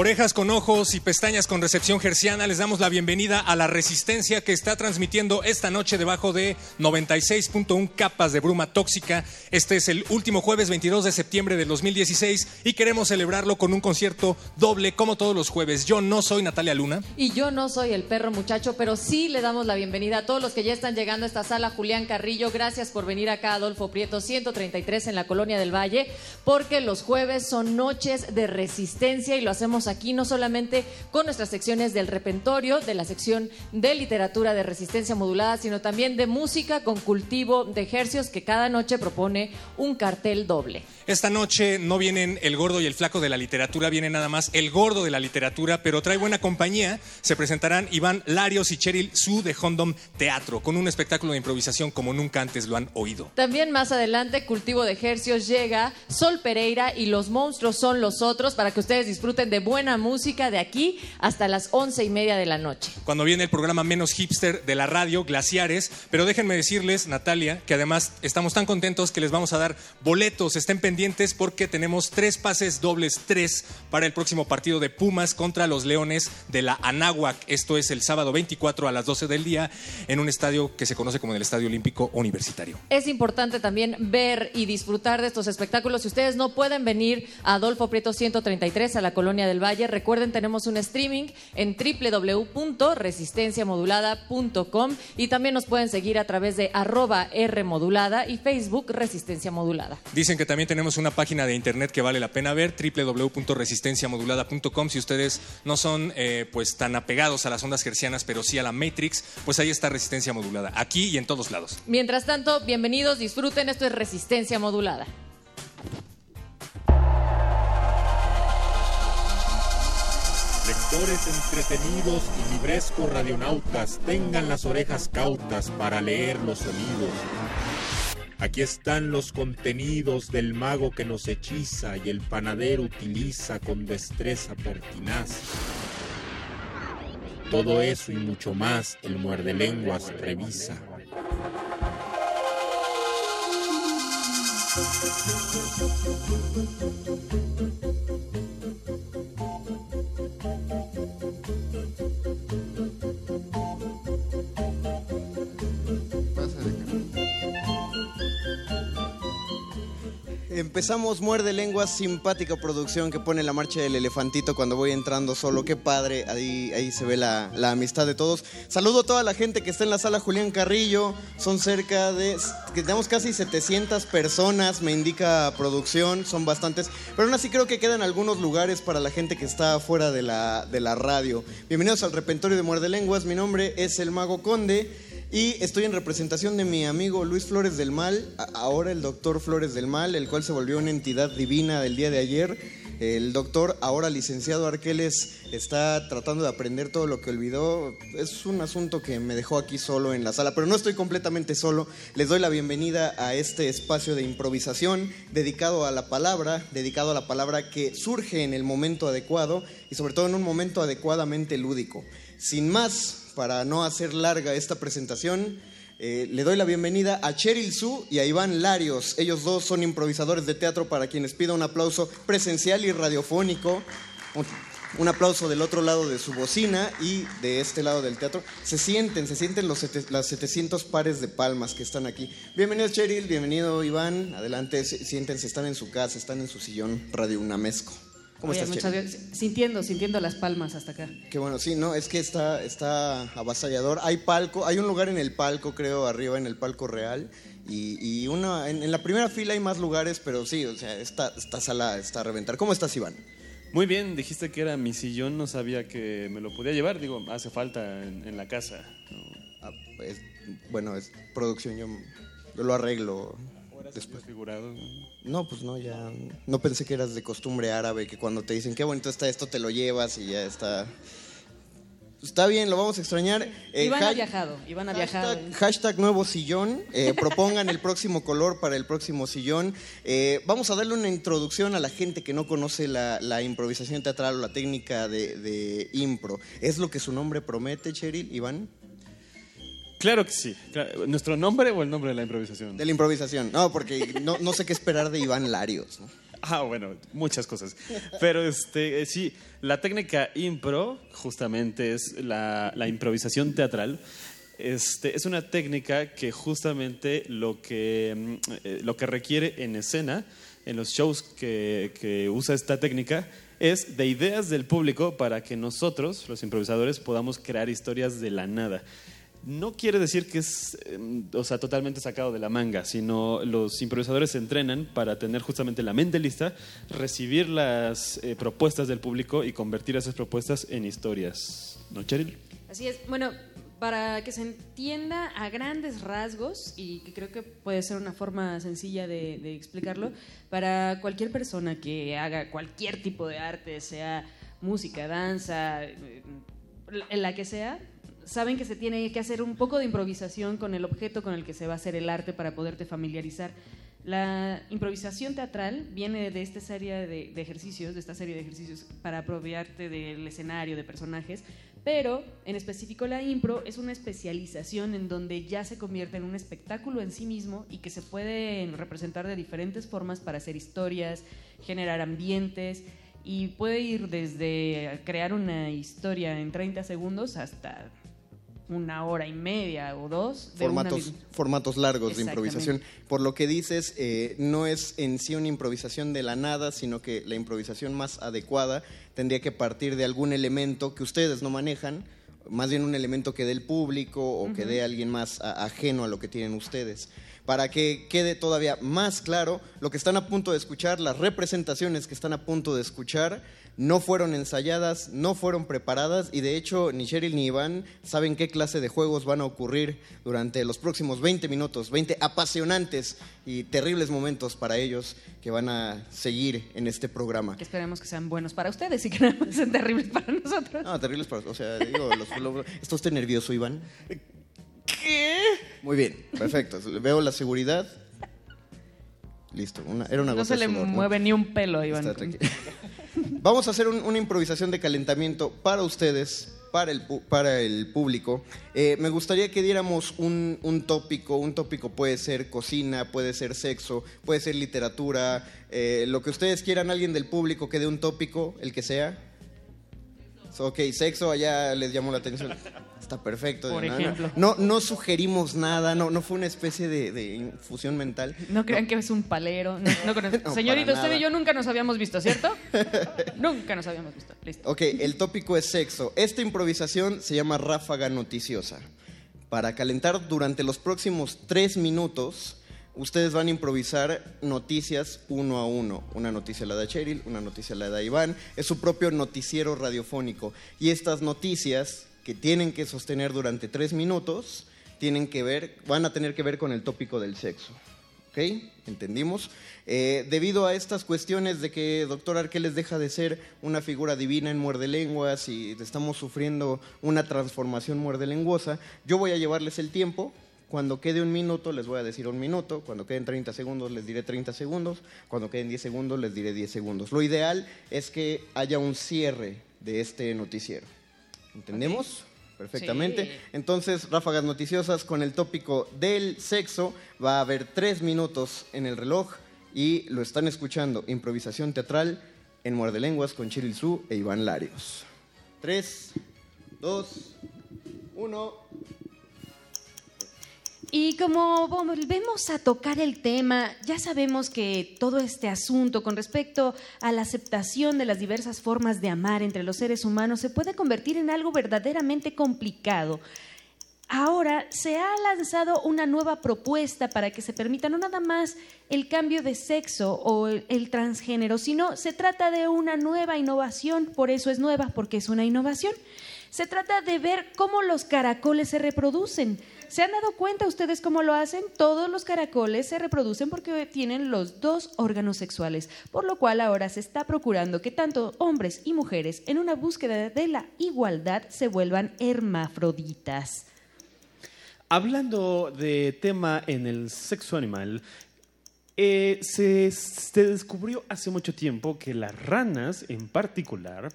Orejas con ojos y pestañas con recepción gerciana, les damos la bienvenida a la Resistencia que está transmitiendo esta noche debajo de 96.1 capas de bruma tóxica. Este es el último jueves 22 de septiembre del 2016 y queremos celebrarlo con un concierto doble como todos los jueves. Yo no soy Natalia Luna. Y yo no soy el perro muchacho, pero sí le damos la bienvenida a todos los que ya están llegando a esta sala. Julián Carrillo, gracias por venir acá, Adolfo Prieto, 133 en la Colonia del Valle, porque los jueves son noches de resistencia y lo hacemos aquí no solamente con nuestras secciones del repentorio, de la sección de literatura de resistencia modulada, sino también de música con cultivo de ejercios que cada noche propone un cartel doble. Esta noche no vienen el gordo y el flaco de la literatura, viene nada más el gordo de la literatura, pero trae buena compañía. Se presentarán Iván Larios y Cheryl Su de Hondom Teatro, con un espectáculo de improvisación como nunca antes lo han oído. También más adelante, Cultivo de Ejercios llega Sol Pereira y Los Monstruos son los otros para que ustedes disfruten de buena música de aquí hasta las once y media de la noche. Cuando viene el programa menos hipster de la radio, Glaciares, pero déjenme decirles, Natalia, que además estamos tan contentos que les vamos a dar boletos, estén pendientes porque tenemos tres pases dobles, tres para el próximo partido de Pumas contra los Leones de la Anáhuac. Esto es el sábado 24 a las 12 del día en un estadio que se conoce como el Estadio Olímpico Universitario. Es importante también ver y disfrutar de estos espectáculos. Si ustedes no pueden venir a Adolfo Prieto 133 a la Colonia del Valle, recuerden tenemos un streaming en www.resistenciamodulada.com y también nos pueden seguir a través de arroba R modulada y Facebook Resistencia Modulada. Dicen que también tenemos una página de internet que vale la pena ver, www.resistenciamodulada.com. Si ustedes no son eh, pues tan apegados a las ondas gercianas, pero sí a la Matrix, pues ahí está Resistencia Modulada, aquí y en todos lados. Mientras tanto, bienvenidos, disfruten, esto es Resistencia Modulada. Lectores entretenidos y librescos radionautas, tengan las orejas cautas para leer los sonidos. Aquí están los contenidos del mago que nos hechiza y el panadero utiliza con destreza pertinaz. Todo eso y mucho más el muerde lenguas revisa. Empezamos Muerde Lenguas, simpática producción que pone la marcha del elefantito cuando voy entrando solo. Qué padre, ahí, ahí se ve la, la amistad de todos. Saludo a toda la gente que está en la sala Julián Carrillo. Son cerca de, tenemos casi 700 personas, me indica producción, son bastantes. Pero aún así creo que quedan algunos lugares para la gente que está fuera de la, de la radio. Bienvenidos al repentorio de Muerde Lenguas, mi nombre es el Mago Conde. Y estoy en representación de mi amigo Luis Flores del Mal, ahora el doctor Flores del Mal, el cual se volvió una entidad divina del día de ayer. El doctor, ahora licenciado Arqueles, está tratando de aprender todo lo que olvidó. Es un asunto que me dejó aquí solo en la sala, pero no estoy completamente solo. Les doy la bienvenida a este espacio de improvisación dedicado a la palabra, dedicado a la palabra que surge en el momento adecuado y sobre todo en un momento adecuadamente lúdico. Sin más, para no hacer larga esta presentación, eh, le doy la bienvenida a Cheryl Su y a Iván Larios. Ellos dos son improvisadores de teatro para quienes pido un aplauso presencial y radiofónico. Un, aplauso del otro lado de su bocina y de este lado del teatro. Se sienten, se sienten los las 700 pares de palmas que están aquí. Bienvenido Cheryl, bienvenido Iván. Adelante, si- siéntense, están en su casa, están en su sillón radio unamesco. ¿Cómo Oye, estás, muchas Cheli? gracias. Sintiendo, sintiendo las palmas hasta acá. Qué bueno, sí, no, es que está, está avasallador. Hay palco, hay un lugar en el palco, creo, arriba en el palco real. Y, y una, en, en la primera fila hay más lugares, pero sí, o sea, esta, esta sala está a reventar. ¿Cómo estás, Iván? Muy bien, dijiste que era mi sillón, no sabía que me lo podía llevar. Digo, hace falta en, en la casa. ¿no? Ah, pues, bueno, es producción, yo, yo lo arreglo Después después. figurado. ¿No? Pues no, ya. No pensé que eras de costumbre árabe, que cuando te dicen qué bonito está esto, te lo llevas y ya está. Está bien, lo vamos a extrañar. Eh, Iván ha ha- viajado, Iván ha viajado. Hashtag, hashtag nuevo sillón. Eh, propongan el próximo color para el próximo sillón. Eh, vamos a darle una introducción a la gente que no conoce la, la improvisación teatral o la técnica de, de impro. ¿Es lo que su nombre promete, Cheryl, Iván? Claro que sí. Claro. ¿Nuestro nombre o el nombre de la improvisación? De la improvisación. No, porque no, no sé qué esperar de Iván Larios. ¿no? Ah, bueno, muchas cosas. Pero este, eh, sí, la técnica impro justamente es la, la improvisación teatral. Este, es una técnica que justamente lo que, mm, eh, lo que requiere en escena, en los shows que, que usa esta técnica, es de ideas del público para que nosotros, los improvisadores, podamos crear historias de la nada. No quiere decir que es eh, o sea, totalmente sacado de la manga, sino los improvisadores se entrenan para tener justamente la mente lista, recibir las eh, propuestas del público y convertir esas propuestas en historias. ¿No, Cheryl? Así es. Bueno, para que se entienda a grandes rasgos, y que creo que puede ser una forma sencilla de, de explicarlo, para cualquier persona que haga cualquier tipo de arte, sea música, danza, eh, la que sea, saben que se tiene que hacer un poco de improvisación con el objeto con el que se va a hacer el arte para poderte familiarizar. La improvisación teatral viene de esta serie de, ejercicios, de esta serie de ejercicios para apropiarte del escenario, de personajes, pero en específico la impro es una especialización en donde ya se convierte en un espectáculo en sí mismo y que se puede representar de diferentes formas para hacer historias, generar ambientes y puede ir desde crear una historia en 30 segundos hasta una hora y media o dos de una Formatos, misma- formatos largos de improvisación. Por lo que dices, eh, no es en sí una improvisación de la nada, sino que la improvisación más adecuada tendría que partir de algún elemento que ustedes no manejan, más bien un elemento que dé el público o que dé alguien más a- ajeno a lo que tienen ustedes. Para que quede todavía más claro, lo que están a punto de escuchar, las representaciones que están a punto de escuchar, no fueron ensayadas, no fueron preparadas y de hecho ni Cheryl ni Iván saben qué clase de juegos van a ocurrir durante los próximos 20 minutos, 20 apasionantes y terribles momentos para ellos que van a seguir en este programa. que esperemos que sean buenos para ustedes y que no sean terribles para nosotros. No, terribles para, o sea, digo, los, los- ¿está usted nervioso, Iván? ¿Qué? Muy bien, perfecto. Veo la seguridad. Listo, una- era una No gota se de le sudor, ¿no? mueve ni un pelo, Iván. Vamos a hacer un- una improvisación de calentamiento para ustedes, para el, pu- para el público. Eh, me gustaría que diéramos un, un tópico. Un tópico puede ser cocina, puede ser sexo, puede ser literatura, eh, lo que ustedes quieran. Alguien del público que dé un tópico, el que sea. Ok, sexo, allá les llamó la atención. Está perfecto. Por no, ejemplo. No, no sugerimos nada, no, no fue una especie de, de infusión mental. No crean que es un palero. No, para usted y yo nunca nos habíamos visto, ¿cierto? nunca nos habíamos visto. Listo. Ok, el tópico es sexo. Esta improvisación se llama ráfaga noticiosa. Para calentar durante los próximos tres minutos, ustedes van a improvisar noticias uno a uno. Una noticia la da Cheryl, una noticia la da Iván. Es su propio noticiero radiofónico. Y estas noticias tienen que sostener durante tres minutos tienen que ver, van a tener que ver con el tópico del sexo. ¿Ok? ¿Entendimos? Eh, debido a estas cuestiones de que Doctor Arqueles deja de ser una figura divina en muerde lenguas y estamos sufriendo una transformación muerde lenguosa, yo voy a llevarles el tiempo. Cuando quede un minuto les voy a decir un minuto, cuando queden 30 segundos les diré 30 segundos, cuando queden 10 segundos les diré 10 segundos. Lo ideal es que haya un cierre de este noticiero. ¿Entendemos? Perfectamente. Sí. Entonces, ráfagas noticiosas con el tópico del sexo. Va a haber tres minutos en el reloj y lo están escuchando. Improvisación teatral en Muerde Lenguas con Chiril Su e Iván Larios. Tres, dos, uno. Y como volvemos a tocar el tema, ya sabemos que todo este asunto con respecto a la aceptación de las diversas formas de amar entre los seres humanos se puede convertir en algo verdaderamente complicado. Ahora se ha lanzado una nueva propuesta para que se permita no nada más el cambio de sexo o el, transgénero, sino se trata de una nueva innovación, por eso es nueva, porque es una innovación. Se trata de ver cómo los caracoles se reproducen. ¿Se han dado cuenta ustedes cómo lo hacen? Todos los caracoles se reproducen porque tienen los dos órganos sexuales, por lo cual ahora se está procurando que tanto hombres y mujeres, en una búsqueda de la igualdad, se vuelvan hermafroditas. Hablando de tema en el sexo animal, eh, se, se descubrió hace mucho tiempo que las ranas en particular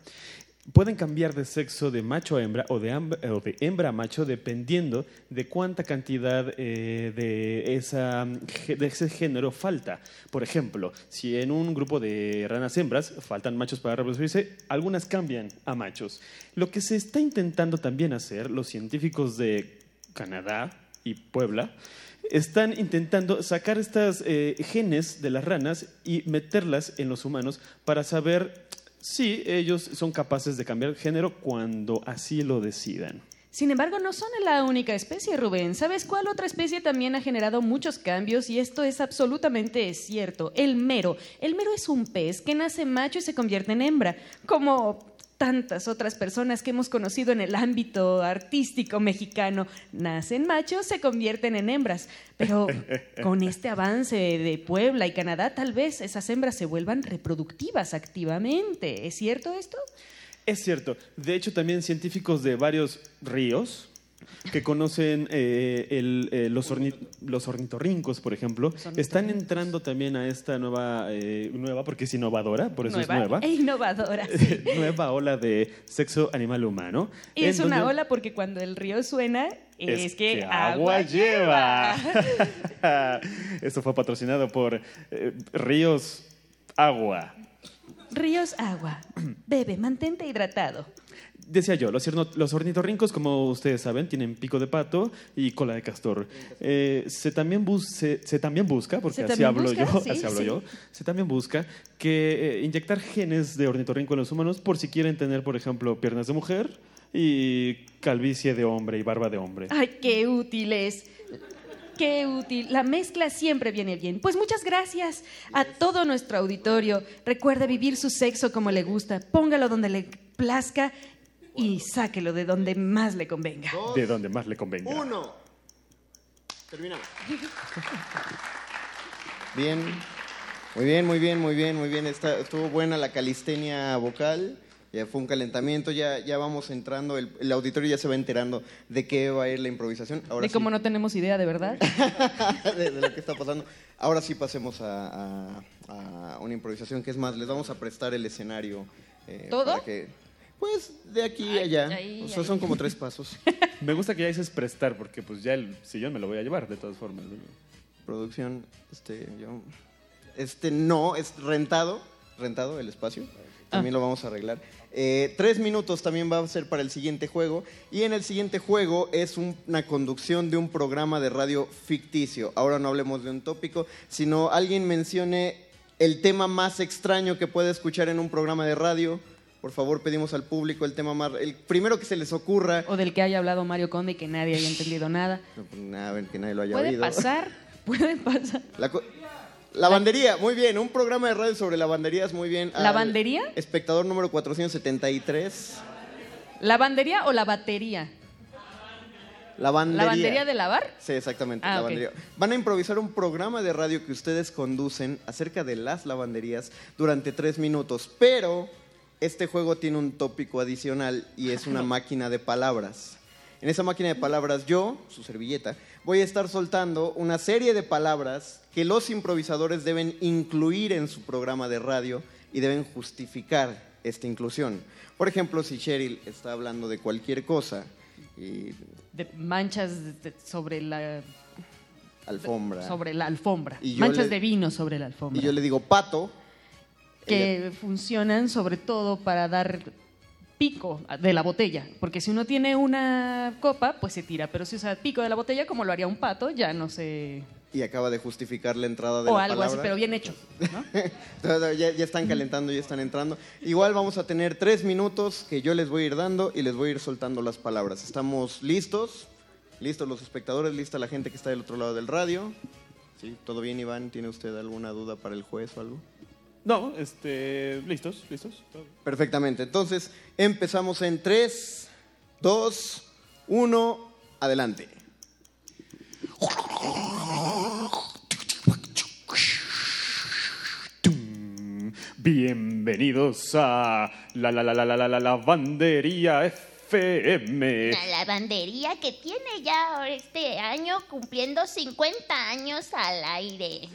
pueden cambiar de sexo de macho a hembra o de, o de hembra a macho dependiendo de cuánta cantidad eh, de, esa, de ese género falta. Por ejemplo, si en un grupo de ranas hembras faltan machos para reproducirse, algunas cambian a machos. Lo que se está intentando también hacer los científicos de Canadá y Puebla están intentando sacar estas eh, genes de las ranas y meterlas en los humanos para saber si ellos son capaces de cambiar género cuando así lo decidan. Sin embargo, no son la única especie, Rubén. ¿Sabes cuál otra especie también ha generado muchos cambios? Y esto es absolutamente cierto. El mero. El mero es un pez que nace macho y se convierte en hembra. Como tantas otras personas que hemos conocido en el ámbito artístico mexicano. Nacen machos, se convierten en hembras. Pero con este avance de Puebla y Canadá, tal vez esas hembras se vuelvan reproductivas activamente. ¿Es cierto esto? Es cierto. De hecho, también científicos de varios ríos que conocen eh, el, eh, los, orni- los ornitorrincos, por ejemplo, están entrando también a esta nueva, eh, nueva porque es innovadora, por eso es nueva, E innovadora. sí. nueva ola de sexo animal humano. Y es una ola porque cuando el río suena, es, que, agua, agua lleva. lleva. Esto fue patrocinado por eh, Ríos Agua. Ríos, agua. Bebe, mantente hidratado. Decía yo, los, ornitorrincos, como ustedes saben, tienen pico de pato y cola de castor. Eh, se, también bus- se, se también busca, porque así hablo busca, yo, sí, así hablo sí. yo, se también busca que eh, inyectar genes de ornitorrinco en los humanos por si quieren tener, por ejemplo, piernas de mujer y calvicie de hombre y barba de hombre. Ay, qué útil es. Qué útil. La mezcla siempre viene bien. Pues muchas gracias a todo nuestro auditorio. Recuerde vivir su sexo como le gusta. Póngalo donde le plazca y sáquelo de donde más le convenga. De donde más le convenga. Uno. Terminamos. Bien. Muy bien, muy bien, muy bien, muy bien. Está, estuvo buena la calistenia vocal. Ya fue un calentamiento, ya, ya vamos entrando, el, el auditorio ya se va enterando de qué va a ir la improvisación. Ahora de sí, cómo no tenemos idea, de verdad. de, de lo que está pasando. Ahora sí pasemos a, a- a una improvisación que es más, les vamos a prestar el escenario. eh, ¿Todo? para que- pues de aquí a allá. ay, o sea, ay. son como tres pasos. Me gusta que ya dices prestar, porque pues ya el sillón me lo voy a llevar de todas formas. ¿no? Producción, este, yo. Este no, es rentado, rentado el espacio. También lo vamos a arreglar. Eh, tres minutos también va a ser para el siguiente juego. Y en el siguiente juego es un- una conducción de un programa de radio ficticio. Ahora no hablemos de un tópico, sino alguien mencione el tema más extraño que puede escuchar en un programa de radio. Por favor, pedimos al público el tema más. El primero que se les ocurra. O del que haya hablado Mario Conde y que nadie haya entendido nada. No, pues, nada, a ver, que nadie lo haya Puede oído. pasar, puede pasar. La Lavandería, muy bien. Un programa de radio sobre lavanderías, muy bien. ¿Lavandería? Espectador número 473. ¿Lavandería o la batería? Lavandería. ¿Lavandería de lavar? Sí, exactamente. Ah, lavandería. Van a improvisar un programa de radio que ustedes conducen acerca de las lavanderías durante tres minutos. Pero este juego tiene un tópico adicional y es una máquina de palabras. En esa máquina de palabras yo, su servilleta, voy a estar soltando una serie de palabras que los improvisadores deben incluir en su programa de radio y deben justificar esta inclusión. Por ejemplo, si Cheryl está hablando de cualquier cosa y De manchas sobre la, alfombra sobre la alfombra. Y Manchas le- de vino sobre la alfombra. y yo le digo pato, que funcionan sobre todo para dar pico de la botella, porque si uno tiene una copa, pues se tira, pero si usa pico de la botella, como lo haría un pato, ya no se... Y acaba de justificar la entrada de O la algo así, pero bien hecho. ya, ya están calentando, ya están entrando. Igual vamos a tener tres minutos que yo les voy a ir dando y les voy a ir soltando las palabras. ¿Estamos listos? ¿Listos los espectadores? ¿Lista la gente que está del otro lado del radio? ¿Sí? ¿Todo bien, Iván? ¿Tiene usted alguna duda para el juez o algo? No, este, listos, listos. Perfectamente. Entonces, empezamos en 3, 2, 1, adelante. Bienvenidos a la la la la la la la lavandería FM. La lavandería que tiene ya este año cumpliendo 50 años al aire.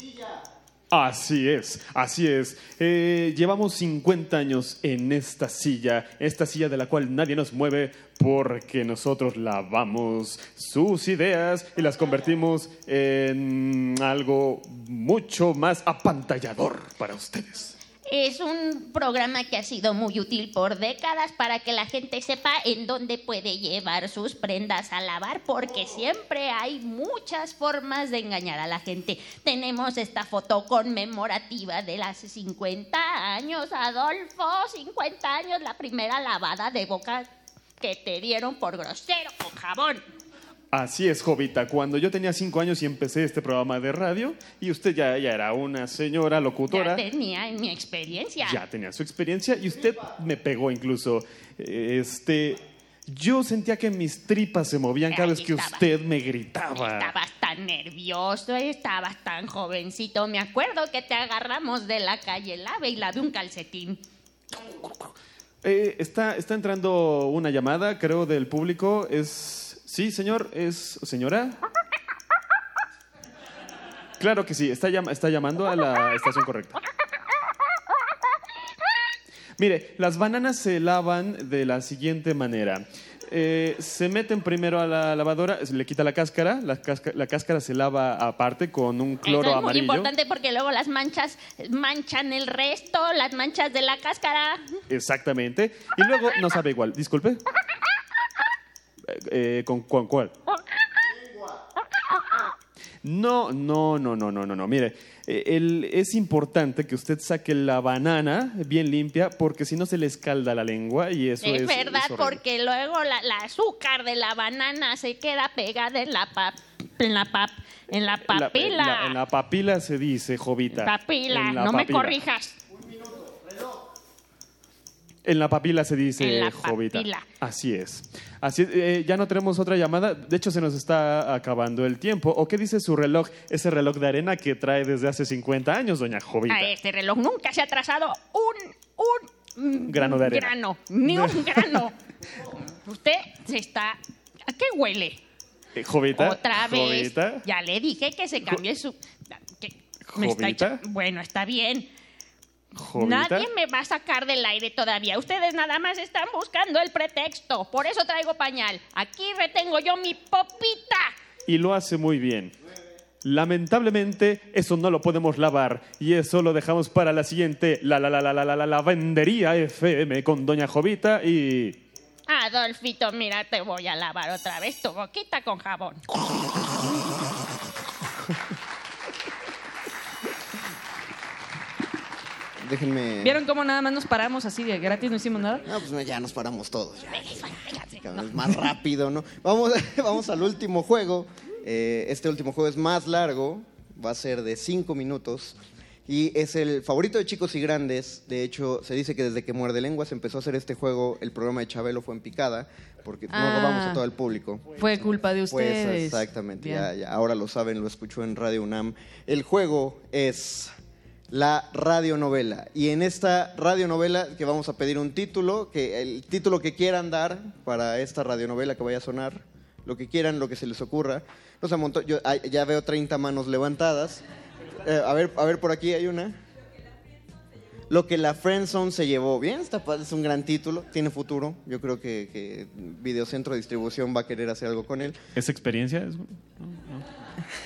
Así es, así es. Eh, llevamos 50 años en esta silla, esta silla de la cual nadie nos mueve porque nosotros lavamos sus ideas y las convertimos en algo mucho más apantallador para ustedes. Es un programa que ha sido muy útil por décadas para que la gente sepa en dónde puede llevar sus prendas a lavar, porque siempre hay muchas formas de engañar a la gente. Tenemos esta foto conmemorativa de las 50 años, Adolfo, 50 años, la primera lavada de boca que te dieron por grosero con jabón. Así es, Jovita. Cuando yo tenía cinco años y empecé este programa de radio, y usted ya, ya era una señora locutora, Ya tenía en mi experiencia. ya tenía su experiencia, y usted me pegó incluso. Este, yo sentía que mis tripas se movían cada Ahí vez que estaba. usted me gritaba. Estabas tan nervioso, estabas tan jovencito. Me acuerdo que te agarramos de la calle Lave y lavé un calcetín. Eh, está, está entrando una llamada, creo, del público. Es. Sí, señor, es. ¿Señora? Claro que sí, está, llam- está llamando a la estación correcta. Mire, las bananas se lavan de la siguiente manera. Eh, se meten primero a la lavadora, se le quita la cáscara, la, casca- la cáscara se lava aparte con un cloro Eso es amarillo. muy importante porque luego las manchas manchan el resto, las manchas de la cáscara. Exactamente. Y luego no sabe igual. Disculpe. Eh, ¿con, con cuál? No, no, no, no, no, no, no. Mire, eh, el- es importante que usted saque la banana bien limpia porque si no se le escalda la lengua y eso es. es verdad, es porque luego la, la azúcar de la banana se queda pegada en la pap, en la pap, en la La- papila. la- en la papila se dice, Jovita. papila, no me corrijas. En la papila se dice, En la Jovita. papila. Así es. Así eh, ya no tenemos otra llamada. De hecho, se nos está acabando el tiempo. ¿O qué dice su reloj? Ese reloj de arena que trae desde hace 50 años, doña Jovita. A este reloj nunca se ha trazado un, un Grano de arena. grano, ni un grano. Usted se está... ¿A qué huele? Eh, Jovita. Otra vez. Jovita. Ya le dije que se cambie su... que me está ¿Jovita? echa- Bueno, está bien. Jovita. Nadie me va a sacar del aire todavía. Ustedes nada más están buscando el pretexto. Por eso traigo pañal. Aquí retengo yo mi popita. Y lo hace muy bien. Lamentablemente, eso no lo podemos lavar. Y eso lo dejamos para la siguiente. La la la la la la la lavandería FM con doña Jovita y. Adolfito, mira, te voy a lavar otra vez tu boquita con jabón. Déjenme. ¿Vieron cómo nada más nos paramos así de gratis, no hicimos nada? No, pues ya nos paramos todos. Ya. Es más rápido, ¿no? Vamos, vamos al último juego. Eh, este último juego es más largo. Va a ser de cinco minutos. Y es el favorito de chicos y grandes. De hecho, se dice que desde que Muerde Lenguas empezó a hacer este juego, el programa de Chabelo fue en picada. Porque no Ah. robamos a todo el público. Fue culpa de Pues ustedes. exactamente, Bien. ya, ya, ahora lo saben, lo escuchó en Radio UNAM. El juego es la radionovela. Y en esta radionovela que vamos a pedir un título, que el título que quieran dar para esta radionovela que vaya a sonar, lo que quieran, lo que se les ocurra. No ah, ya veo 30 manos levantadas. Eh, a ver, a ver por aquí hay una. Lo que la Friendzone se llevó. Bien, padre, es un gran título, tiene futuro. Yo creo que, que Videocentro de Distribución va a querer hacer algo con él. ¿Es experiencia? Es-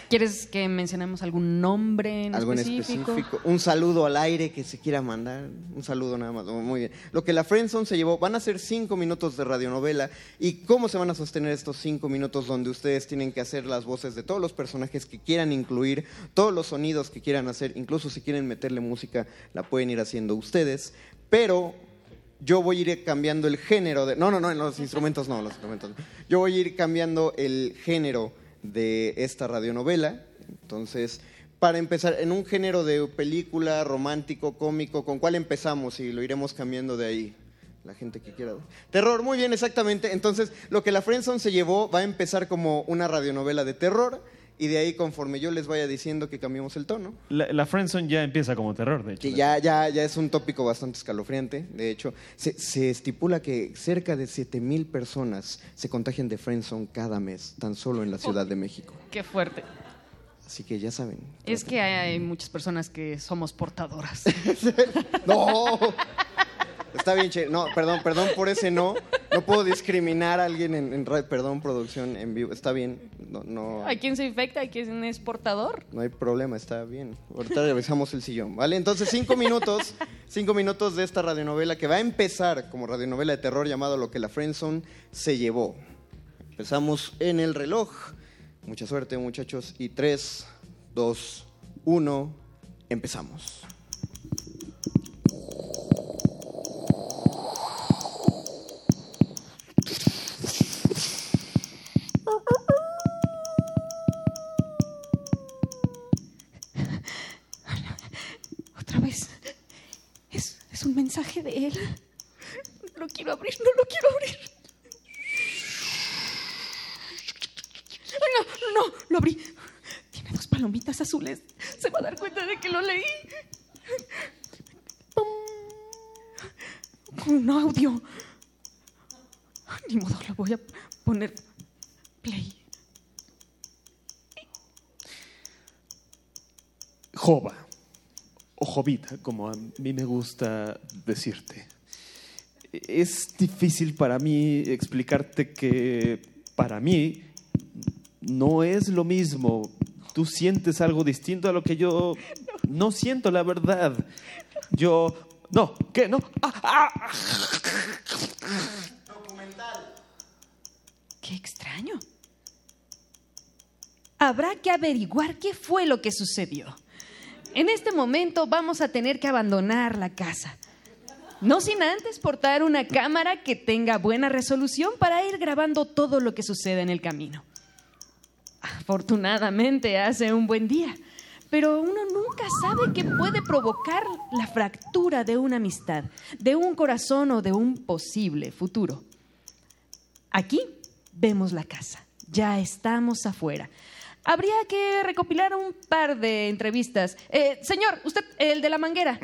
¿Quieres que mencionemos algún nombre en específico? específico. Un saludo al aire que se quiera mandar. Un saludo nada más. Muy bien. Lo que la Friendzone se llevó, van a ser cinco minutos de radionovela. ¿Y cómo se van a sostener estos cinco minutos donde ustedes tienen que hacer las voces de todos los personajes que quieran incluir, todos los sonidos que quieran hacer, incluso si quieren meterle música, la pueden ir haciendo ustedes. Pero yo voy a ir cambiando el género de... No, no, no, en los instrumentos no, los instrumentos no. Yo voy a ir cambiando el género de esta radionovela. Entonces, para empezar, en un género de película, romántico, cómico, ¿con cuál empezamos? Y lo iremos cambiando de ahí. La gente que quiera. Terror, muy bien, exactamente. Entonces, lo que la Friendzone se llevó va a empezar como una radionovela de terror y de ahí, conforme yo les vaya diciendo que cambiemos el tono, La, la friendzone ya empieza como terror, de hecho. que ya, ya, ya es un tópico bastante escalofriante. De hecho, se, se estipula que cerca de 7000 personas se contagian de friendzone cada mes, tan solo en la Ciudad de México. Qué fuerte. Así que ya saben. Es que hay muchas personas que somos portadoras. ¡No! Está bien, che. No, perdón, perdón por ese no. No puedo discriminar a alguien en, en ra- perdón, producción en vivo. Está bien. No, no, Hay quien se infecta, hay quien es portador. no hay problema, está bien. Ahorita revisamos el sillón, ¿vale? Entonces, cinco minutos, cinco minutos de esta radionovela que va a empezar como radionovela de terror llamado Lo que la Friendzone se llevó. Empezamos en el reloj. Mucha suerte, muchachos. Y tres, dos, uno, empezamos. Otra vez. Es, es un mensaje de él. No lo quiero abrir, no lo quiero abrir. Ay, no, no, lo abrí. Tiene dos Se va a dar cuenta de que lo leí. Con un audio. Ni modo, lo voy a poner play. Jova, o Jovita, como a mí me gusta decirte. Es difícil para mí explicarte que para mí no es lo mismo. Tú sientes algo distinto a lo que yo no siento, la verdad. Yo... No, ¿qué? No. Ah, ah. Qué extraño. Habrá que averiguar qué fue lo que sucedió. En este momento vamos a tener que abandonar la casa. No sin antes portar una cámara que tenga buena resolución para ir grabando todo lo que sucede en el camino. Afortunadamente hace un buen día, pero uno nunca sabe qué puede provocar la fractura de una amistad, de un corazón o de un posible futuro. Aquí vemos la casa. Ya estamos afuera. Habría que recopilar un par de entrevistas. Eh, señor, usted, el de la manguera,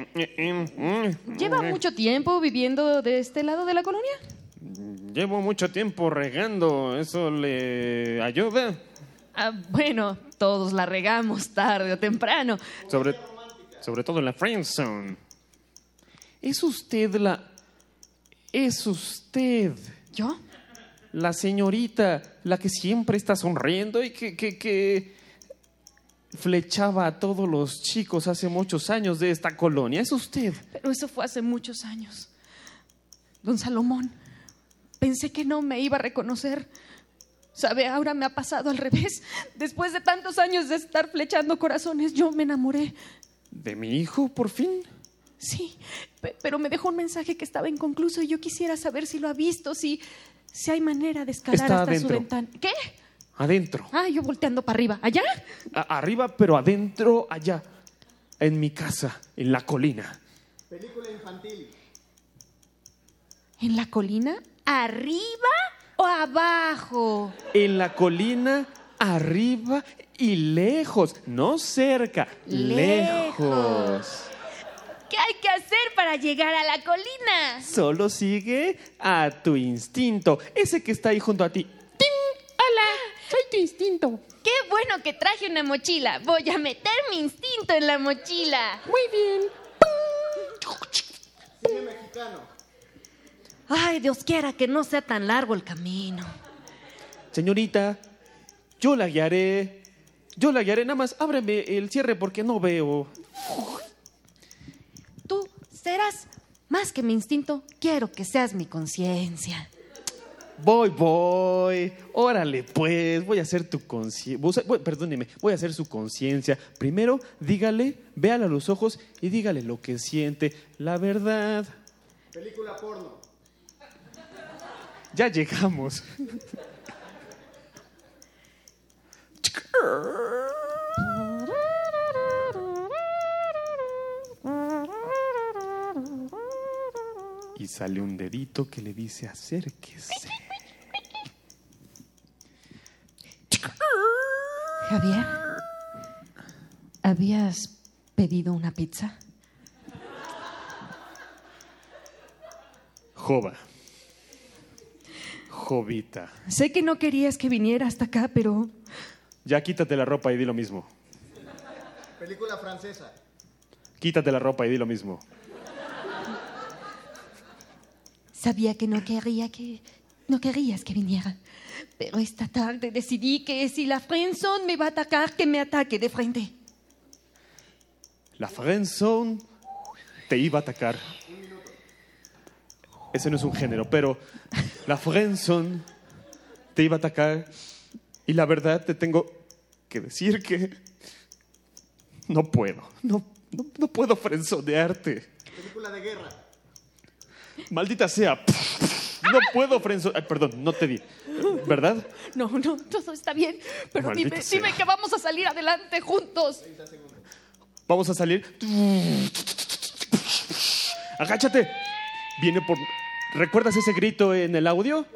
¿lleva mucho tiempo viviendo de este lado de la colonia? Llevo mucho tiempo regando. ¿Eso le ayuda? Ah, bueno, todos la regamos tarde o temprano. Sobre, sobre todo en la friendzone. ¿Es usted la... Es usted ¿Yo? la señorita, la que siempre está sonriendo y que, que, que flechaba a todos los chicos hace muchos años de esta colonia? ¿Es usted? Pero eso fue hace muchos años. Don Salomón, pensé que no me iba a reconocer. ¿Sabe? Ahora me ha pasado al revés. Después de tantos años de estar flechando corazones, yo me enamoré. ¿De mi hijo, por fin? Sí, pe- pero me dejó un mensaje que estaba inconcluso y yo quisiera saber si lo ha visto, si, si hay manera de escalar Está hasta su ventana. ¿Qué? Adentro. Ah, yo volteando para arriba. ¿Allá? A- arriba, pero adentro, allá. En mi casa, en la colina. ¿En la colina? ¿Arriba o abajo? En la colina, arriba y lejos. No cerca, lejos. ¿Qué hay que hacer para llegar a la colina? Solo sigue a tu instinto. Ese que está ahí junto a ti. ¡Ting! ¡Hola! Soy tu instinto. Qué bueno que traje una mochila. Voy a meter mi instinto en la mochila. Muy bien. Ay, Dios quiera que no sea tan largo el camino. Señorita, yo la guiaré. Yo la guiaré, nada más ábreme el cierre porque no veo. Tú serás más que mi instinto, quiero que seas mi conciencia. Voy, voy. Órale, pues, voy a hacer tu conciencia. Perdóneme, voy a hacer su conciencia. Primero, dígale, véala a los ojos y dígale lo que siente. La verdad. Película porno. Ya llegamos. Y sale un dedito que le dice acérquese. Javier, ¿habías pedido una pizza? Jova. Jovita. Sé que no querías que viniera hasta acá, pero Ya quítate la ropa y di lo mismo. Película francesa. Quítate la ropa y di lo mismo. sabía que no quería que no querías que viniera. Pero esta tarde decidí que si la friendzone me va a atacar, que me ataque de frente. La friendzone te iba a atacar. Ese no es un género, pero la friendzone te iba a atacar y la verdad te tengo que decir que no puedo, no, no, no puedo frenzonearte. Película de guerra. Maldita sea. No puedo frenzonear. Perdón, no te di. ¿Verdad? No, no, todo está bien. Pero Maldita dime, sea. dime que vamos a salir adelante juntos. Vamos a salir. Agáchate. Viene por. ¿Recuerdas ese grito en el audio?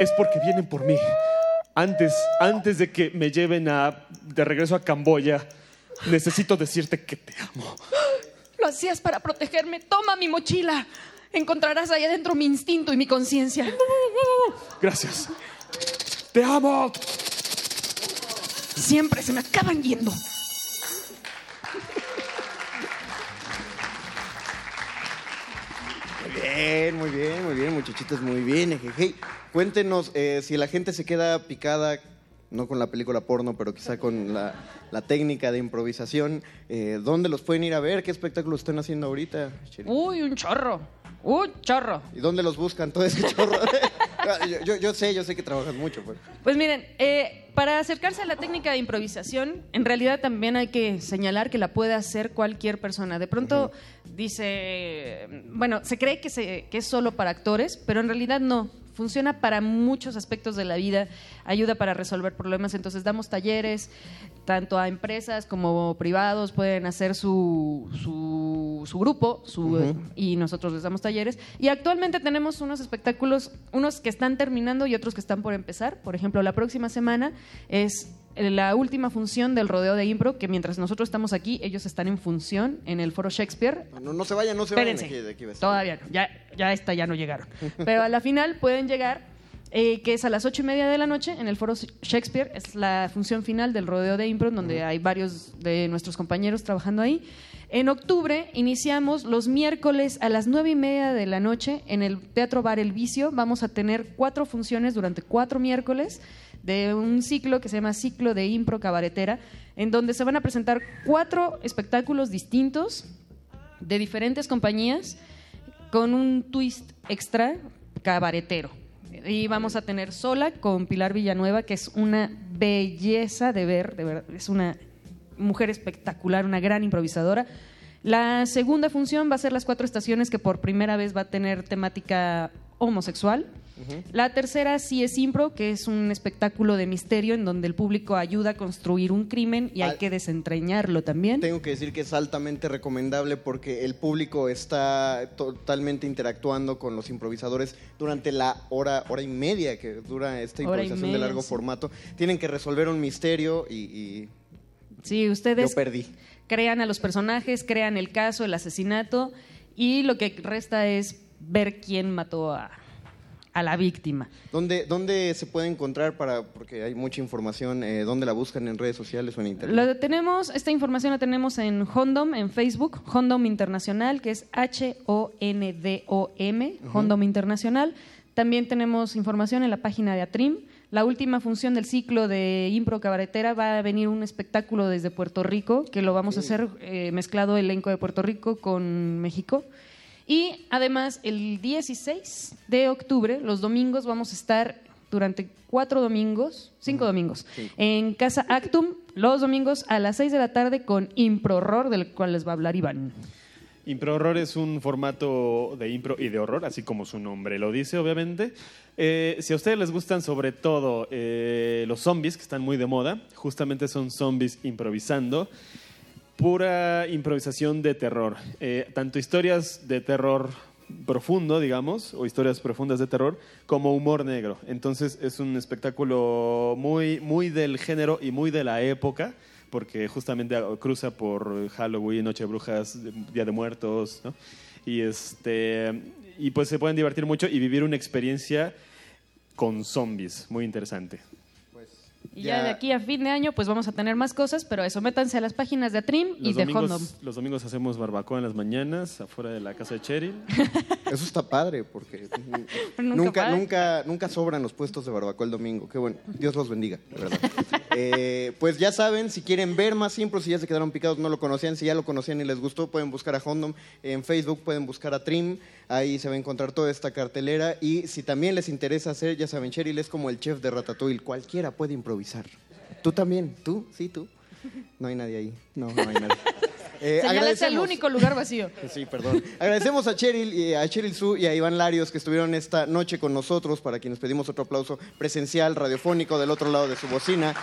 Es porque vienen por mí. Antes, antes de que me lleven a, de regreso a Camboya, necesito decirte que te amo. Lo hacías para protegerme. Toma mi mochila. Encontrarás ahí adentro mi instinto y mi conciencia. Gracias. Te amo. Siempre se me acaban yendo. Bien, muy bien, muy bien, muchachitos, muy bien. ejeje. Cuéntenos eh, si la gente se queda picada, no con la película porno, pero quizá con la, la técnica de improvisación, eh, ¿dónde los pueden ir a ver? ¿Qué espectáculos están haciendo ahorita? Uy, un chorro. Un chorro. ¿Y dónde los buscan todo ese chorro? yo, yo- yo sé, yo sé que trabajan mucho. Pues. Pues miren, eh, para acercarse a la técnica de improvisación, en realidad también hay que señalar que la puede hacer cualquier persona. De pronto dice, bueno, se cree que, se- que es solo para actores, pero en realidad no. Funciona para muchos aspectos de la vida, ayuda para resolver problemas. Entonces damos talleres, tanto a empresas como privados pueden hacer su, su, su grupo su, y nosotros les damos talleres. Y actualmente tenemos unos espectáculos, unos que están terminando y otros que están por empezar. Por ejemplo, la próxima semana es la última función del rodeo de impro, que mientras nosotros estamos aquí, ellos están en función en el foro Shakespeare. No, no se vayan, no se vayan. Espérense, de aquí- de aquí va a estar. todavía no, ya, ya esta ya no llegaron. Pero a la final pueden llegar, eh, que es a las ocho y media de la noche en el foro Shakespeare, es la función final del rodeo de impro, donde hay varios de nuestros compañeros trabajando ahí. En octubre iniciamos los miércoles a las nueve y media de la noche en el Teatro Bar El Vicio. Vamos a tener cuatro funciones durante cuatro miércoles de un ciclo que se llama Ciclo de Impro Cabaretera, en donde se van a presentar cuatro espectáculos distintos de diferentes compañías con un twist extra cabaretero. Y vamos a tener Sola con Pilar Villanueva, que es una belleza de ver, de verdad, es una mujer espectacular, una gran improvisadora. La segunda función va a ser Las Cuatro Estaciones, que por primera vez va a tener temática homosexual. La tercera sí es Impro, que es un espectáculo de misterio en donde el público ayuda a construir un crimen y hay Al- que desentrañarlo también. Tengo que decir que es altamente recomendable porque el público está totalmente interactuando con los improvisadores durante la hora, hora y media que dura esta improvisación de largo sí. formato. Tienen que resolver un misterio y, y Sí, yo ustedes perdí. crean a los personajes, crean el caso, el asesinato y lo que resta es ver quién mató a, a la víctima. ¿Dónde, ¿Dónde se puede encontrar para, porque hay mucha información, eh, dónde la buscan en redes sociales o en internet? Lo tenemos, esta información la tenemos en Hondom, en Facebook, Hondom Internacional, que es H-O-N-D-O-M, Hondom Internacional. También tenemos información en la página de Atrim. la última función del ciclo de Impro Cabaretera va a venir un espectáculo desde Puerto Rico, que lo vamos a hacer eh, mezclado elenco de Puerto Rico con México. Y además, el 16 de octubre, los domingos, vamos a estar durante cuatro domingos, cinco domingos, en Casa Actum, los domingos a las seis de la tarde con Impro Horror, del cual les va a hablar Iván. Impro Horror es un formato de impro y de horror, así como su nombre lo dice, obviamente. Eh, si a ustedes les gustan sobre todo eh, los zombies, que están muy de moda, justamente son zombies improvisando, pura improvisación de terror. Eh, tanto historias de terror profundo, digamos, o historias profundas de terror, como humor negro. Entonces es un espectáculo muy, muy del género y muy de la época porque justamente cruza por Halloween, Noche de Brujas, Día de Muertos. Y, este, y pues se pueden divertir mucho y vivir una experiencia con zombies, muy interesante. Y ya, de aquí a fin de año, pues vamos a tener más cosas, pero eso, métanse a las páginas de Atrim y Los de domingos- Hondom. Los domingos hacemos barbacoa en las mañanas, afuera de la casa de Cheryl. Eso está padre, porque Nunca nunca, nunca, nunca sobran los puestos de barbacoa el domingo. Qué bueno. Dios los bendiga, de verdad. Eh, pues ya saben, si quieren ver más impro, si ya se quedaron picados, no lo conocían, si ya lo conocían y les gustó, pueden buscar a Hondom en Facebook, pueden buscar a Trim, ahí se va a encontrar toda esta cartelera. Y si también les interesa hacer, ya saben, Cheryl es como el chef de Ratatouille, cualquiera puede improvisar. Tú también, tú, sí, tú. No hay nadie ahí, no, no hay nadie. Eh, el único lugar vacío. Sí, perdón. Agradecemos a Cheryl, y a Cheryl Su y a Iván Larios que estuvieron esta noche con nosotros, para quienes pedimos otro aplauso presencial, radiofónico, del otro lado de su bocina.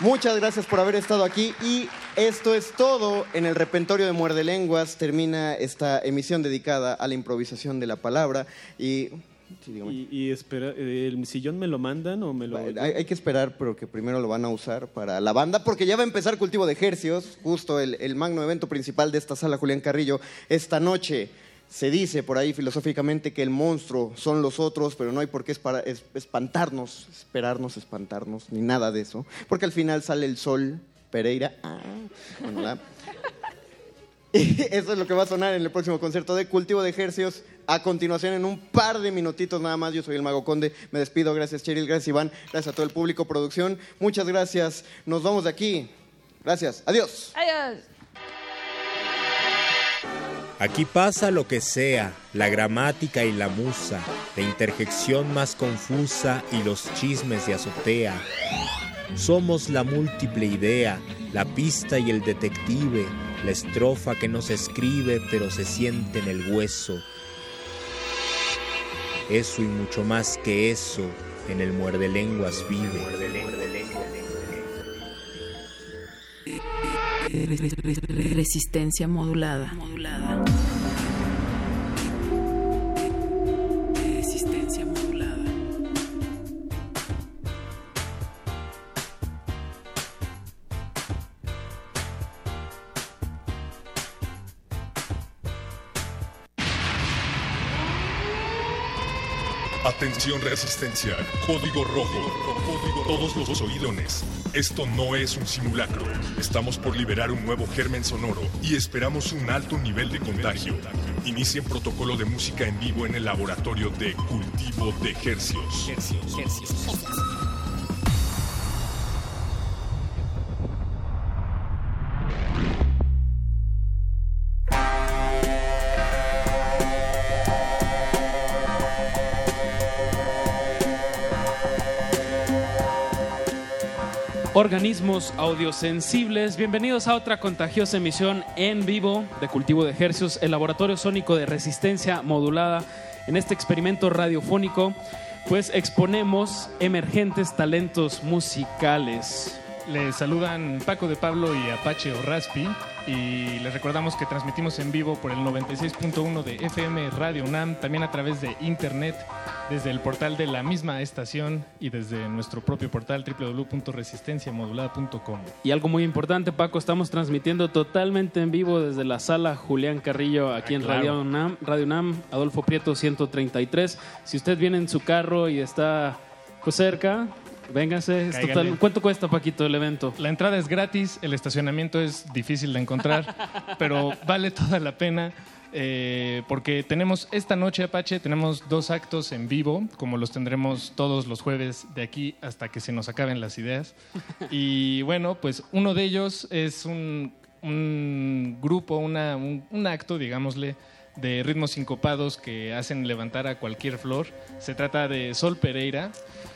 Muchas gracias por haber estado aquí y esto es todo en el repentorio de Muerde Lenguas. Termina esta emisión dedicada a la improvisación de la palabra y... sí. Y, y espera, eh, ¿el sillón me lo mandan o me lo...? Hay, hay que esperar, pero que primero lo van a usar para la banda, porque ya va a empezar Cultivo de Ejercios, justo el, el magno evento principal de esta sala Julián Carrillo. Esta noche se dice por ahí filosóficamente que el monstruo son los otros, pero no hay por qué espantarnos, esperarnos, espantarnos, ni nada de eso, porque al final sale el sol, Pereira. Ah, bueno, la- Eso es lo que va a sonar en el próximo concierto de Cultivo de Ejercios. A continuación, en un par de minutitos nada más, yo soy el Mago Conde. Me despido. Gracias, Cheryl. Gracias, Iván. Gracias a todo el público, producción. Muchas gracias. Nos vamos de aquí. Gracias. Adiós. Adiós. Aquí pasa lo que sea, la gramática y la musa, la interjección más confusa y los chismes de azotea. Somos la múltiple idea, la pista y el detective, la estrofa que no se escribe pero se siente en el hueso. Eso y mucho más que eso en el muerde lenguas vive. Resistencia modulada. Atención resistencia, código rojo. Todos los oídones. Esto no es un simulacro. Estamos por liberar un nuevo germen sonoro y esperamos un alto nivel de contagio. Inicien protocolo de música en vivo en el laboratorio de cultivo de hercios. Organismos audiosensibles, bienvenidos a otra contagiosa emisión en vivo de Cultivo de Ejercios, el laboratorio sónico de resistencia modulada. En este experimento radiofónico, pues exponemos emergentes talentos musicales. Les saludan Paco de Pablo y Apache Raspi y les recordamos que transmitimos en vivo por el 96.1 de FM Radio UNAM, también a través de internet, desde el portal de la misma estación y desde nuestro propio portal www.resistenciamodulada.com. Y algo muy importante, Paco, estamos transmitiendo totalmente en vivo desde la sala Julián Carrillo aquí Ah, en claro. Radio UNAM, Radio UNAM, Adolfo Prieto 133. Si usted viene en su carro y está pues, cerca, véngase. Es total- ¿Cuánto cuesta, Paquito, el evento? La entrada es gratis, el estacionamiento es difícil de encontrar, pero vale toda la pena. eh, porque tenemos esta noche, Apache, tenemos dos actos en vivo, como los tendremos todos los jueves de aquí hasta que se nos acaben las ideas. Y bueno, pues uno de ellos es un, un grupo, una- un, un acto, digámosle, de ritmos sincopados que hacen levantar a cualquier flor. Se trata de Sol Pereira,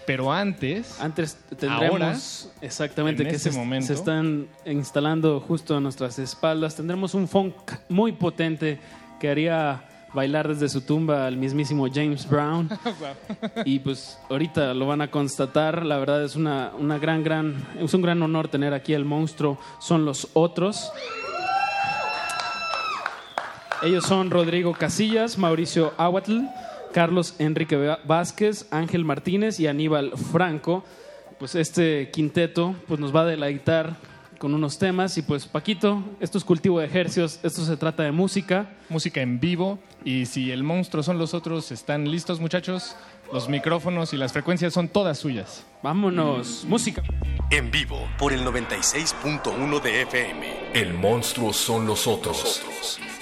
pero antes... Antes tendremos ahora, exactamente en que este se, momento, se están instalando justo a nuestras espaldas. Tendremos un funk muy potente que haría bailar desde su tumba al mismísimo James Brown. y pues ahorita lo van a constatar. La verdad es una, una gran, gran, es un gran honor tener aquí al monstruo. Son los otros. Ellos son Rodrigo Casillas, Mauricio Aguatl, Carlos Enrique Vázquez, Ángel Martínez y Aníbal Franco. Pues este quinteto pues nos va a deleitar con unos temas y pues Paquito, esto es cultivo de ejercios, esto se trata de música. Música en vivo y si el monstruo son los otros, ¿están listos muchachos? Los micrófonos y las frecuencias son todas suyas. Vámonos, música. En vivo por el 96.1 de FM. El monstruo son los otros. Every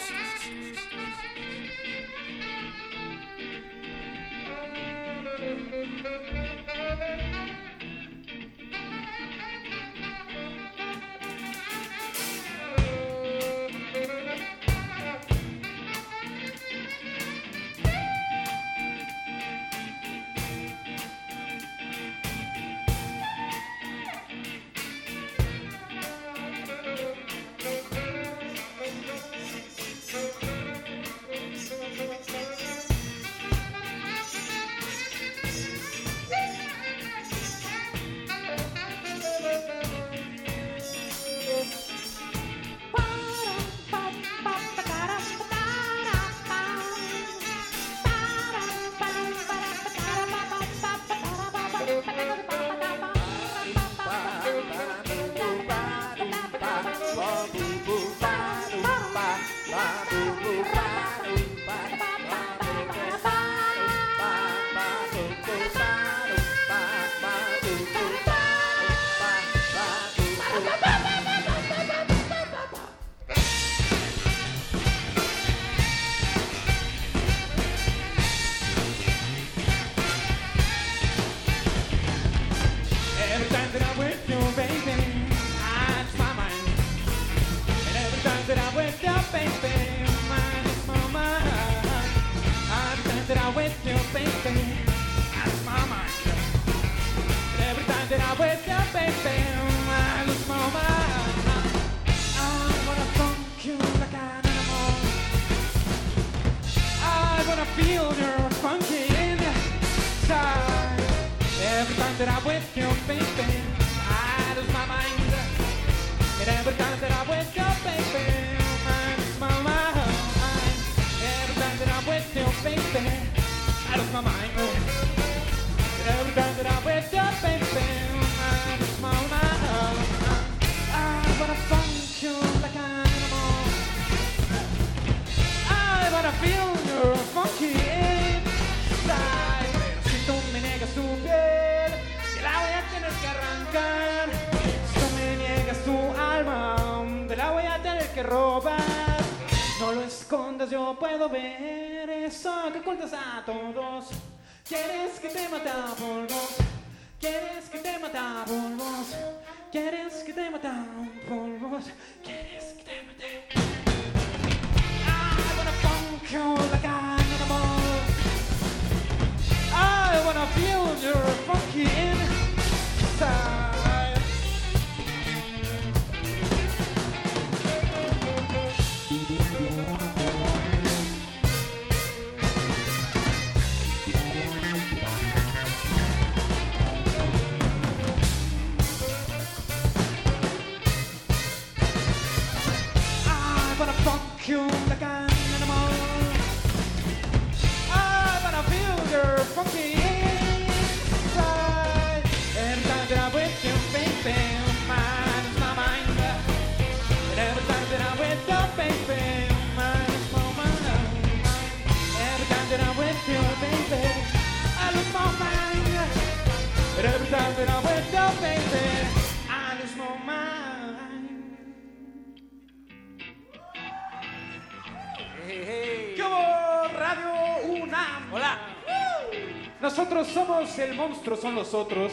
somos el monstruo, son los otros.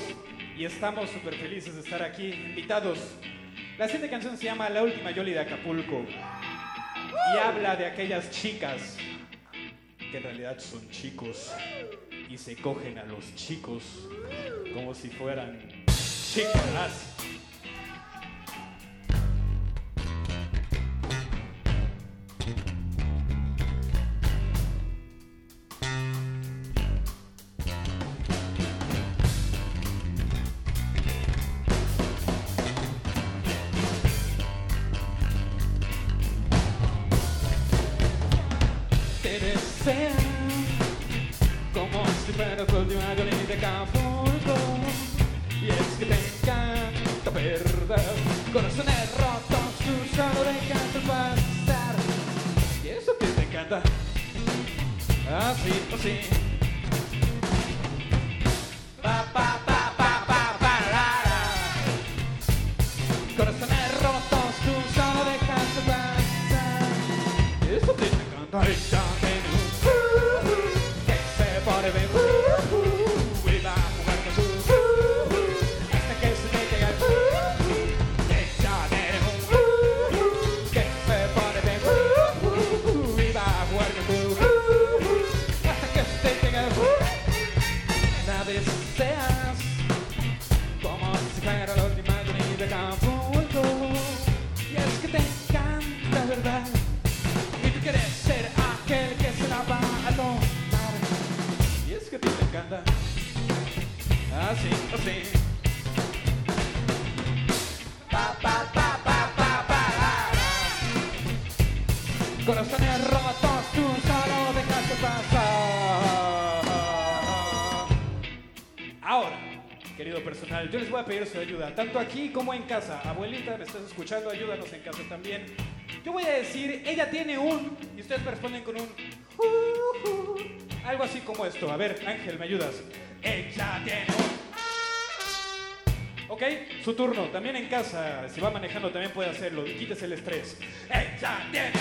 Y estamos súper felices de estar aquí, invitados. La siguiente canción se llama La última Yoli de Acapulco. Y habla de aquellas chicas que en realidad son chicos y se cogen a los chicos como si fueran chicas. Pedir su ayuda, tanto aquí como en casa. Abuelita, me estás escuchando, ayúdanos en casa también. Yo voy a decir, ella tiene un, y ustedes me responden con un, uh, algo así como esto. A ver, Ángel, ¿me ayudas? Ella tiene un. Ok, su turno. También en casa, si va manejando, también puede hacerlo. Quítese el estrés. Ella tiene.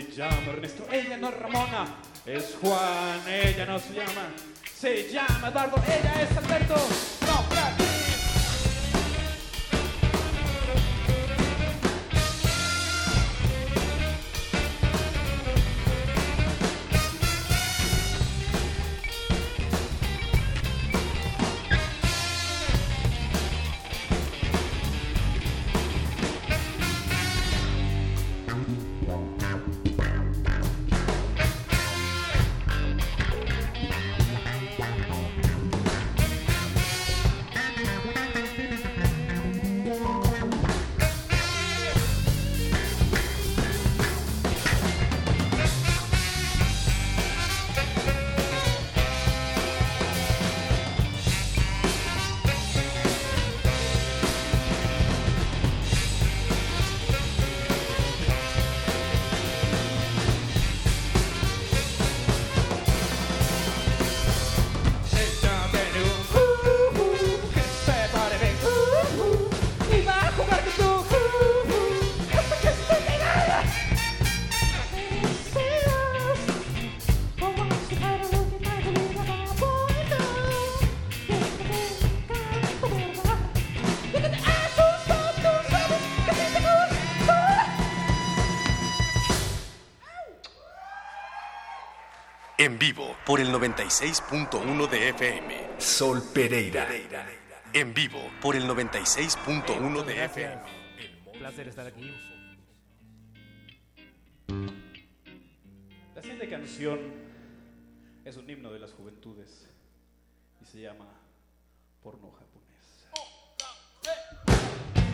Se llama Ernesto. Ella no es Ramona, es Juan. Ella no se llama, se llama Eduardo. Ella es Alberto. No, Frank. En vivo por el 96.1 de FM. Sol Pereira. En vivo por el 96.1 de FM. Placer estar aquí. La siguiente canción es un himno de las juventudes y se llama Porno japonés.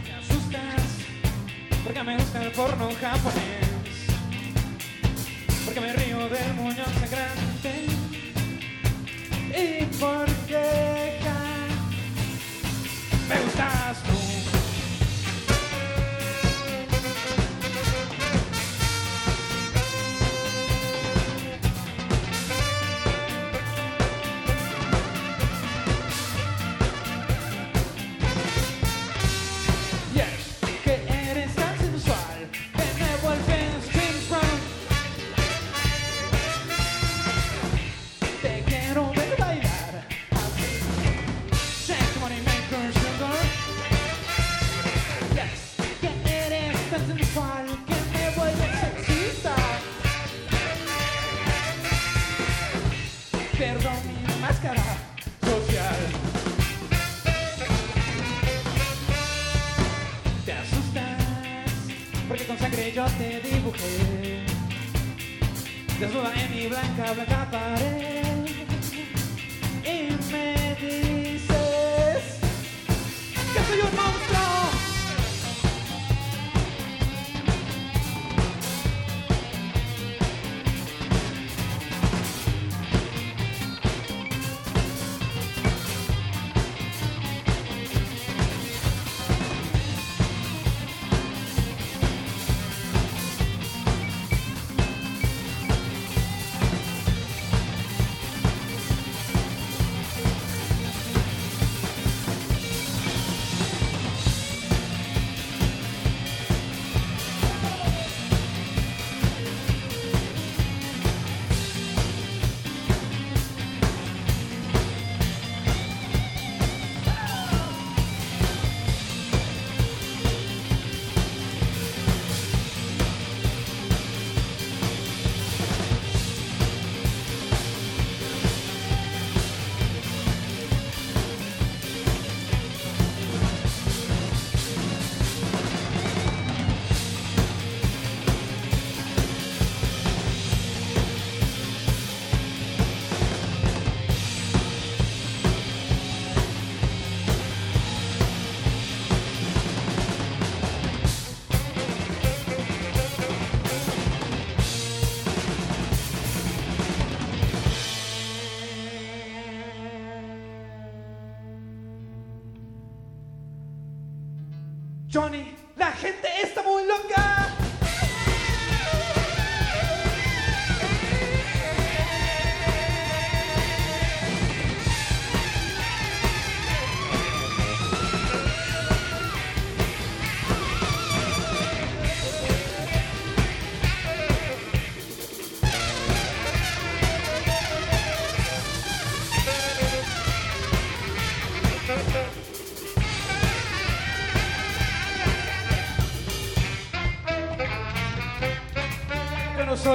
Me asustas porque me gusta el porno japonés, porque me río del muñón sangrante y porque me gustas tú.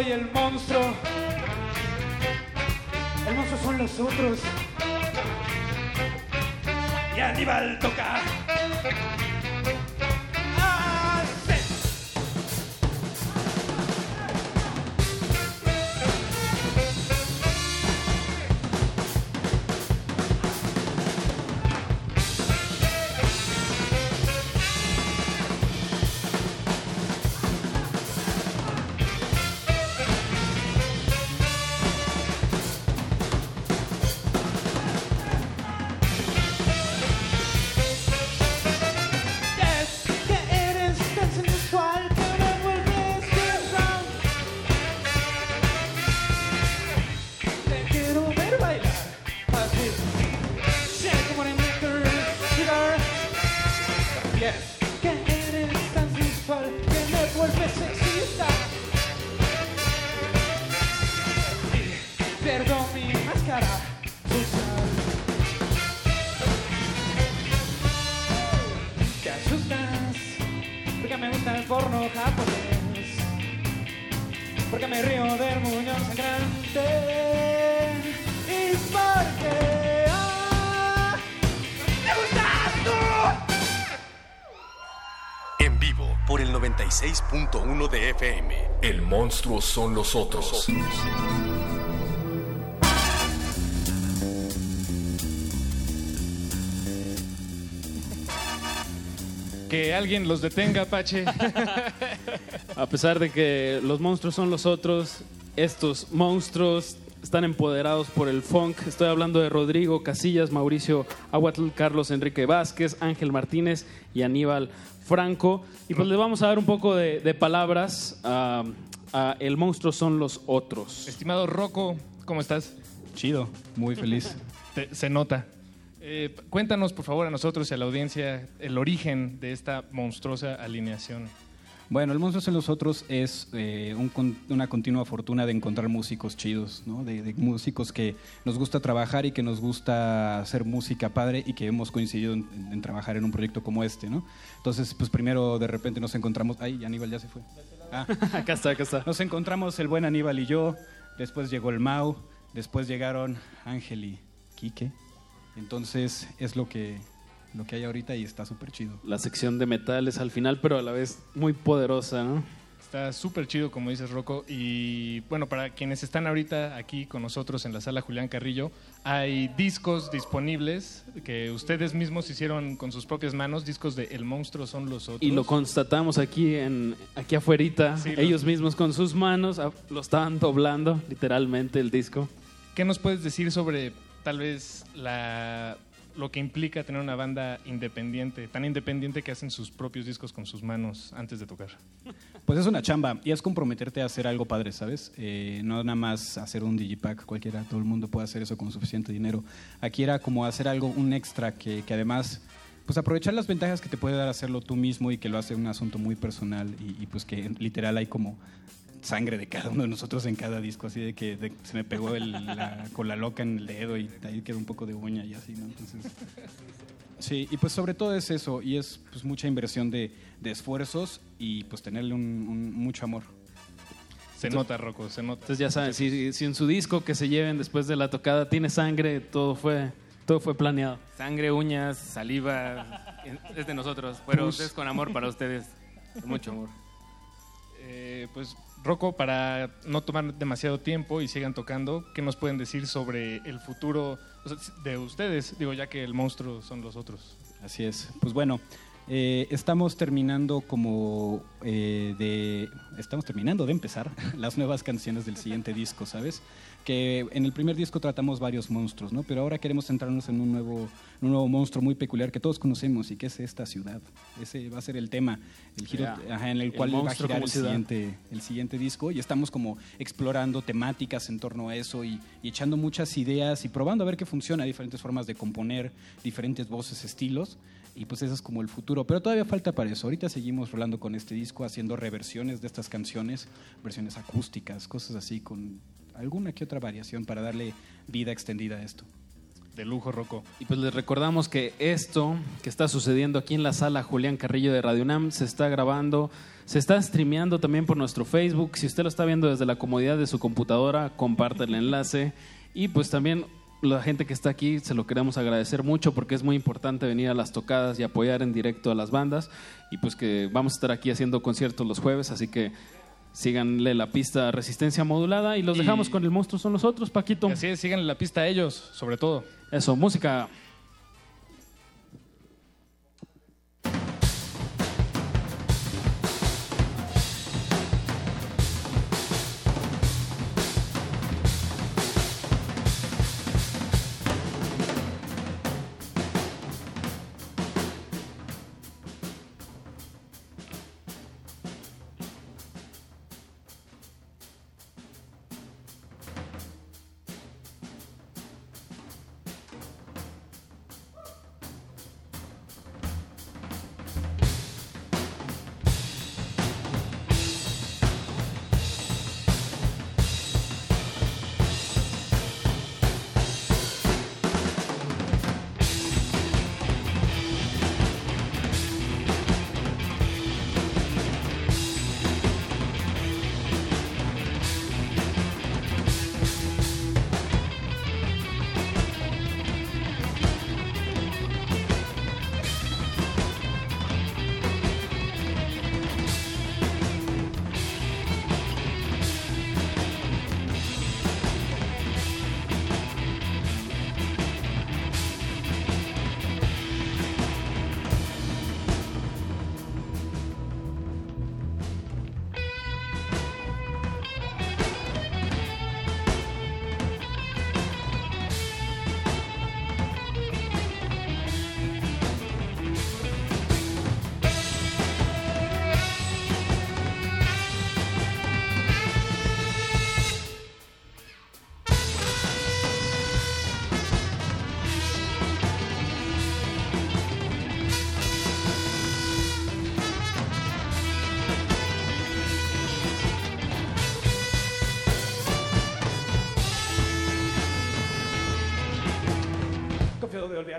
Soy el monstruo. El monstruo son los otros. Y Aníbal toca. El monstruo son los otros. Que alguien los detenga, Apache. A pesar de que los monstruos son los otros, estos monstruos están empoderados por el funk. Estoy hablando de Rodrigo Casillas, Mauricio Aguatl, Carlos Enrique Vázquez, Ángel Martínez y Aníbal Franco. Y pues les vamos a dar un poco de, de palabras a, a El monstruo son los otros. Estimado Rocco, ¿cómo estás? Chido, muy feliz. Te- se nota. Eh, cuéntanos, por favor, a nosotros y a la audiencia el origen de esta monstruosa alineación. Bueno, el Monstruos en los Otros es eh, un una continua fortuna de encontrar músicos chidos, ¿no? de, de músicos que nos gusta trabajar y que nos gusta hacer música padre y que hemos coincidido en, en trabajar en un proyecto como este. ¿no? Entonces, pues primero de repente nos encontramos... ¡Ay, Aníbal ya se fue! Ah. acá está, acá está. Nos encontramos el buen Aníbal y yo, después llegó el Mau, Después llegaron Ángel y Quique. Entonces es lo que, lo que hay ahorita y está súper chido. La sección de metales al final, pero a la vez muy poderosa, ¿no? Está súper chido, como dices, Rocco. Y bueno, para quienes están ahorita aquí con nosotros en la sala Julián Carrillo, hay discos disponibles que ustedes mismos hicieron con sus propias manos, discos de El Monstruo son los otros. Y lo constatamos aquí en aquí afuerita, Sí, lo- ellos mismos con sus manos ah, lo estaban doblando literalmente el disco. ¿Qué nos puedes decir sobre tal vez la, lo que implica tener una banda independiente, tan independiente que hacen sus propios discos con sus manos antes de tocar? Pues es una chamba y es comprometerte a hacer algo padre, ¿sabes? Eh, no nada más hacer un digipack cualquiera, todo el mundo puede hacer eso con suficiente dinero. Aquí era como hacer algo, un extra que, que además, pues aprovechar las ventajas que te puede dar hacerlo tú mismo y que lo hace un asunto muy personal y, y pues que literal hay como sangre de cada uno de nosotros en cada disco, así de que de- se me pegó el- la cola loca en el dedo y ahí quedó un poco de uña y así, ¿no? Entonces... Sí, y pues sobre todo es eso, y es pues mucha inversión de, de esfuerzos y pues tenerle un, un- mucho amor. Se nota, Rocco, se nota. Entonces ya saben, si, si en su disco que se lleven después de la tocada tiene sangre, todo fue, todo fue planeado. Sangre, uñas, saliva, es de nosotros. Pero Pus. ustedes con amor para ustedes. Con mucho amor. Eh, pues Rocco, para no tomar demasiado tiempo y sigan tocando, ¿qué nos pueden decir sobre el futuro de ustedes? Digo, ya que el monstruo son los otros. Así es. Pues bueno, eh, estamos terminando como eh, de... Estamos terminando de empezar las nuevas canciones del siguiente disco, ¿sabes? Que en el primer disco tratamos varios monstruos, ¿no? Pero ahora queremos centrarnos en un nuevo, un nuevo monstruo muy peculiar que todos conocemos y que es esta ciudad. Ese va a ser el tema, el giro ajá, en el El cual va a girar el siguiente, el siguiente disco y estamos como explorando temáticas en torno a eso y, y echando muchas ideas y probando a ver qué funciona, diferentes formas de componer, diferentes voces, estilos y pues eso es como el futuro, pero todavía falta para eso. Ahorita seguimos rolando con este disco, haciendo reversiones de estas canciones, versiones acústicas, cosas así con alguna que otra variación para darle vida extendida a esto. De lujo, Rocco. Y pues les recordamos que esto que está sucediendo aquí en la sala Julián Carrillo de Radio UNAM se está grabando, se está streameando también por nuestro Facebook. Si usted lo está viendo desde la comodidad de su computadora, comparte el enlace. Y pues también la gente que está aquí se lo queremos agradecer mucho porque es muy importante venir a las tocadas y apoyar en directo a las bandas. Y pues que vamos a estar aquí haciendo conciertos los jueves, así que síganle la pista a Resistencia Modulada y los Y- dejamos con el monstruo son los otros, Paquito. Así es, síganle la pista a ellos, sobre todo. Eso, música.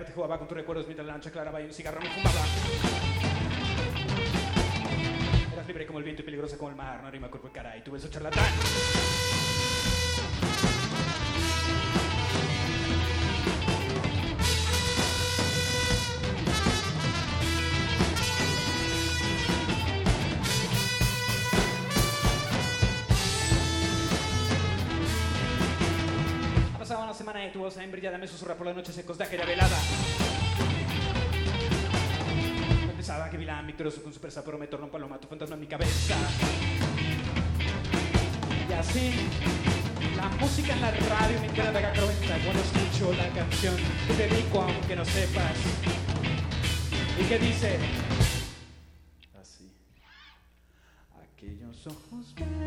Olvidarte, jugaba con tus recuerdos mientras la lancha claraba y un cigarro me fumaba. Eras libre como el viento y peligrosa como el mar, no rima cuerpo y cara y tu beso charlatán. De tu voz embrillada me susurra por las noches secos de aquella velada. Pensaba que Vilán victorioso con su presa, pero me tornó un palomato fantasma en mi cabeza. Y así, la música en la radio me queda mega cruenta cuando escucho la canción que te dedico aunque no sepas. Y que dice así. Aquellos ojos verdes,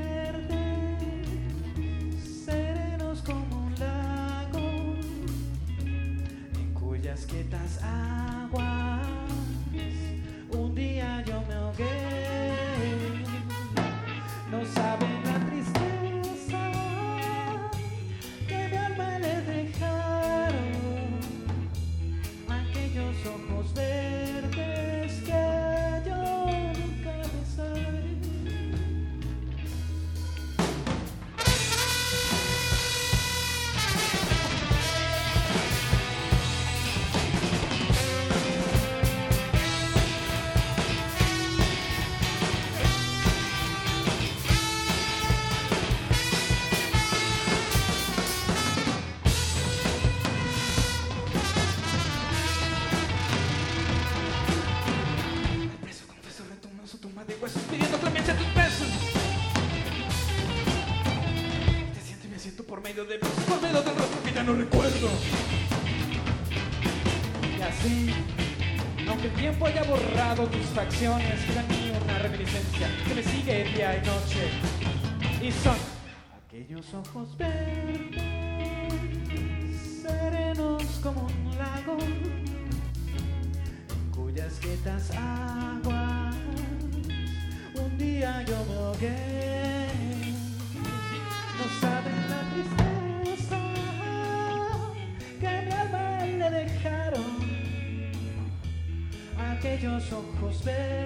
ojos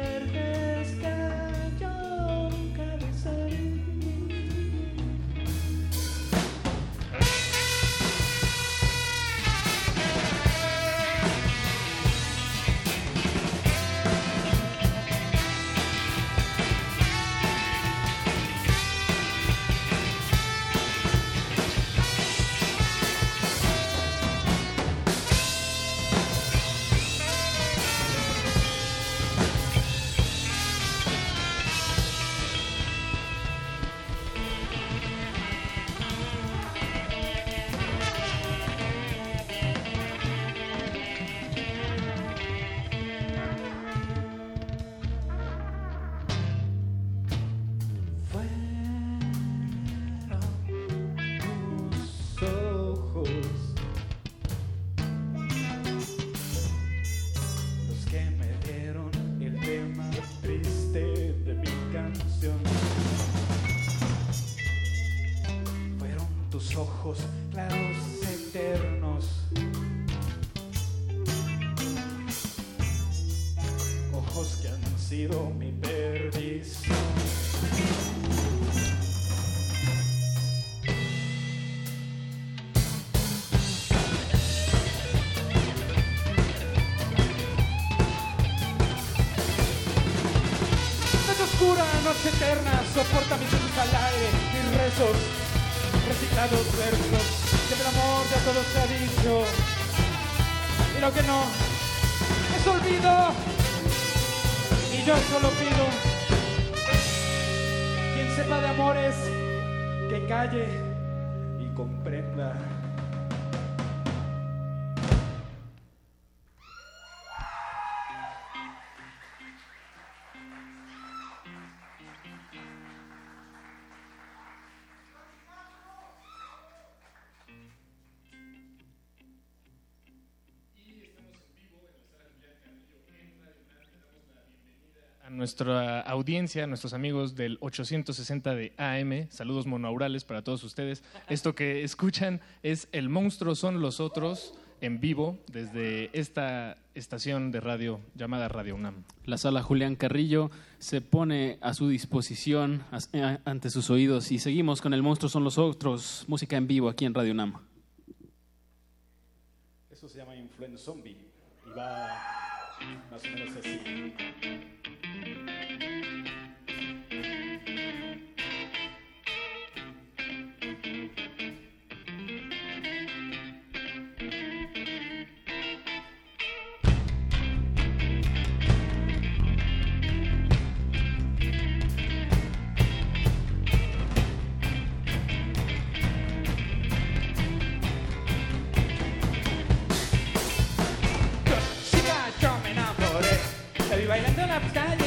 mis rezos, reciclados versos, que el amor ya todo se ha dicho, y lo que no es olvido, y yo solo pido, quien sepa de amores, que calle y comprenda. Nuestra audiencia, nuestros amigos del 860 de AM, saludos monaurales para todos ustedes. Esto que escuchan es El monstruo son los otros en vivo desde esta estación de radio llamada Radio UNAM. La sala Julián Carrillo se pone a su disposición eh, ante sus oídos y seguimos con El monstruo son los otros, música en vivo aquí en Radio UNAM. Eso se llama Influenza Zombie y va más o. la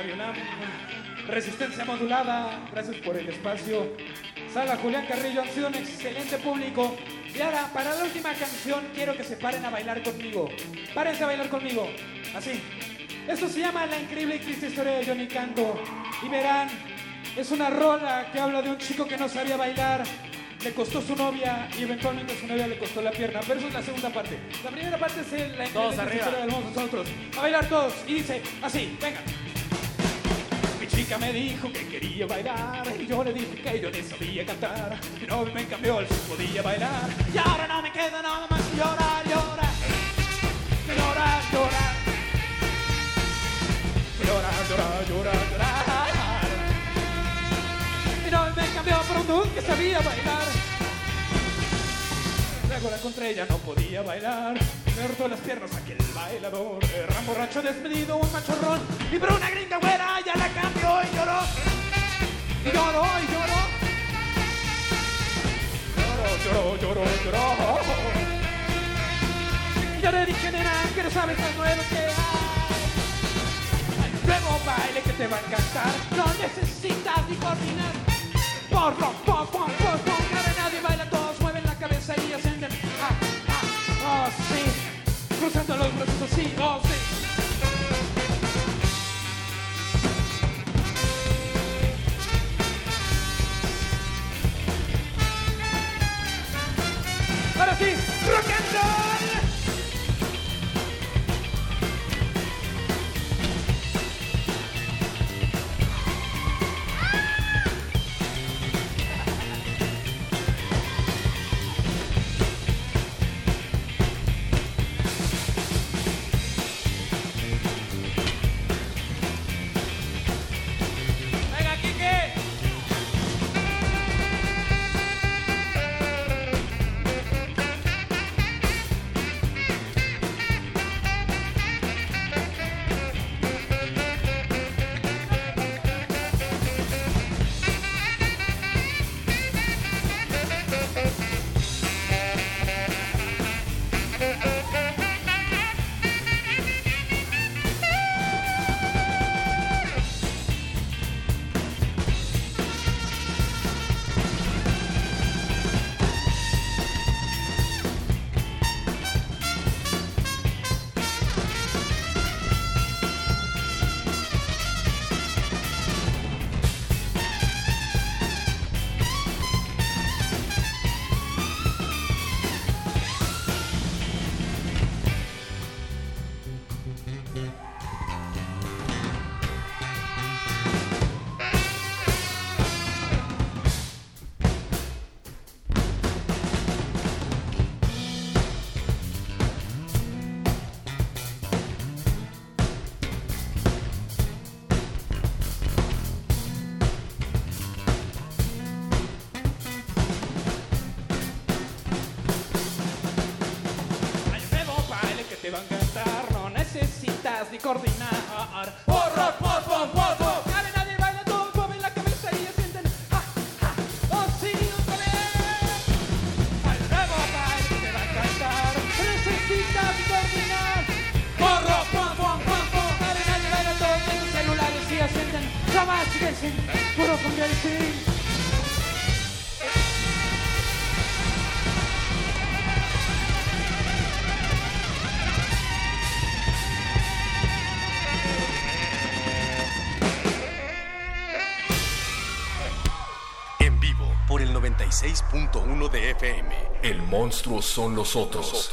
Radio Nam. Resistencia modulada, gracias por el espacio. Sala Julián Carrillo, han sido un excelente público. Y ahora, para la última canción, quiero que se paren a bailar conmigo. Párense a bailar conmigo. Así. Esto se llama La increíble y triste historia de Johnny Canto. Y verán, es una rola que habla de un chico que no sabía bailar. Le costó su novia y eventualmente su novia le costó la pierna. Pero eso es la segunda parte. La primera parte es la increíble Todos historia del mundo, nosotros. A bailar todos. Y dice así, venga. Chica me dijo que quería bailar y yo le dije que yo le sabía cantar. Mi novio me cambió, él sí podía bailar. Y ahora no me queda nada más que llorar, llorar. Llorar, llorar. Llorar, llorar, llorar, llorar. Mi novio me cambió por un dude que sabía bailar. Luego la encontré, ya no podía bailar. Me roto las piernas aquel bailador. Era un borracho despedido, un machorrón. Y por una gringa güera ya la cambió y lloró. Y lloró, y lloró. Lloró, lloró, lloró, lloró. Yo le dije, nena, que no sabes las nuevas que hay. Nuevo baile que te va a encantar. No necesitas ni coordinar. Por, por, por, Cruzando los brazos así, sí. El monstruo son los otros.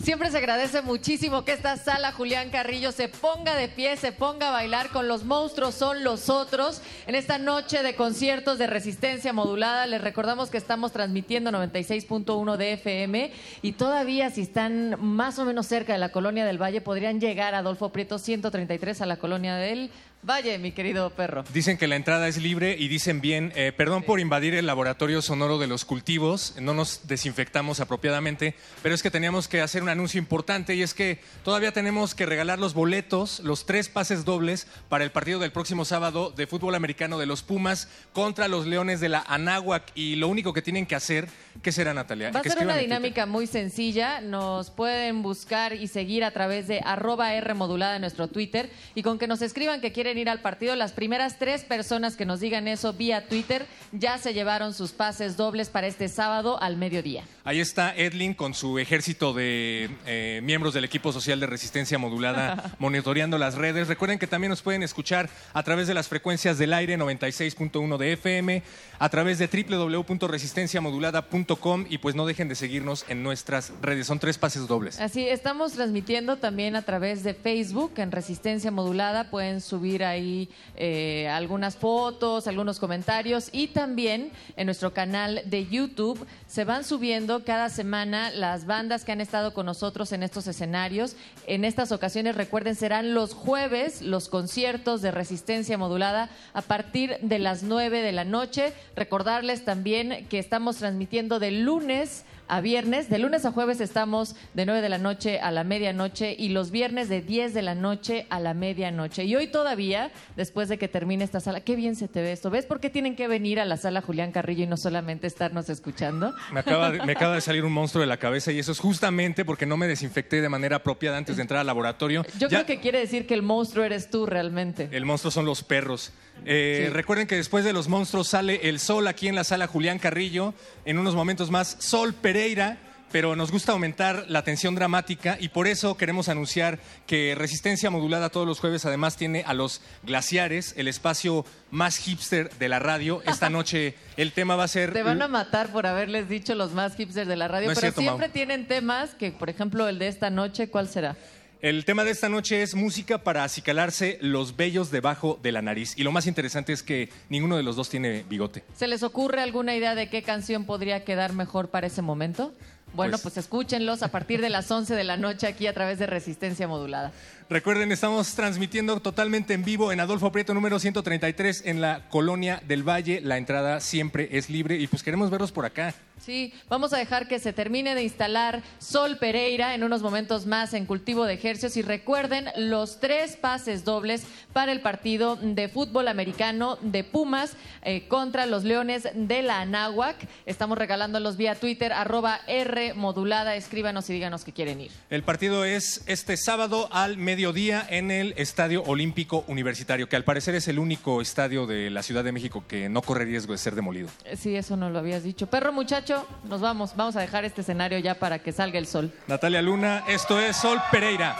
Siempre se agradece muchísimo que esta sala Julián Carrillo se ponga de pie, se ponga a bailar con los monstruos son los otros. En esta noche de conciertos de resistencia modulada, les recordamos que estamos transmitiendo 96.1 de FM y todavía si están más o menos cerca de la colonia del Valle podrían llegar Adolfo Prieto 133 a la colonia del Valle, mi querido perro. Dicen que la entrada es libre y dicen bien, eh, perdón por invadir el laboratorio sonoro de los cultivos, no nos desinfectamos apropiadamente, pero es que teníamos que hacer un anuncio importante y es que todavía tenemos que regalar los boletos, los tres pases dobles para el partido del próximo sábado de fútbol americano de los Pumas contra los Leones de la Anáhuac y lo único que tienen que hacer, ¿qué será Natalia? Va a ser una dinámica muy sencilla. Nos pueden buscar y seguir a través de arroba R modulada en nuestro Twitter. Y con que nos escriban que quieren ir al partido, las primeras tres personas que nos digan eso vía Twitter ya se llevaron sus pases dobles para este sábado al mediodía. Ahí está Edlin con su ejército de eh, miembros del equipo social de resistencia modulada monitoreando las redes. Recuerden que también nos pueden escuchar a través de las frecuencias del aire 96.1 de FM, a través de www.resistenciamodulada.com y pues no dejen de seguirnos en nuestras redes. Son tres pases dobles. Así, estamos transmitiendo también a través de Facebook en Resistencia Modulada. Pueden subir ahí eh, algunas fotos, algunos comentarios y también en nuestro canal de YouTube se van subiendo cada semana las bandas que han estado con nosotros en estos escenarios. En estas ocasiones, recuerden, serán los jueves los conciertos de Resistencia Modulada a partir de las 9 de la noche. Recordarles también que estamos transmitiendo de lunes a viernes. De lunes a jueves estamos de 9 de la noche a la medianoche y los viernes de 10 de la noche a la medianoche. Y hoy todavía después de que termine esta sala. Qué bien se te ve esto. ¿Ves por qué tienen que venir a la sala Julián Carrillo y no solamente estarnos escuchando? Me acaba, de, me acaba de salir un monstruo de la cabeza y eso es justamente porque no me desinfecté de manera apropiada antes de entrar al laboratorio. Yo Ya- creo que quiere decir que el monstruo eres tú realmente. El monstruo son los perros. Eh, Sí. Recuerden que después de los monstruos sale el sol aquí en la sala Julián Carrillo. En unos momentos más, Sol Pereira. Pero nos gusta aumentar la tensión dramática y por eso queremos anunciar que Resistencia Modulada todos los jueves además tiene a los glaciares, el espacio más hipster de la radio. Esta noche el tema va a ser... Te van a matar por haberles dicho los más hipsters de la radio, No pero cierto, siempre Mau. tienen temas que, por ejemplo, el de esta noche, ¿cuál será? El tema de esta noche es música para acicalarse los vellos debajo de la nariz. Y lo más interesante es que ninguno de los dos tiene bigote. ¿Se les ocurre alguna idea de qué canción podría quedar mejor para ese momento? Bueno, Pues- pues, escúchenlos a partir de las 11 de la noche aquí a través de Resistencia Modulada. Recuerden, estamos transmitiendo totalmente en vivo en Adolfo Prieto número 133 en la Colonia del Valle. La entrada siempre es libre y pues queremos verlos por acá. Sí, vamos a dejar que se termine de instalar Sol Pereira en unos momentos más en cultivo de ejercicios y recuerden los tres pases dobles para el partido de fútbol americano de Pumas eh, contra los Leones de la Anáhuac. Estamos regalándolos vía Twitter, arroba R modulada. Escríbanos y díganos que quieren ir. El partido es este sábado al mediodía en el Estadio Olímpico Universitario, que al parecer es el único estadio de la Ciudad de México que no corre riesgo de ser demolido. Eh, Sí, eso no lo habías dicho. Perro muchacho, nos vamos. Vamos a dejar este escenario ya para que salga el sol. Natalia Luna, esto es Sol Pereira.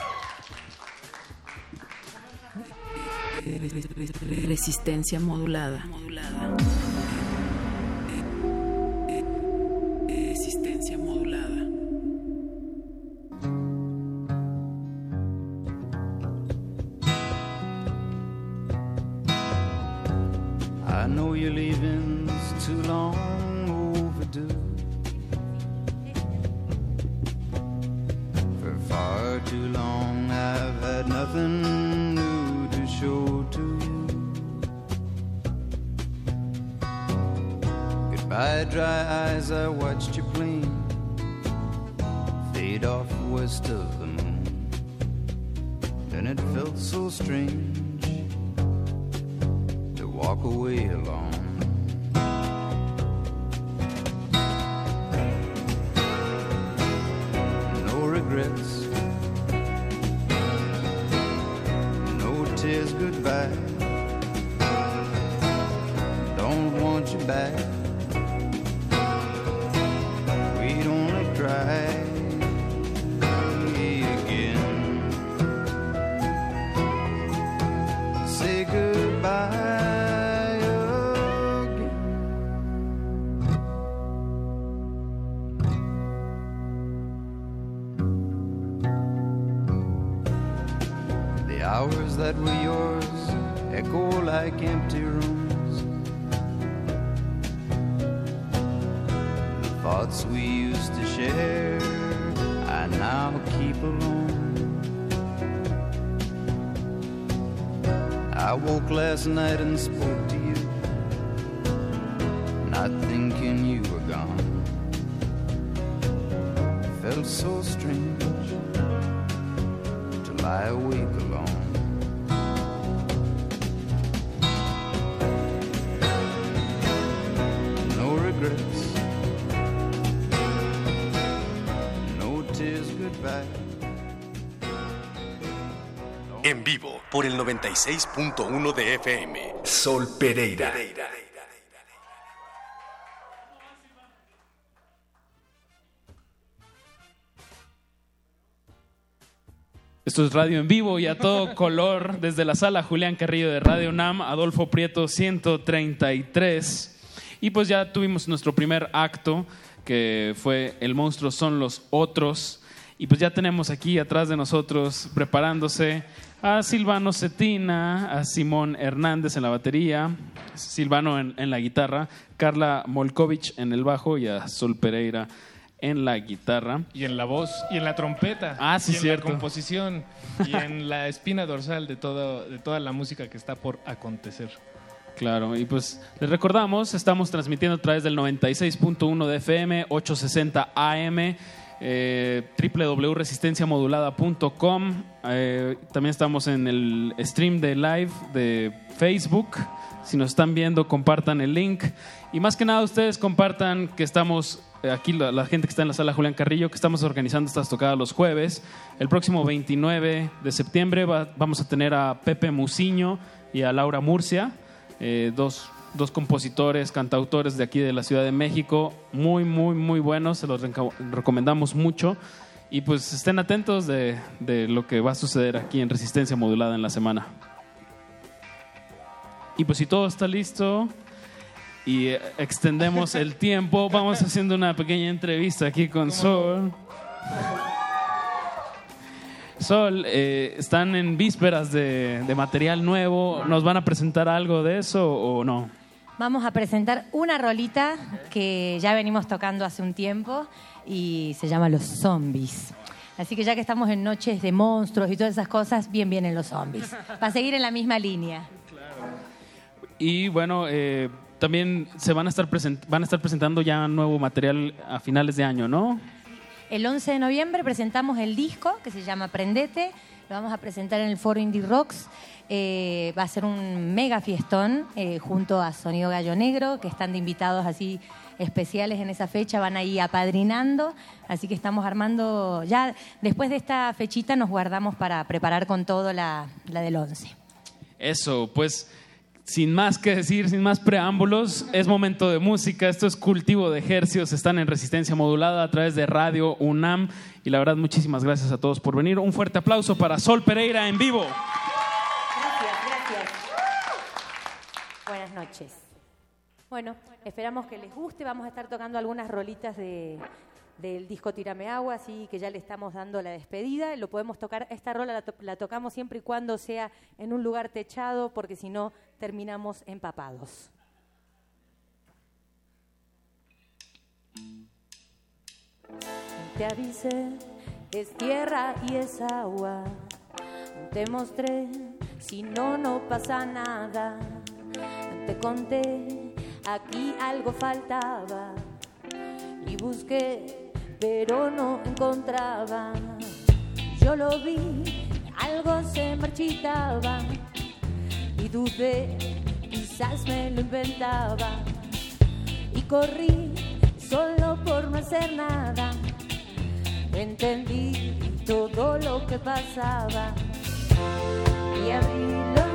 Resistencia modulada. Resistencia modulada. I know you're leaving's too long overdue. For far too long I've had nothing new to show to you. Goodbye, dry eyes, I watched you plane fade off west of the moon. And it felt so strange walk away alone. No regrets, no tears goodbye. Don't want you back. And por el 96.1 de FM. Sol Pereira. Esto es radio en vivo y a todo color desde la sala Julián Carrillo de Radio UNAM, Adolfo Prieto 133. Y pues ya tuvimos nuestro primer acto, que fue El monstruo son los otros. Y pues ya tenemos aquí atrás de nosotros preparándose a Silvano Cetina, a Simón Hernández en la batería, Silvano en, en la guitarra, Carla Molkovich en el bajo y a Sol Pereira en la guitarra. Y en la voz, y en la trompeta, Ah, sí, y en cierto. la composición, y en la espina dorsal de, todo, de toda la música que está por acontecer. Claro, y pues les recordamos, estamos transmitiendo a través del 96.1 de FM, 860 AM. Eh, www.resistenciamodulada.com. Eh, también estamos en el stream de live de Facebook. Si nos están viendo, compartan el link. Y más que nada, ustedes compartan que estamos, eh, aquí la, gente que está en la sala Julián Carrillo, que estamos organizando estas tocadas los jueves. El próximo 29 de septiembre va- vamos a tener a Pepe Musiño y a Laura Murcia, eh, dos, dos compositores, cantautores de aquí de la Ciudad de México, muy, muy, muy buenos, se los recomendamos mucho. Y pues estén atentos de, de lo que va a suceder aquí en Resistencia Modulada en la semana. Y pues si todo está listo y eh, extendemos el tiempo, vamos haciendo una pequeña entrevista aquí con Sol. Sol, eh, están en vísperas de, de material nuevo. ¿Nos van a presentar algo de eso o no? Vamos a presentar una rolita que ya venimos tocando hace un tiempo y se llama Los Zombies. Así que ya que estamos en noches de monstruos y todas esas cosas, bien vienen los zombies. Va a seguir en la misma línea. Y bueno, eh, también se van a estar van a estar presentando ya nuevo material a finales de año, ¿no? El 11 de noviembre presentamos el disco que se llama Prendete. Lo vamos a presentar en el Foro Indie Rocks. Eh, va a ser un mega fiestón eh, junto a Sonido Gallo Negro, que están de invitados así especiales en esa fecha. Van ahí apadrinando. Así que estamos armando. Ya después de esta fechita nos guardamos para preparar con todo la, la del 11. Eso, pues sin más que decir, sin más preámbulos, es momento de música. Esto es cultivo de ejercios. Están en resistencia modulada a través de Radio UNAM. Y la verdad, muchísimas gracias a todos por venir. Un fuerte aplauso para Sol Pereira en vivo. Gracias, gracias. Buenas noches. Bueno, esperamos que les guste. Vamos a estar tocando algunas rolitas de, del disco Tírame Agua, así que ya le estamos dando la despedida. Lo podemos tocar, esta rola la, la tocamos siempre y cuando sea en un lugar techado, porque si no terminamos empapados. Te avisé, es tierra y es agua. Te mostré, si no, no pasa nada. Te conté, aquí algo faltaba. Y busqué, pero no encontraba. Yo lo vi, algo se marchitaba. Y dudé, quizás me lo inventaba. Y corrí, solo por no hacer nada. Entendí todo lo que pasaba y abrí los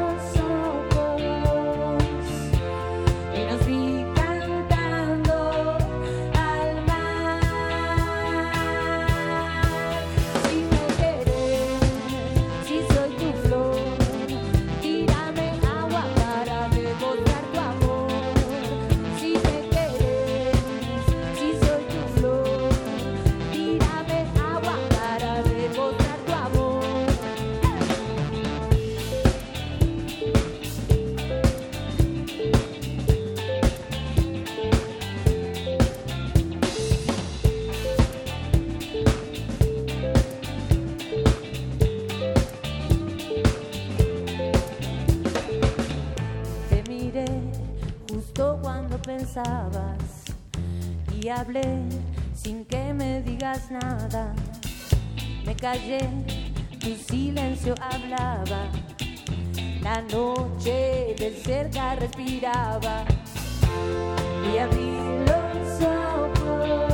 pensabas y hablé sin que me digas nada. Me callé, tu silencio hablaba. La noche de cerca respiraba y abrí los ojos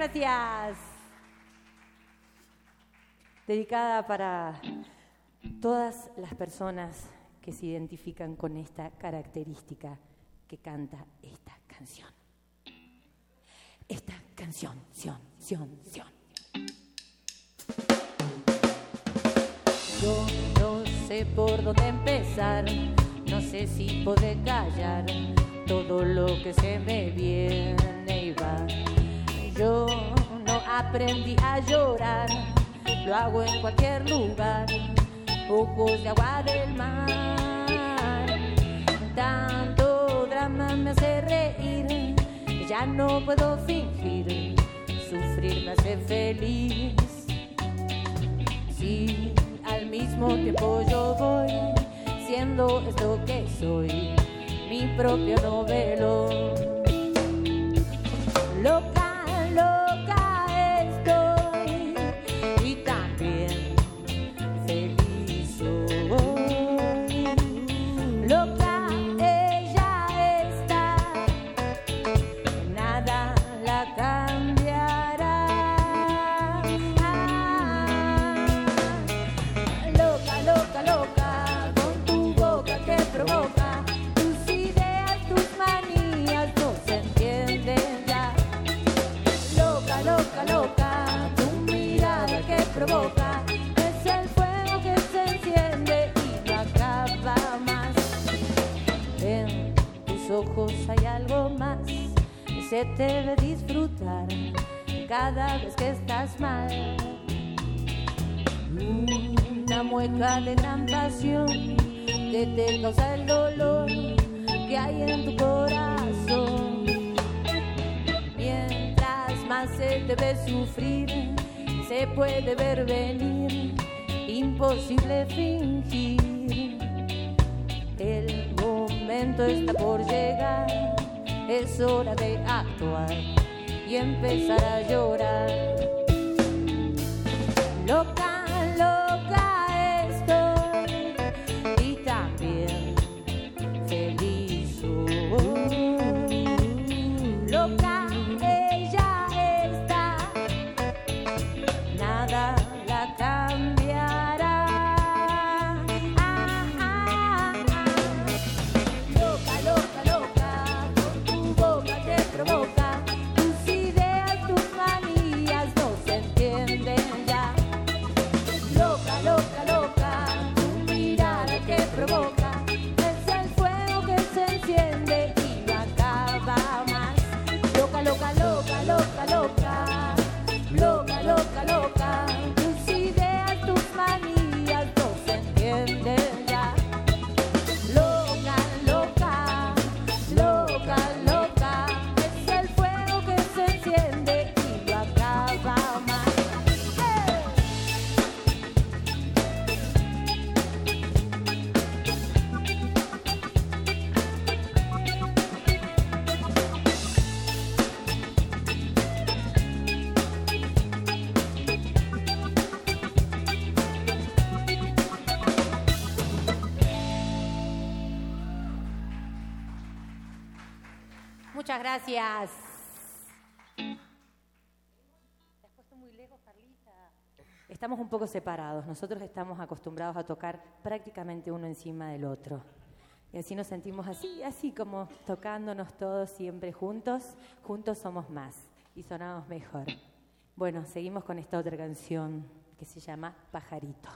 gracias. Dedicada para todas las personas que se identifican con esta característica que canta esta canción. Esta canción, sion, sion, sion. Yo no sé por dónde empezar, no sé si podré callar todo lo que se me viene y va. Yo no aprendí a llorar, lo hago en cualquier lugar, ojos de agua del mar. Tanto drama me hace reír, ya no puedo fingir, sufrir me hace feliz. Si al mismo tiempo yo voy siendo esto que soy, mi propio novelo. Loca, puede ver venir, imposible fingir. El momento está por llegar, es hora de actuar y empezar a llorar. Gracias. Estamos un poco separados. Nosotros estamos acostumbrados a tocar prácticamente uno encima del otro. Y así nos sentimos así, así como tocándonos todos siempre juntos. Juntos somos más y sonamos mejor. Bueno, seguimos con esta otra canción que se llama Pajarito.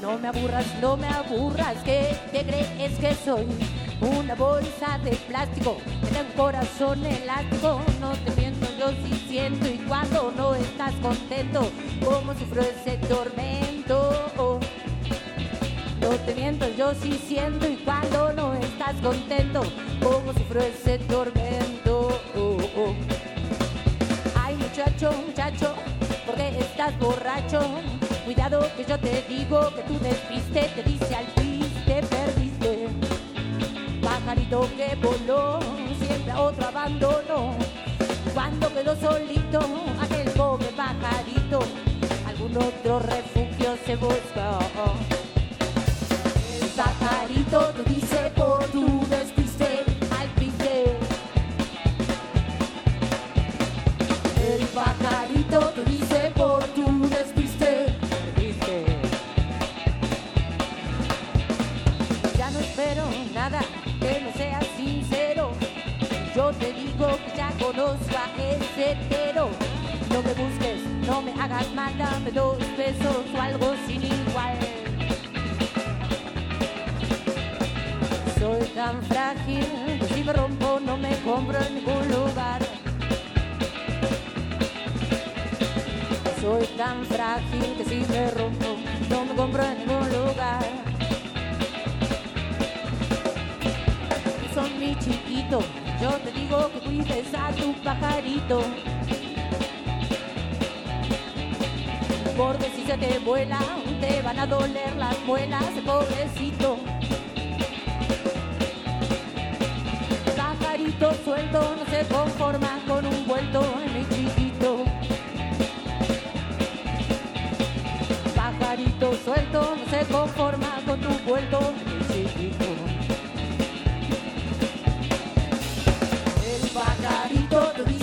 No me aburras, no me aburras, que te crees que soy una bolsa de plástico, en un corazón elástico. No te miento, yo sí siento y cuando no estás contento, cómo sufro ese tormento. No te miento, yo sí siento y cuando no estás contento, cómo sufro ese tormento. Ay muchacho, muchacho, ¿por qué estás borracho? Cuidado que yo te digo que tú despiste, te dice al te perdiste. Pajarito que voló, siempre a otro abandonó. Cuando quedó solito, aquel pobre pajarito, algún otro refugio se buscó. pajarito te dice por tu despiste al piste. El pajarito te dice por tu despiste. Nada que no sea sincero. Yo te digo que ya conozco a ese hetero. No me busques, no me hagas mal, dame dos besos o algo sin igual. Soy tan frágil que si me rompo no me compro en ningún lugar. Soy tan frágil que si me rompo no me compro en ningún lugar. Son mi chiquito, yo te digo que cuides a tu pajarito. Porque si se te vuela, te van a doler las muelas, pobrecito. Pajarito suelto no se conforma con un vuelto en mi chiquito. Pajarito suelto no se conforma con tu vuelto mi pajarito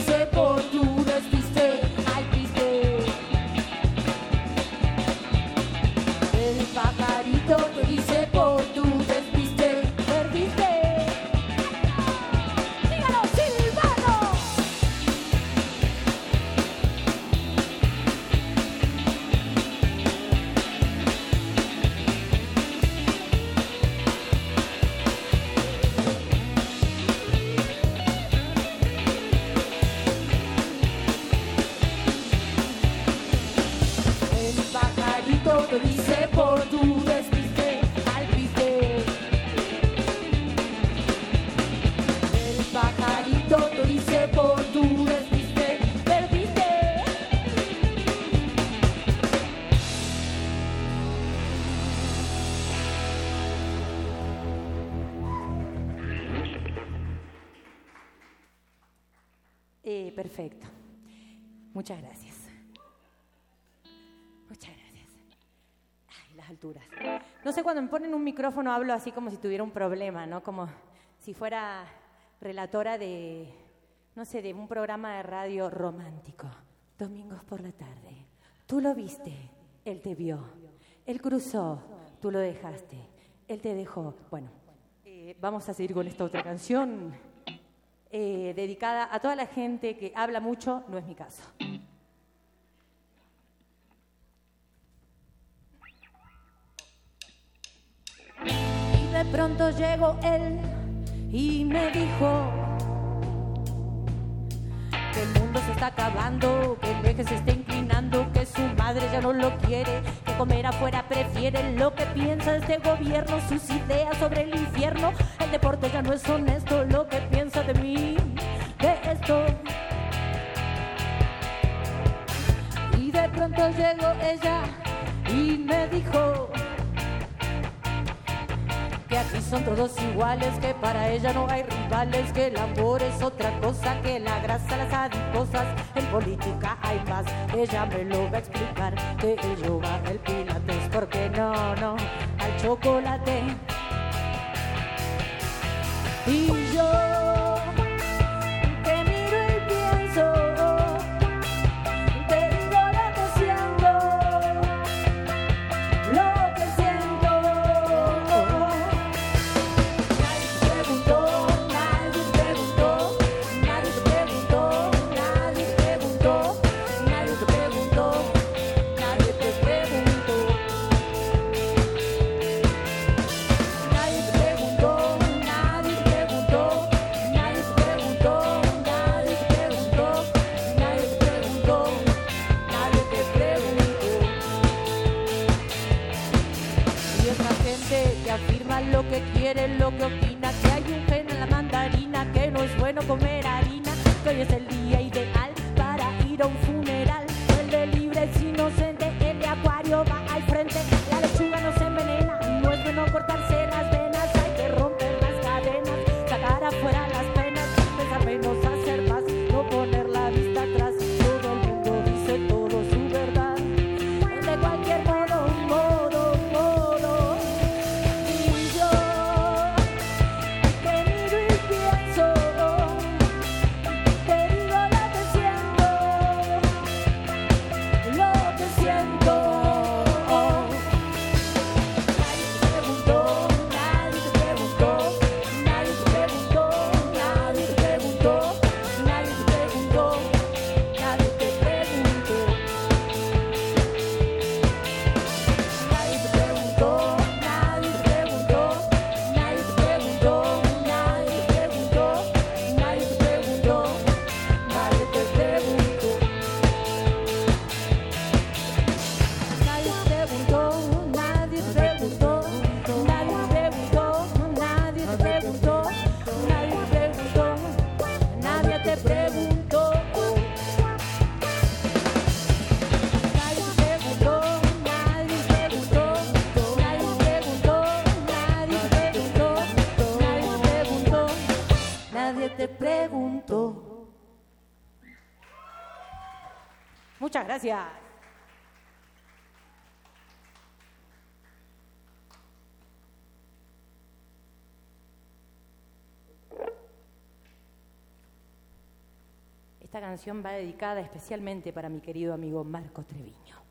ponen un micrófono hablo así como si tuviera un problema, ¿no? Como si fuera relatora de, no sé, de un programa de radio romántico. Domingos por la tarde. Tú lo viste, él te vio. Él cruzó, tú lo dejaste. Él te dejó. Bueno, eh, vamos a seguir con esta otra canción eh, dedicada a toda la gente que habla mucho, no es mi caso. De pronto llegó él y me dijo que el mundo se está acabando, que el eje se está inclinando, que su madre ya no lo quiere, que comer afuera prefiere lo que piensa este gobierno, sus ideas sobre el infierno, el deporte ya no es honesto, lo que piensa de mí, de esto. Y de pronto llegó ella y me dijo que aquí son todos iguales, que para ella no hay rivales, que el amor es otra cosa, que la grasa, las adiposas, en política hay más. Ella me lo va a explicar, que el yoga, el pilates, porque no, no, al chocolate. Y yo, que miro y pienso, comer harina, que hoy es el día ideal para ir a un funeral. El de libre es inocente, el de acuario va al frente, Esta canción va dedicada especialmente para mi querido amigo Marco Treviño.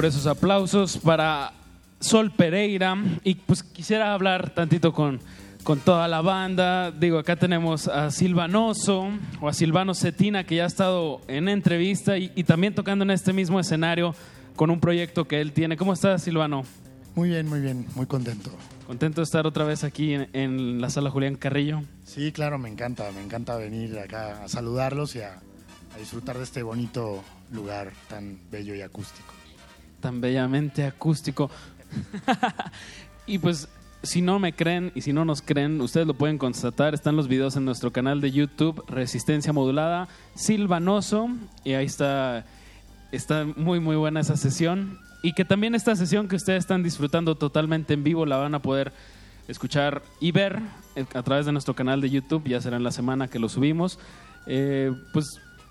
por esos aplausos para Sol Pereira. Y pues quisiera hablar tantito con, con toda la banda. Digo, acá tenemos a Silvanoso o a Silvano Cetina, que ya ha estado en entrevista y, también tocando en este mismo escenario con un proyecto que él tiene. ¿Cómo estás, Silvano? Muy bien, muy bien, muy contento. Contento de estar otra vez aquí en, la sala Julián Carrillo. Sí, claro, me encanta, me encanta venir acá a saludarlos y a disfrutar de este bonito lugar tan bello y acústico tan bellamente acústico. y pues si no me creen y si no nos creen, ustedes lo pueden constatar. Están los videos en nuestro canal de YouTube, Resistencia Modulada, Silvanoso. Y ahí está, está muy, muy buena esa sesión. Y que también esta sesión que ustedes están disfrutando totalmente en vivo la van a poder escuchar y ver eh, a través de nuestro canal de YouTube. Ya será en la semana que lo subimos. Eh, pues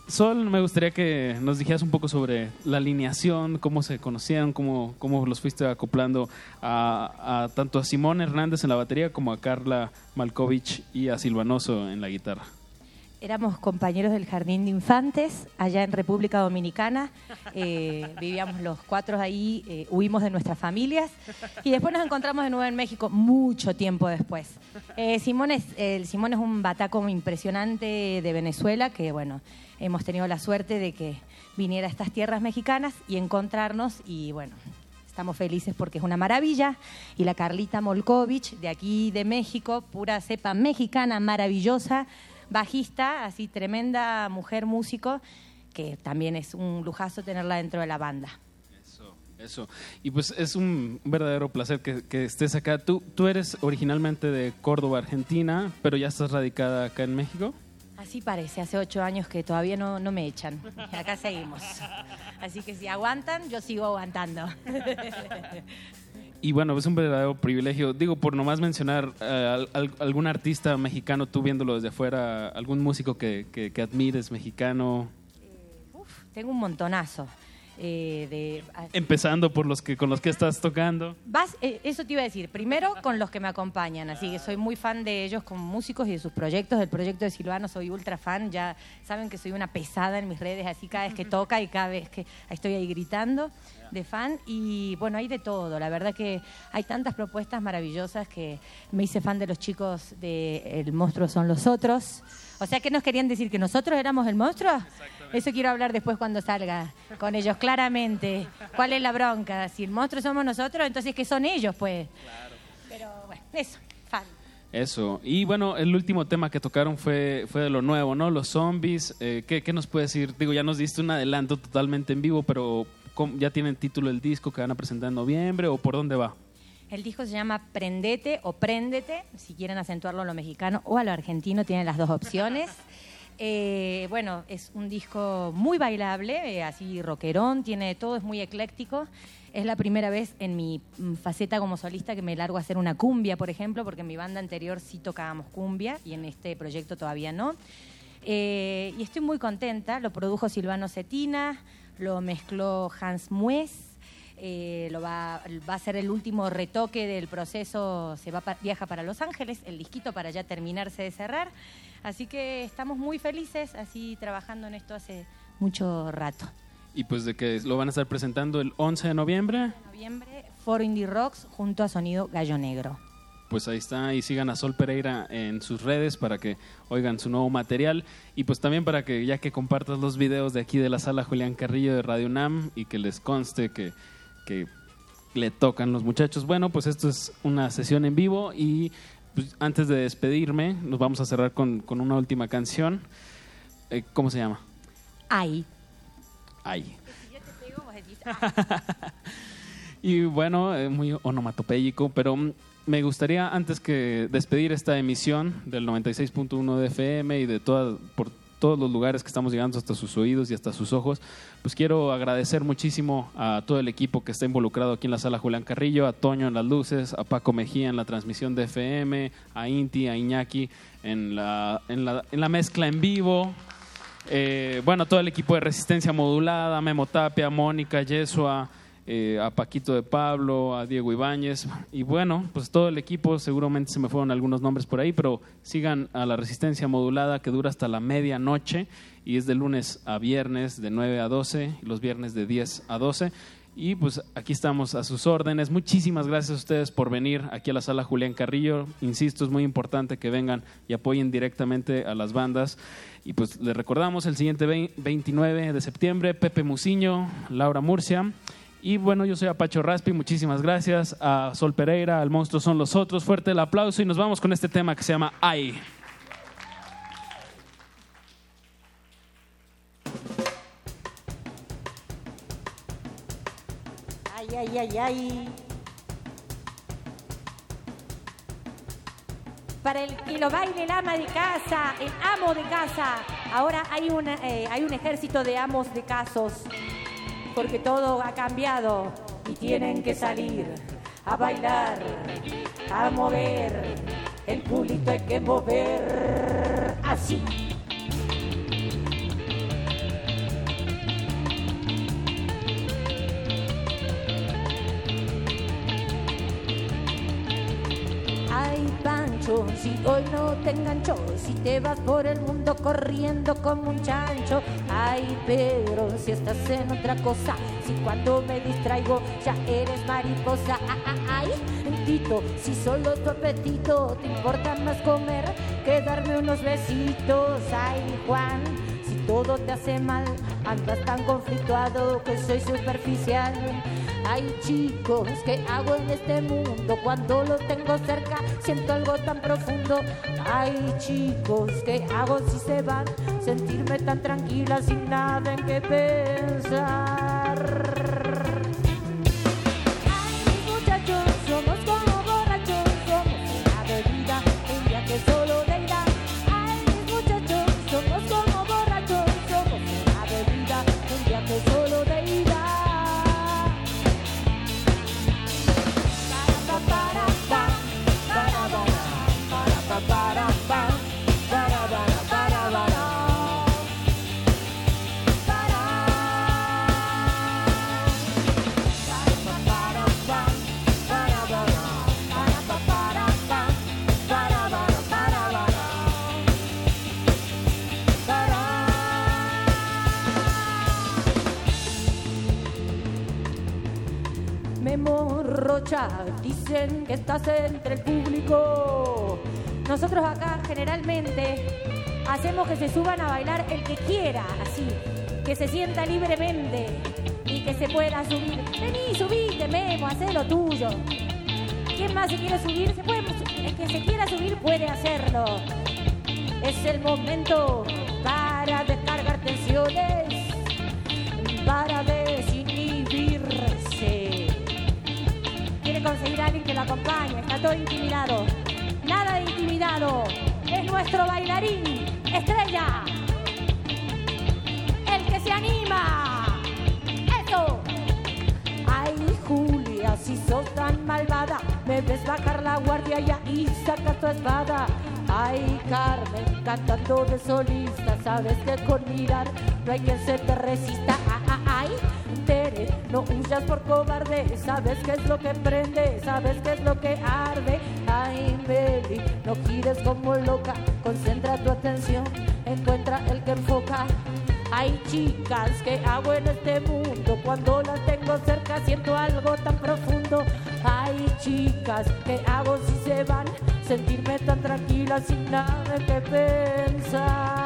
Sol, me gustaría que nos dijeras un poco sobre la alineación, cómo se conocieron, cómo, cómo los fuiste acoplando a, a tanto a Simón Hernández en la batería como a Carla Malkovich y a Silvanoso en la guitarra. Éramos compañeros del Jardín de Infantes, allá en República Dominicana. Eh, vivíamos los cuatro ahí, eh, huimos de nuestras familias y después nos encontramos de nuevo en México mucho tiempo después. Eh, Simón, es, el Simón es un bataco impresionante de Venezuela que, bueno, hemos tenido la suerte de que viniera a estas tierras mexicanas y encontrarnos y, bueno, estamos felices porque es una maravilla. Y la Carlita Molkovich, de aquí de México, pura cepa mexicana, maravillosa, bajista, así tremenda mujer músico, que también es un lujazo tenerla dentro de la banda. Eso. Y pues es un verdadero placer que, que estés acá. ¿Tú, tú eres originalmente de Córdoba, Argentina, pero ya estás radicada acá en México. Así parece, hace ocho años que todavía no, no me echan. Y acá seguimos. Así que si aguantan, yo sigo aguantando. Y bueno, es un verdadero privilegio. Digo, por nomás mencionar eh, al- al- algún artista mexicano, tú viéndolo desde afuera, algún músico que, que, que admires mexicano, Tengo un montonazo. Eh, de, empezando por los que con los que estás tocando. Vas, eh, eso te iba a decir. Primero con los que me acompañan, así que soy muy fan de ellos como músicos y de sus proyectos. Del proyecto de Silvano soy ultra fan. Ya saben que soy una pesada en mis redes, así cada vez que toca y cada vez que estoy ahí gritando de fan. Y bueno, hay de todo. La verdad que hay tantas propuestas maravillosas que me hice fan de los chicos de El monstruo son los otros. O sea, que nos querían decir que nosotros éramos el monstruo? Eso quiero hablar después cuando salga con ellos, claramente. ¿Cuál es la bronca? Si el monstruo somos nosotros, entonces ¿qué son ellos, pues? Pero bueno, eso, fan. Eso. Y bueno, el último tema que tocaron fue, fue de lo nuevo, ¿no? Los zombies. Eh, ¿qué, qué nos puedes decir? Digo, ya nos diste un adelanto totalmente en vivo, pero ¿cómo- ¿ya tienen título el disco que van a presentar en noviembre o por dónde va? El disco se llama Prendete o Préndete, si quieren acentuarlo a lo mexicano o a lo argentino, tienen las dos opciones. Eh, bueno, es un disco muy bailable, eh, así rockerón, tiene de todo, es muy ecléctico. Es la primera vez en mi mm, faceta como solista que me largo a hacer una cumbia, por ejemplo, porque en mi banda anterior sí tocábamos cumbia y en este proyecto todavía no. Eh, y estoy muy contenta, lo produjo Silvano Cetina, lo mezcló Hans Mues, eh, lo va, va a ser el último retoque del proceso, se va viaja para Los Ángeles, el disquito para ya terminarse de cerrar. Así que estamos muy felices, así trabajando en esto hace mucho rato. Y pues de que lo van a estar presentando el 11 de noviembre. Noviembre, Foro Indie Rocks junto a Sonido Gallo Negro. Pues ahí está, y sigan a Sol Pereira en sus redes para que oigan su nuevo material y pues también para que ya que compartas los videos de aquí de la sala Julián Carrillo de Radio UNAM y que les conste que, que le tocan los muchachos. Bueno, pues esto es una sesión en vivo y pues, antes de despedirme nos vamos a cerrar con, con una última canción. Eh, ¿Cómo se llama? Ay. Ay. Y bueno, eh, muy onomatopéyico, pero mm, me gustaría antes que despedir esta emisión del 96.1 de FM y de todas por todos los lugares que estamos llegando hasta sus oídos y hasta sus ojos, pues quiero agradecer muchísimo a todo el equipo que está involucrado aquí en la sala Julián Carrillo, a Toño en las luces, a Paco Mejía en la transmisión de FM, a Inti, a Iñaki en la, en la, en la mezcla en vivo, eh, bueno, todo el equipo de Resistencia Modulada, Memo Tapia, Mónica, Yesua, eh, a Paquito de Pablo, a Diego Ibáñez, y bueno, pues todo el equipo, seguramente se me fueron algunos nombres por ahí, pero sigan a la Resistencia Modulada que dura hasta la medianoche y es de lunes a viernes de 9 a 12, y los viernes de 10 a 12. Y pues aquí estamos a sus órdenes. Muchísimas gracias a ustedes por venir aquí a la sala Julián Carrillo. Insisto, es muy importante que vengan y apoyen directamente a las bandas. Y pues les recordamos el siguiente vein- 29 de septiembre, Pepe Muciño, Laura Murcia. Y bueno, yo soy Apacho Raspi, muchísimas gracias a Sol Pereira, al Monstruo Son los Otros. Fuerte el aplauso y nos vamos con este tema que se llama Ay. Ay, ay, ay, ay. para el que lo baile el ama de casa, el amo de casa. Ahora hay, una, eh, hay un ejército de amos de casos, porque todo ha cambiado y tienen que salir a bailar, a mover. El culito hay que mover así. Pancho, si hoy no te enganchó, si te vas por el mundo corriendo como un chancho. Ay, Pedro, si estás en otra cosa, si cuando me distraigo ya eres mariposa. Ah, ah, Ay, Tito, si solo tu apetito te importa más comer que darme unos besitos. Ay, Juan, si todo te hace mal, andas tan conflictuado que soy superficial. Ay chicos, ¿qué hago en este mundo? Cuando los tengo cerca siento algo tan profundo. Ay chicos, ¿qué hago si se van? Sentirme tan tranquila sin nada en qué pensar. Dicen que estás entre el público. Nosotros acá generalmente hacemos que se suban a bailar el que quiera, así, que se sienta libremente y que se pueda subir. Vení, subite, Memo, haz lo tuyo. ¿Quién más se quiere subir? Se puede, el que se quiera subir puede hacerlo. Es el momento para descargar tensiones, para desinhibirse. Quiere conseguir a alguien que lo acompañe, está todo intimidado. Nada de intimidado. Es nuestro bailarín, estrella. El que se anima. Eso. Ay, Julia, si sos tan malvada, me ves bajar la guardia y ahí saca tu espada. Ay, Carmen, cantando de solista, sabes que con mirar no hay quien se te resista. Ah, ah, Tere, no huyas por cobarde, sabes qué es lo que prende, sabes qué es lo que arde. Ay, Meli, no gires como loca, concentra tu atención, encuentra el que enfoca. Hay chicas que hago en este mundo cuando las tengo cerca siento algo tan profundo. Hay chicas que hago si se van sentirme tan tranquila sin nada que pensar.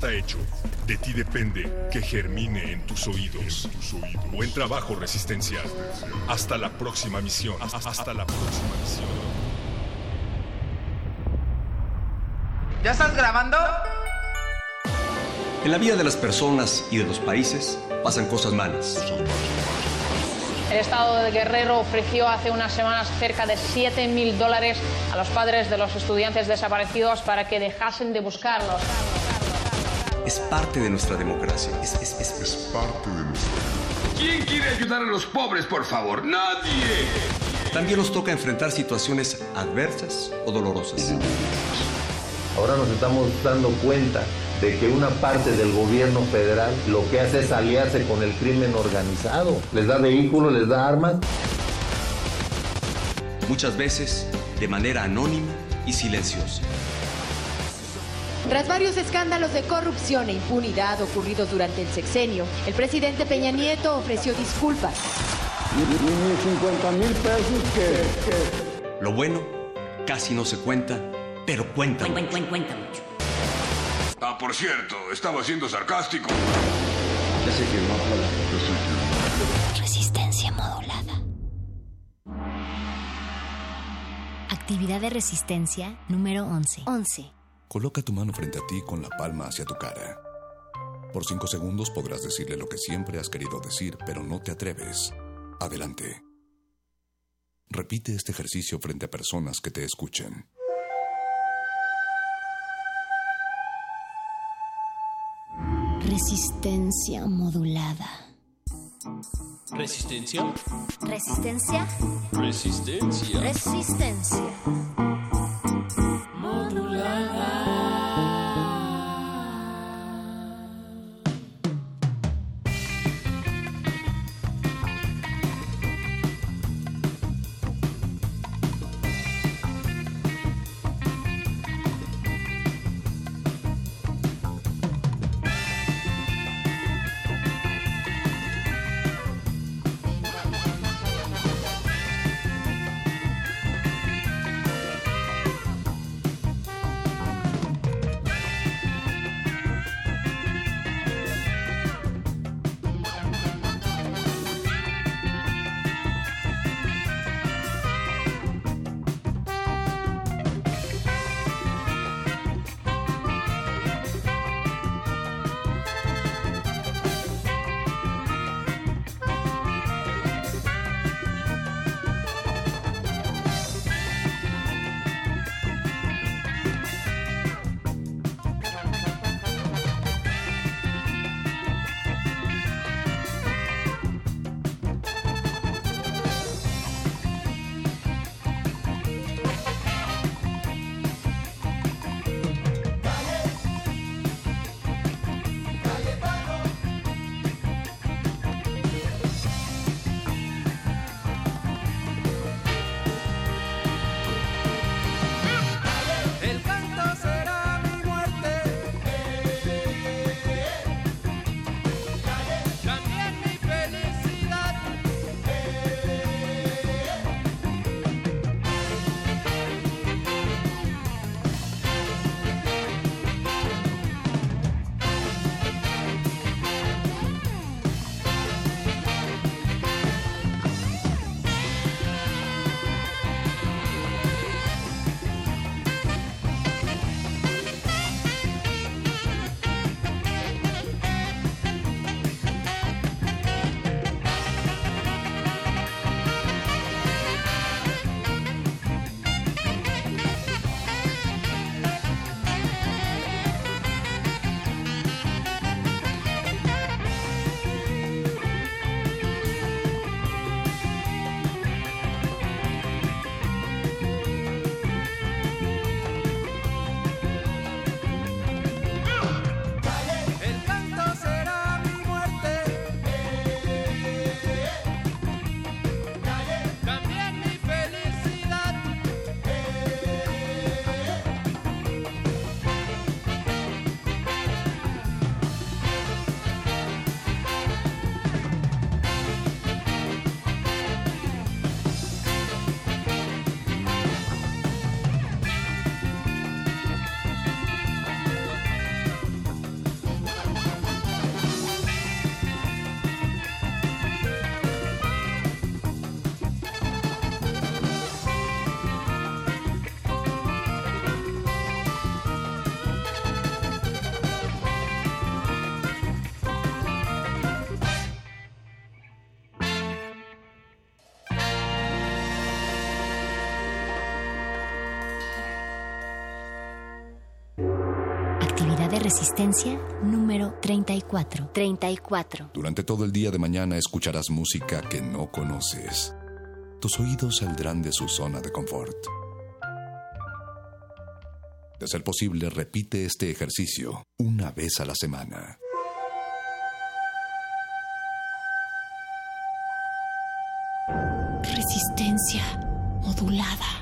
Está hecho. De ti depende que germine en tus oídos. Buen trabajo, Resistencia. Hasta la próxima misión. Hasta la próxima misión. ¿Ya estás grabando? En la vida de las personas y de los países, pasan cosas malas. El Estado de Guerrero ofreció hace unas semanas cerca de 7 mil dólares a los padres de los estudiantes desaparecidos para que dejasen de buscarlos. Es parte de nuestra democracia. Es, es- es- es parte de nuestra ¿Quién quiere ayudar a los pobres, por favor? ¡Nadie! También nos toca enfrentar situaciones adversas o dolorosas. Ahora nos estamos dando cuenta de que una parte del gobierno federal lo que hace es aliarse con el crimen organizado. Les da vehículos, les da armas. Muchas veces de manera anónima y silenciosa. Tras varios escándalos de corrupción e impunidad ocurridos durante el sexenio, el presidente Peña Nieto ofreció disculpas. 50 mil pesos que, Lo bueno casi no se cuenta, pero cuenta. mucho. Ah, por cierto, estaba siendo sarcástico. Ya sé que no Resistencia modulada. Actividad de resistencia número 11. 11. Coloca tu mano frente a ti con la palma hacia tu cara. Por cinco segundos podrás decirle lo que siempre has querido decir, pero no te atreves. Adelante. Repite este ejercicio frente a personas que te escuchen. Resistencia modulada. ¿Resistencia? Resistencia. Resistencia. Resistencia. Resistencia número 34. 34. Durante todo el día de mañana escucharás música que no conoces. Tus oídos saldrán de su zona de confort. De ser posible, repite este ejercicio una vez a la semana. Resistencia modulada.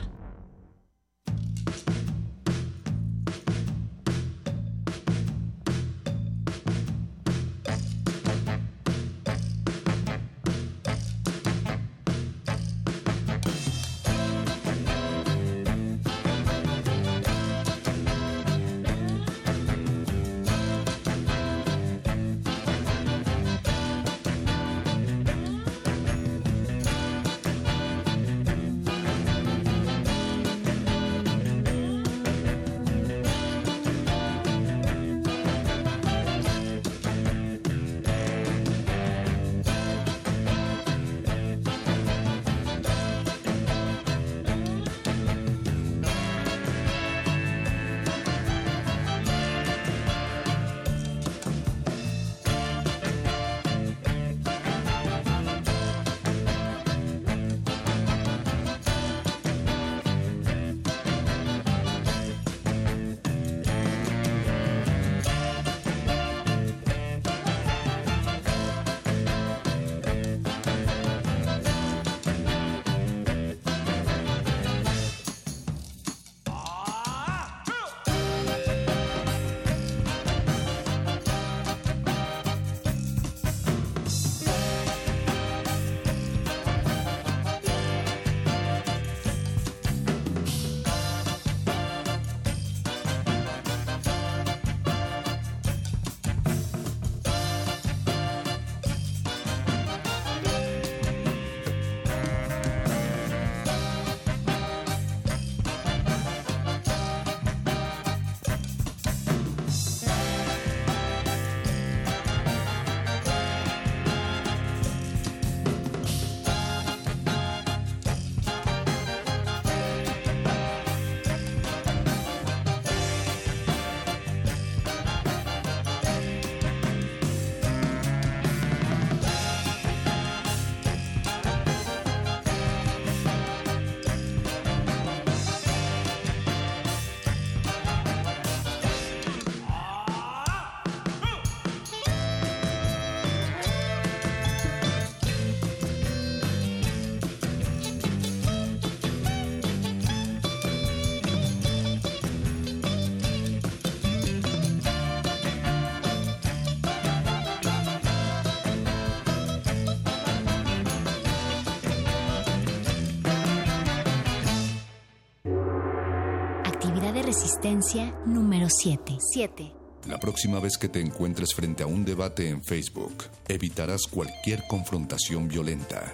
Resistencia número 7. 7. La próxima vez que te encuentres frente a un debate en Facebook, evitarás cualquier confrontación violenta.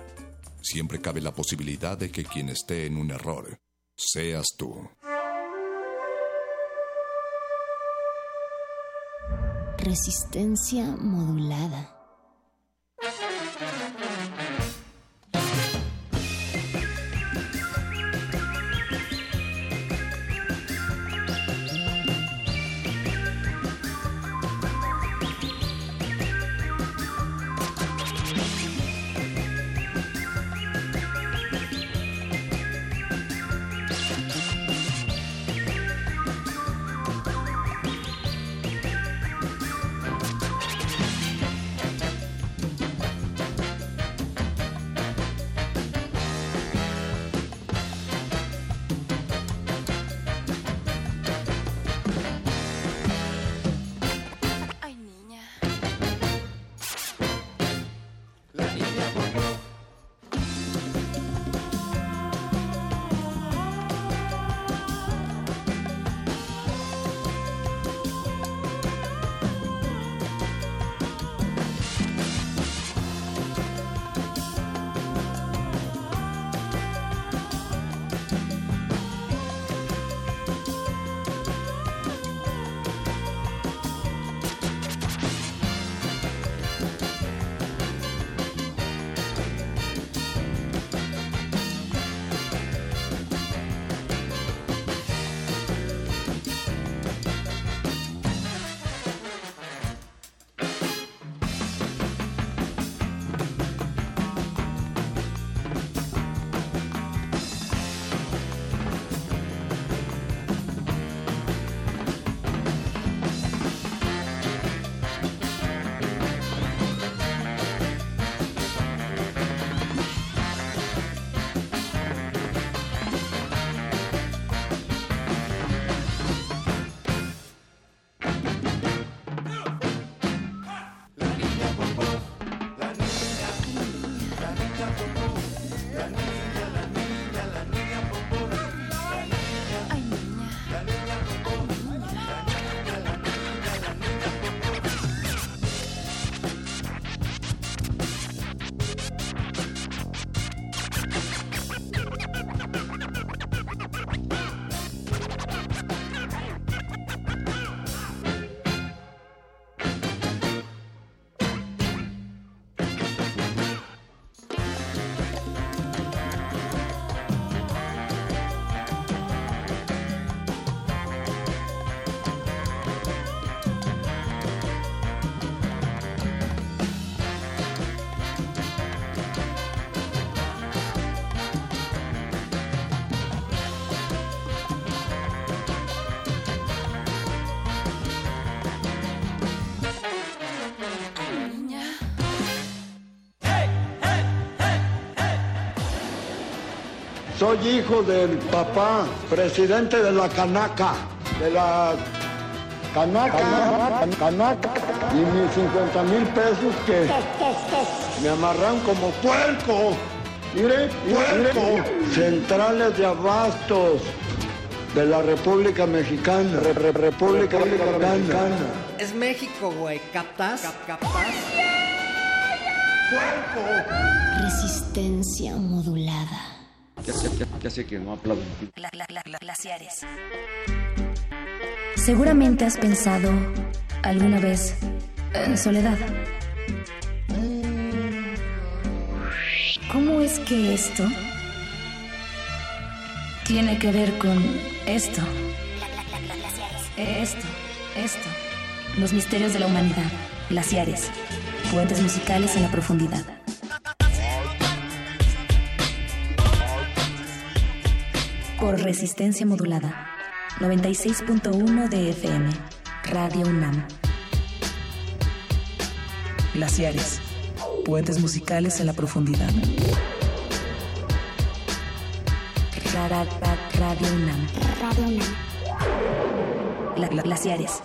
Siempre cabe la posibilidad de que quien esté en un error seas tú. Resistencia modulada. Soy hijo del papá, presidente de la Canaca, de la Canaca, Canaca, y mis 50 mil pesos que me amarran como puerco. Mire, puerco. Centrales de abastos de la República Mexicana, Re- Re- República Mexicana. Es México, güey. ¿Captas? ¿Captas? Resistencia modulada. Ya sé, ya- ya sé que no aplauden. glaciares. Seguramente has pensado alguna vez en soledad. ¿Cómo es que esto tiene que ver con esto? Esto, esto. Los misterios de la humanidad. Glaciares. Puentes musicales en la profundidad. Por resistencia modulada. 96.1 de FM. Radio UNAM. Glaciares. Puentes musicales en la profundidad. Ra- ra- ra- Radio UNAM. Radio UNAM. glaciares.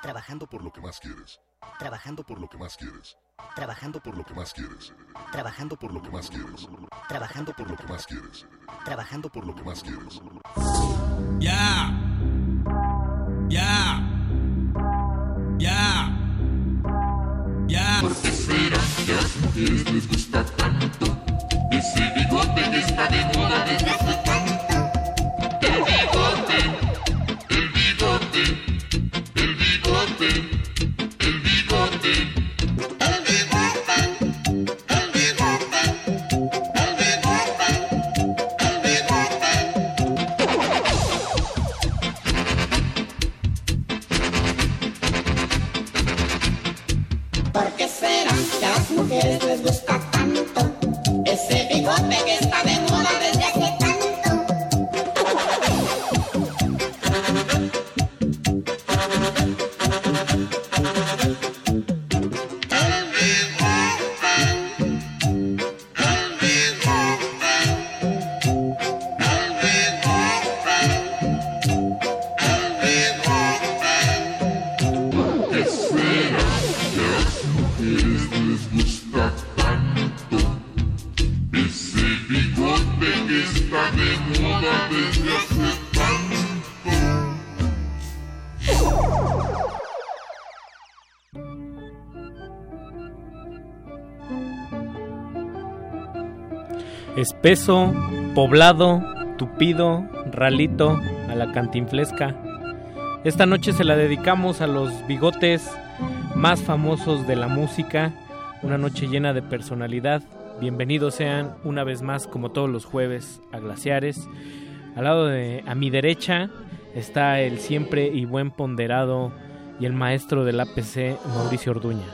Trabajando por lo que más quieres. Trabajando por lo que más quieres. Trabajando por lo que más quieres. Trabajando por lo que más quieres. Trabajando por lo que más quieres. Trabajando por lo que más quieres. Ya. Ya. Ya. Ya. ¿Por qué será que a las mujeres les gusta tanto? Ese bigote que está de moda desde hace Espeso, poblado, tupido, ralito, a la cantinflesca. Esta noche se la dedicamos a los bigotes más famosos de la música. Una noche llena de personalidad. Bienvenidos sean una vez más, como todos los jueves, a Glaciares. Al lado de, a mi derecha, está el siempre y buen ponderado y el maestro del APC, Mauricio Orduña.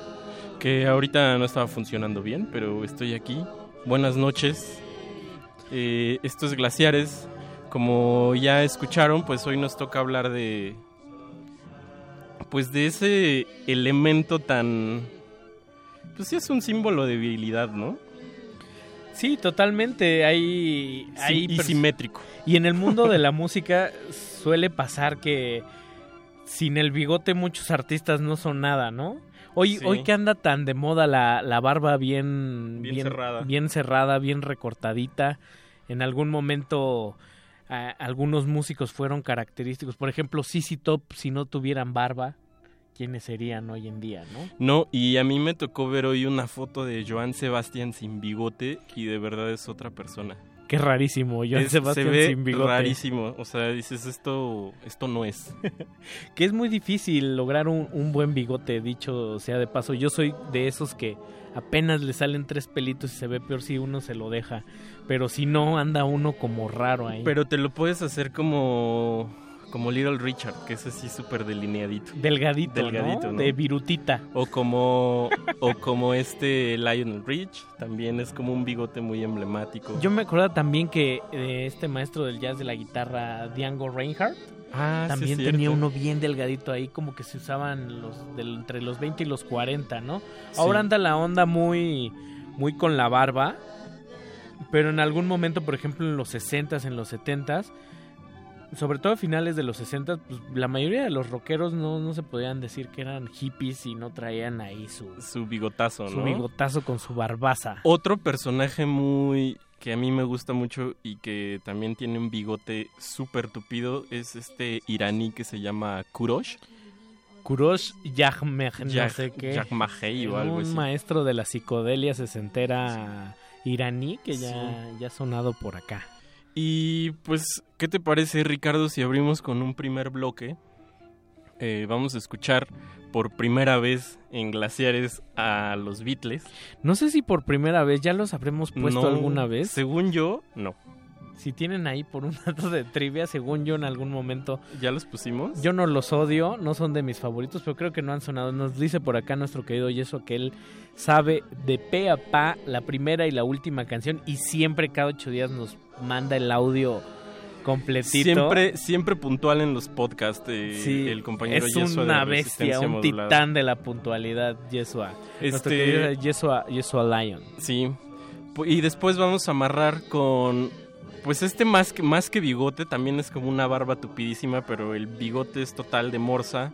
Que ahorita no estaba funcionando bien, pero estoy aquí. Buenas noches. Eh, estos glaciares, como ya escucharon, pues hoy nos toca hablar de. Pues de ese elemento tan. Pues sí, es un símbolo de virilidad, ¿no? Sí, totalmente. Hay, Sí, hay y simétrico. Y en el mundo de la música suele pasar que sin el bigote muchos artistas no son nada, ¿no? Hoy, Sí. hoy que anda tan de moda la, la barba bien, Bien cerrada. bien cerrada, bien recortadita. En algún momento a- algunos músicos fueron característicos. Por ejemplo, CC Top, si no tuvieran barba, ¿quiénes serían hoy en día, no? No, y a mí me tocó ver hoy una foto de Joan Sebastián sin bigote y de verdad es otra persona. Qué rarísimo, Joan Es- Sebastián se ve sin bigote. rarísimo, o sea, dices esto esto no es. que es muy difícil lograr un, un buen bigote, dicho sea de paso. Yo soy de esos que apenas le salen tres pelitos y se ve peor si uno se lo deja. Pero si no, anda uno como raro ahí. Pero te lo puedes hacer como como Little Richard, que es así súper delineadito. Delgadito, Delgadito, ¿no? ¿no? De virutita. O como o como este Lionel Rich, también es como un bigote muy emblemático. Yo me acuerdo también que eh, este maestro del jazz de la guitarra, Django Reinhardt, Ah, también tenía uno bien delgadito ahí, como que se usaban los del- entre los 20 y los 40, ¿no? Sí. Ahora anda la onda muy, muy con la barba, pero en algún momento, por ejemplo, en los 60s, en los 70s, sobre todo a finales de los 60, pues la mayoría de los rockeros no, no se podían decir que eran hippies y no traían ahí su, su bigotazo, su ¿no? bigotazo con su barbaza. Otro personaje muy que a mí me gusta mucho y que también tiene un bigote súper tupido es este iraní que se llama Kurosh. Kurosh Yahmeh, no sé qué. Yagmahey o algo un maestro de la psicodelia sesentera iraní que ya, ya ha sonado por acá. Y pues, ¿qué te parece, Ricardo, si abrimos con un primer bloque? Eh, vamos a escuchar por primera vez en Glaciares a los Beatles. No sé si por primera vez ya los habremos puesto No, alguna vez. Según yo, no. Si tienen ahí por un dato de trivia, según yo en algún momento. ¿Ya los pusimos? Yo no los odio, no son de mis favoritos, pero creo que no han sonado. Nos dice por acá nuestro querido Yeso que él sabe de pe a pa la primera y la última canción y siempre cada ocho días nos manda el audio completito. Siempre, siempre puntual en los podcasts eh, Sí, el compañero es Yesua de una bestia, un Modulada. titán de la puntualidad, Yesua. Este- Yesua, Yesua Lion. Sí. Y después vamos a amarrar con. Pues este más que, más que bigote, también es como una barba tupidísima, pero el bigote es total de morsa.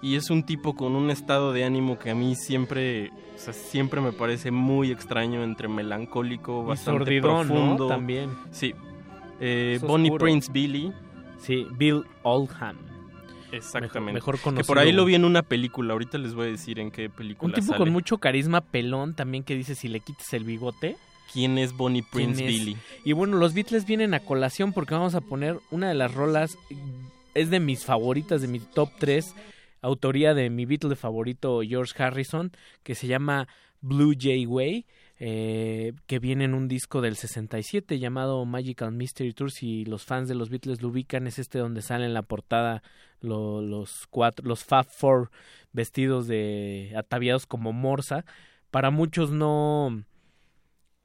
Y es un tipo con un estado de ánimo que a mí siempre, o sea, siempre me parece muy extraño, entre melancólico, Y bastante sordidón, ¿no? profundo. También. Sí. Eh, Bonnie oscuro. Prince Billy. Sí, Bill Oldham. Exactamente. Mejor- mejor que por conocido. ahí lo vi en una película. Ahorita les voy a decir en qué película Un tipo sale. con mucho carisma pelón también que dice si le quites el bigote. ¿Quién es Bonnie ¿quién Prince es? Billy? Y bueno, los Beatles vienen a colación porque vamos a poner una de las rolas, es de mis favoritas, de mi top 3, autoría de mi Beatle favorito George Harrison, que se llama Blue Jay Way, eh, que viene en un disco del 67 llamado Magical Mystery Tour. Si los fans de los Beatles lo ubican, es este donde sale en la portada lo- los cuatro, los Fab Four vestidos de ataviados como morsa. Para muchos no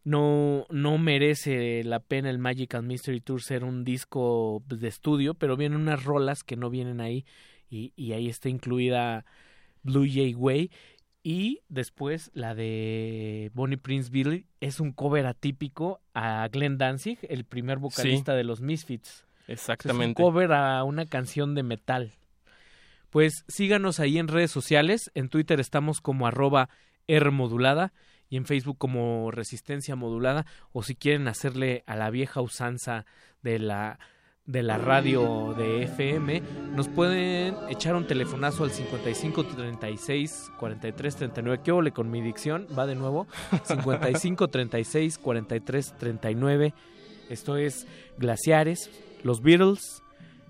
no, no merece la pena el Magical Mystery Tour ser un disco pues, de estudio, pero vienen unas rolas que no vienen ahí y, y ahí está incluida Blue Jay Way y después la de Bonnie Prince Billy es un cover atípico a Glenn Danzig, el primer vocalista de los Misfits. Exactamente. Es un cover a una canción de metal. Pues síganos ahí en redes sociales. En Twitter estamos como arroba Rmodulada y en Facebook como Resistencia Modulada. O si quieren hacerle a la vieja usanza de la, de la radio de FM, nos pueden echar un telefonazo al 55 36 43 39. ¿Qué ole con mi dicción? Va de nuevo. 55 36 43 39. Esto es Glaciares, los Beatles.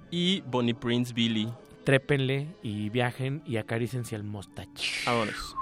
Y Bonnie Prince Billy. Trépenle y viajen y acarícense al mustache. Vámonos.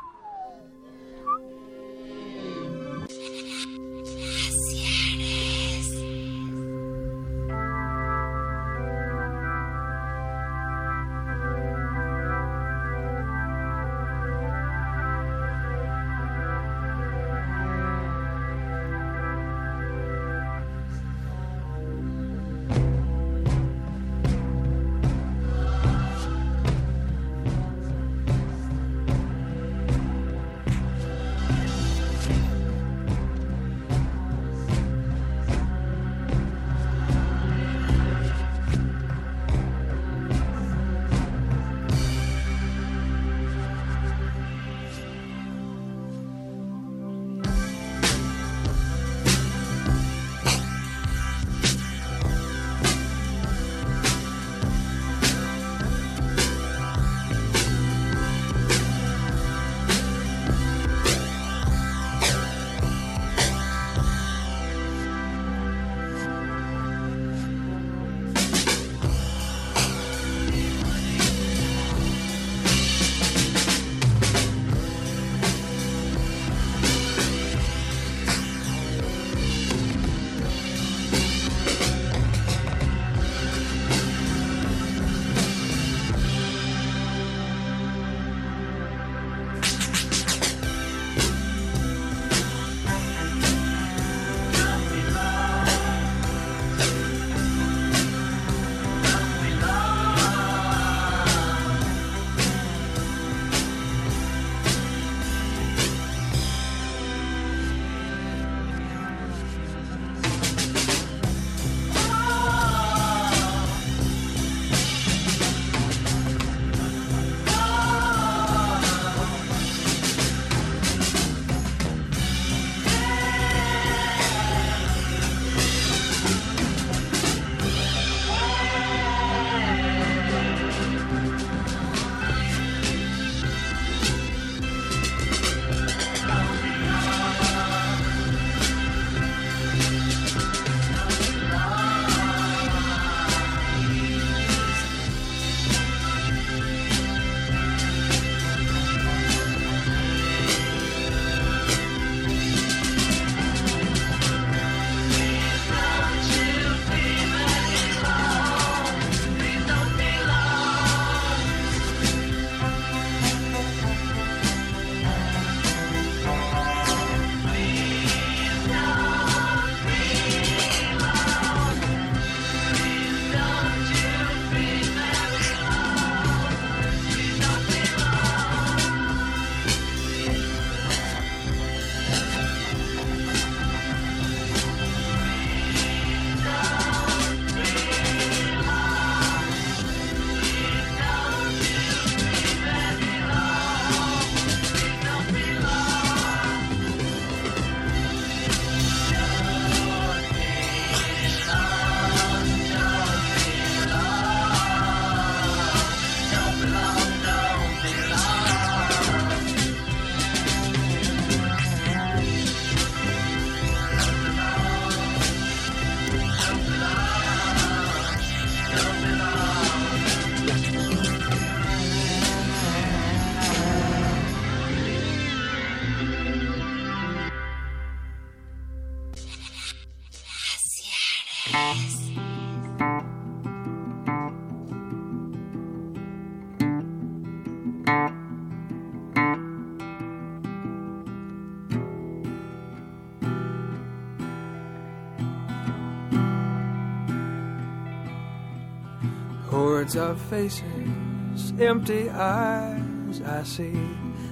Of faces, empty eyes, I see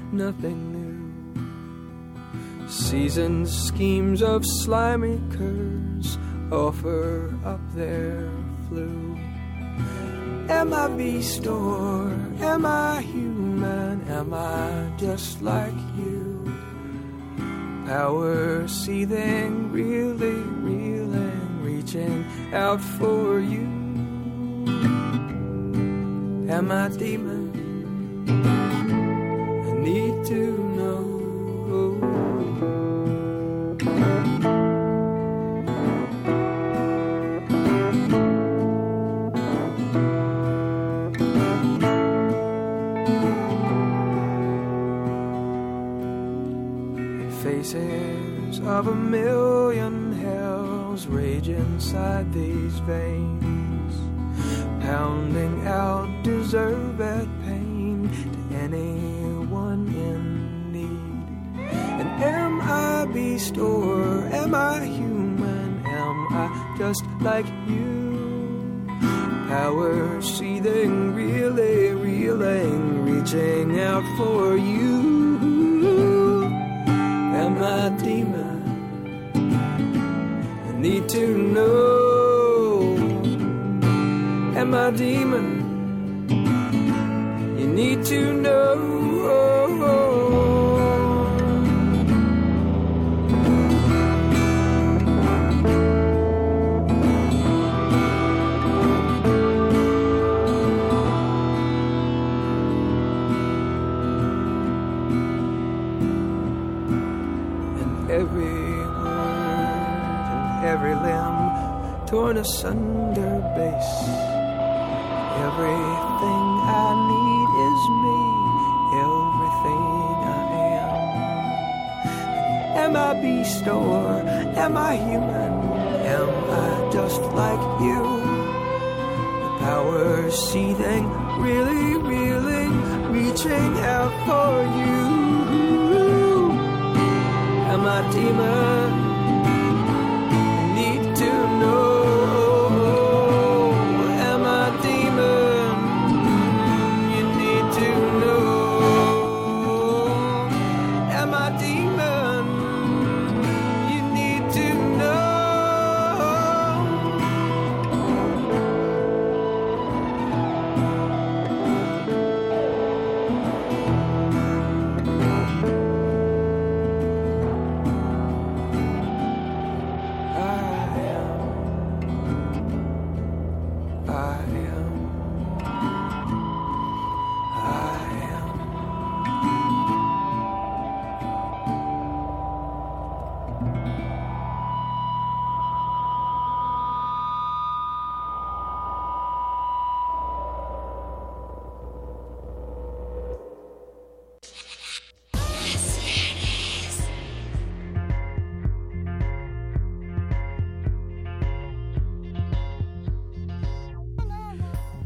nothing new. Seasoned schemes of slimy curs offer up their flu. Am I beast or am I human? Am I just like you? Power seething, really reeling, reaching out for you. Am I demon? I need to know. Faces of a million hells rage inside these veins, just like you? Power seething, really reeling, reaching out for you. Am I demon? I need to know. Am I demon? You need to know. Torn asunder base. Everything I need is me, everything I am. Am I beast or am I human? Am I just like you? The power seething, really really reaching out for you. Am I demon? Need to know.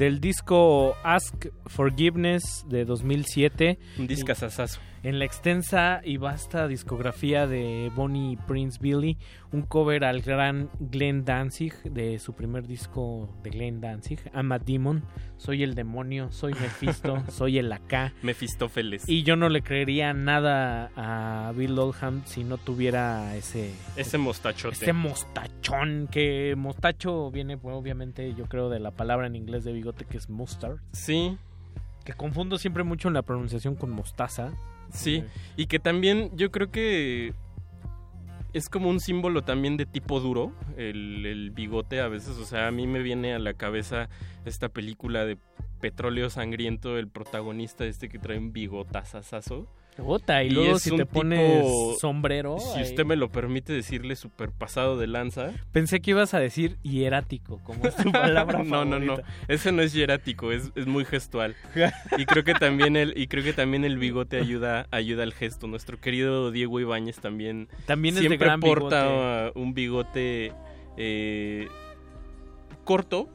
Del disco Ask Forgiveness de 2007. Un discazazazo. En la extensa y vasta discografía de Bonnie Prince Billy, un cover al gran Glenn Danzig de su primer disco de Glenn Danzig, I'm a Demon, soy el demonio, soy Mephisto, soy el acá. Mefistófeles. Y yo no le creería nada a Bill Oldham si no tuviera ese... Ese mostachote. Ese mostachón, que mostacho viene pues, obviamente yo creo de la palabra en inglés de bigote que es mustard. Sí. Que confundo siempre mucho en la pronunciación con mostaza. Sí, y que también yo creo que es como un símbolo también de tipo duro, el, el, bigote a veces, o sea, a mí me viene a la cabeza esta película de Petróleo Sangriento, el protagonista este que trae un bigotazazazo. Bota, y, y luego si te pones tipo, sombrero. Si ahí. usted me lo permite decirle super pasado de lanza. Pensé que ibas a decir hierático, como es tu palabra. no, no, no. Ese no es hierático, es, es muy gestual. y creo que también el, y creo que también el bigote ayuda, ayuda al gesto. Nuestro querido Diego Ibáñez también, también siempre es de gran porta bigote. un bigote eh, corto,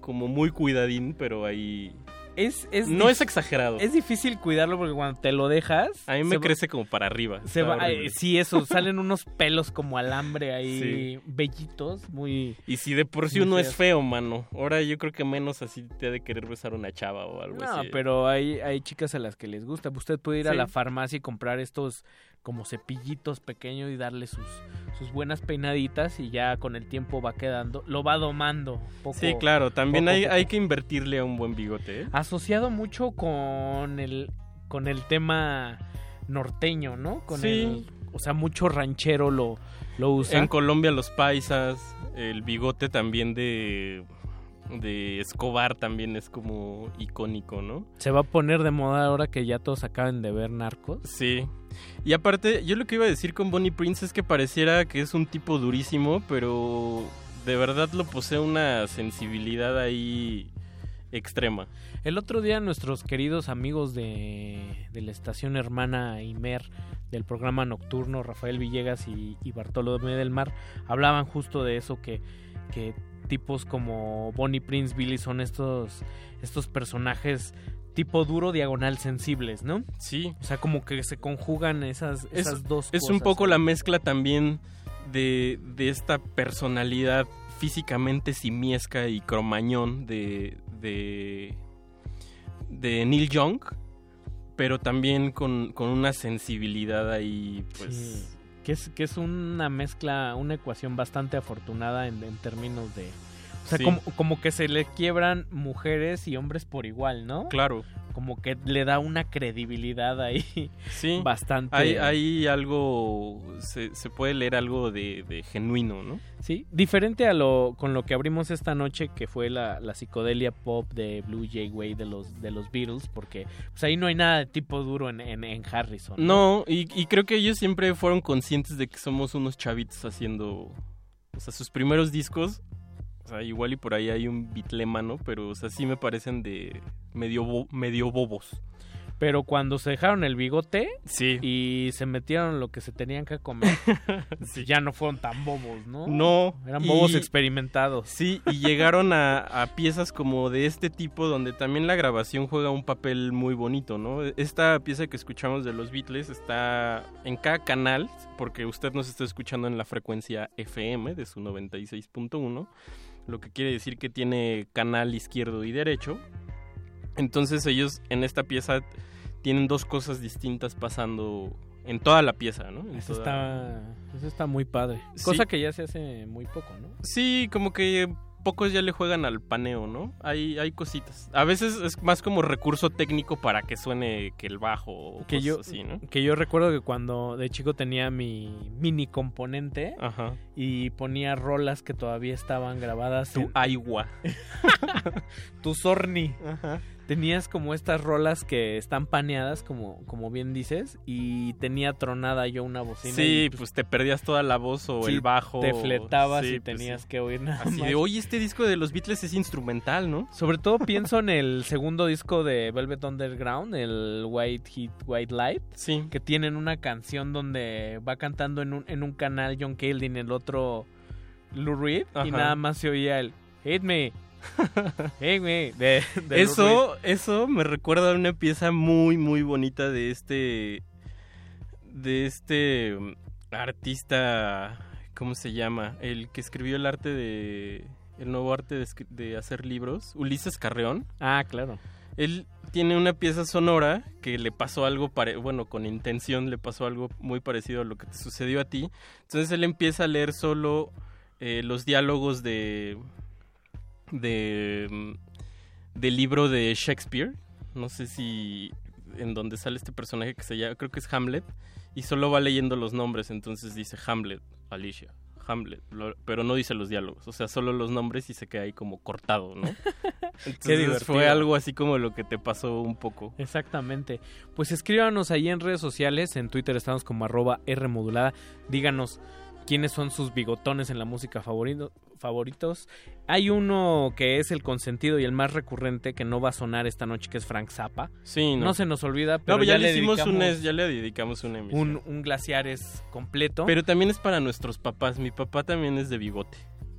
como muy cuidadín, pero ahí... Es, es no es exagerado. Es difícil cuidarlo porque cuando te lo dejas... A mí me crece como para arriba. Se va, eh, sí, eso, salen unos pelos como alambre ahí, Sí. bellitos, muy... Y si de por sí uno es feo, mano. Ahora yo creo que menos así te ha de querer besar una chava o algo No, así. pero hay, hay chicas a las que les gusta. Usted puede ir a la farmacia y comprar estos como cepillitos pequeños y darle sus, sus buenas peinaditas y ya con el tiempo va quedando, lo va domando. Poco, Sí, claro, también poco hay, poco. hay que invertirle a un buen bigote, ¿eh? Asociado mucho con el, con el tema norteño, ¿no? Con Sí. el- o sea, mucho ranchero lo, lo usa. En Colombia los paisas, el bigote también de, de Escobar también es como icónico, ¿no? Se va a poner de moda ahora que ya todos acaban de ver Narcos. Sí. Y aparte, yo lo que iba a decir con Bonnie Prince es que pareciera que es un tipo durísimo, pero de verdad lo posee una sensibilidad ahí extrema. El otro día nuestros queridos amigos de, de la estación hermana Imer del programa nocturno, Rafael Villegas y, y Bartolomé del Mar, hablaban justo de eso, que, que tipos como Bonnie Prince Billy son estos, estos personajes tipo duro diagonal sensibles, ¿no? Sí. O sea, como que se conjugan esas, esas dos es cosas. un poco la mezcla también de, de esta personalidad físicamente simiesca y cromañón de, de, de Neil Young, pero también con, con una sensibilidad ahí, pues... Sí. Que es, que es una mezcla, una ecuación bastante afortunada en, en términos de... O sea, Sí. como, como que se le quiebran mujeres y hombres por igual, ¿no? Claro. Como que le da una credibilidad ahí Sí, bastante... hay, hay algo, se, se puede leer algo de, de genuino, ¿no? Sí, diferente a lo con lo que abrimos esta noche, que fue la, la psicodelia pop de Blue Jay Way de los, de los Beatles, porque pues ahí no hay nada de tipo duro en, en, en Harrison. No, y, y creo que ellos siempre fueron conscientes de que somos unos chavitos haciendo, o sea, sus primeros discos, o sea, igual y por ahí hay un bitlemano, pero, o sea, sí me parecen de medio, bo- medio bobos. Pero cuando se dejaron el bigote Sí. y se metieron lo que se tenían que comer, ya no fueron tan bobos, ¿no? No. Eran y- bobos experimentados. Sí, y llegaron a, a piezas como de este tipo donde también la grabación juega un papel muy bonito, ¿no? Esta pieza que escuchamos de los Beatles está en cada canal, porque usted nos está escuchando en la frecuencia FM de su 96.1, lo que quiere decir que tiene canal izquierdo y derecho. Entonces ellos en esta pieza tienen dos cosas distintas pasando en toda la pieza, ¿no? En Eso toda- está, eso está muy padre. Sí. Cosa que ya se hace muy poco, ¿no? Sí, como que pocos ya le juegan al paneo, ¿no? Hay, hay cositas. A veces es más como recurso técnico para que suene que el bajo o Que cosas yo, así, ¿no? que yo recuerdo que cuando de chico tenía mi mini componente Ajá. y ponía rolas que todavía estaban grabadas. Tu en- tu Sorni. Ajá. Tenías como estas rolas que están paneadas, como, como bien dices, y tenía tronada yo una bocina. Sí, y, pues, te perdías toda la voz o sí, el bajo. Te fletabas Sí, y pues, tenías que oír nada Así más. de, oye, este disco de los Beatles es instrumental, ¿no? Sobre todo pienso en el segundo disco de Velvet Underground, el White Heat, White Light. Sí. Que tienen una canción donde va cantando en un, en un canal John Cale y en el otro Lou Reed. Y nada más se oía el Hit Me. De, de Reed. Eso, eso me recuerda a una pieza muy, muy bonita de este. De este mm, artista. ¿Cómo se llama? El que escribió el arte de. El nuevo arte de, hacer libros. Ulises Carreón. Ah, claro. Él tiene una pieza sonora que le pasó algo, pare bueno, con intención le pasó algo muy parecido a lo que te sucedió a ti. Entonces él empieza a leer solo eh, los diálogos de, de mm, del libro de Shakespeare. No sé si en donde sale este personaje que se llama, creo que es Hamlet, y solo va leyendo los nombres. Entonces dice Hamlet, Alicia. Hamlet, lo- pero no dice los diálogos, o sea, solo los nombres y se queda ahí como cortado, ¿no? Entonces fue algo así como lo que te pasó un poco. Exactamente. Pues escríbanos ahí en redes sociales, en Twitter estamos como arroba Rmodulada. Díganos quiénes son sus bigotones en la música favorito- favoritos. Hay uno que es el consentido y el más recurrente que no va a sonar esta noche, que es Frank Zappa. Sí, no. No se nos olvida, No, pero pero ya, ya, le hicimos dedicamos un, es- ya le dedicamos una emisión. un, un glaciares completo. Pero también es para nuestros papás. Mi papá también es de bigote.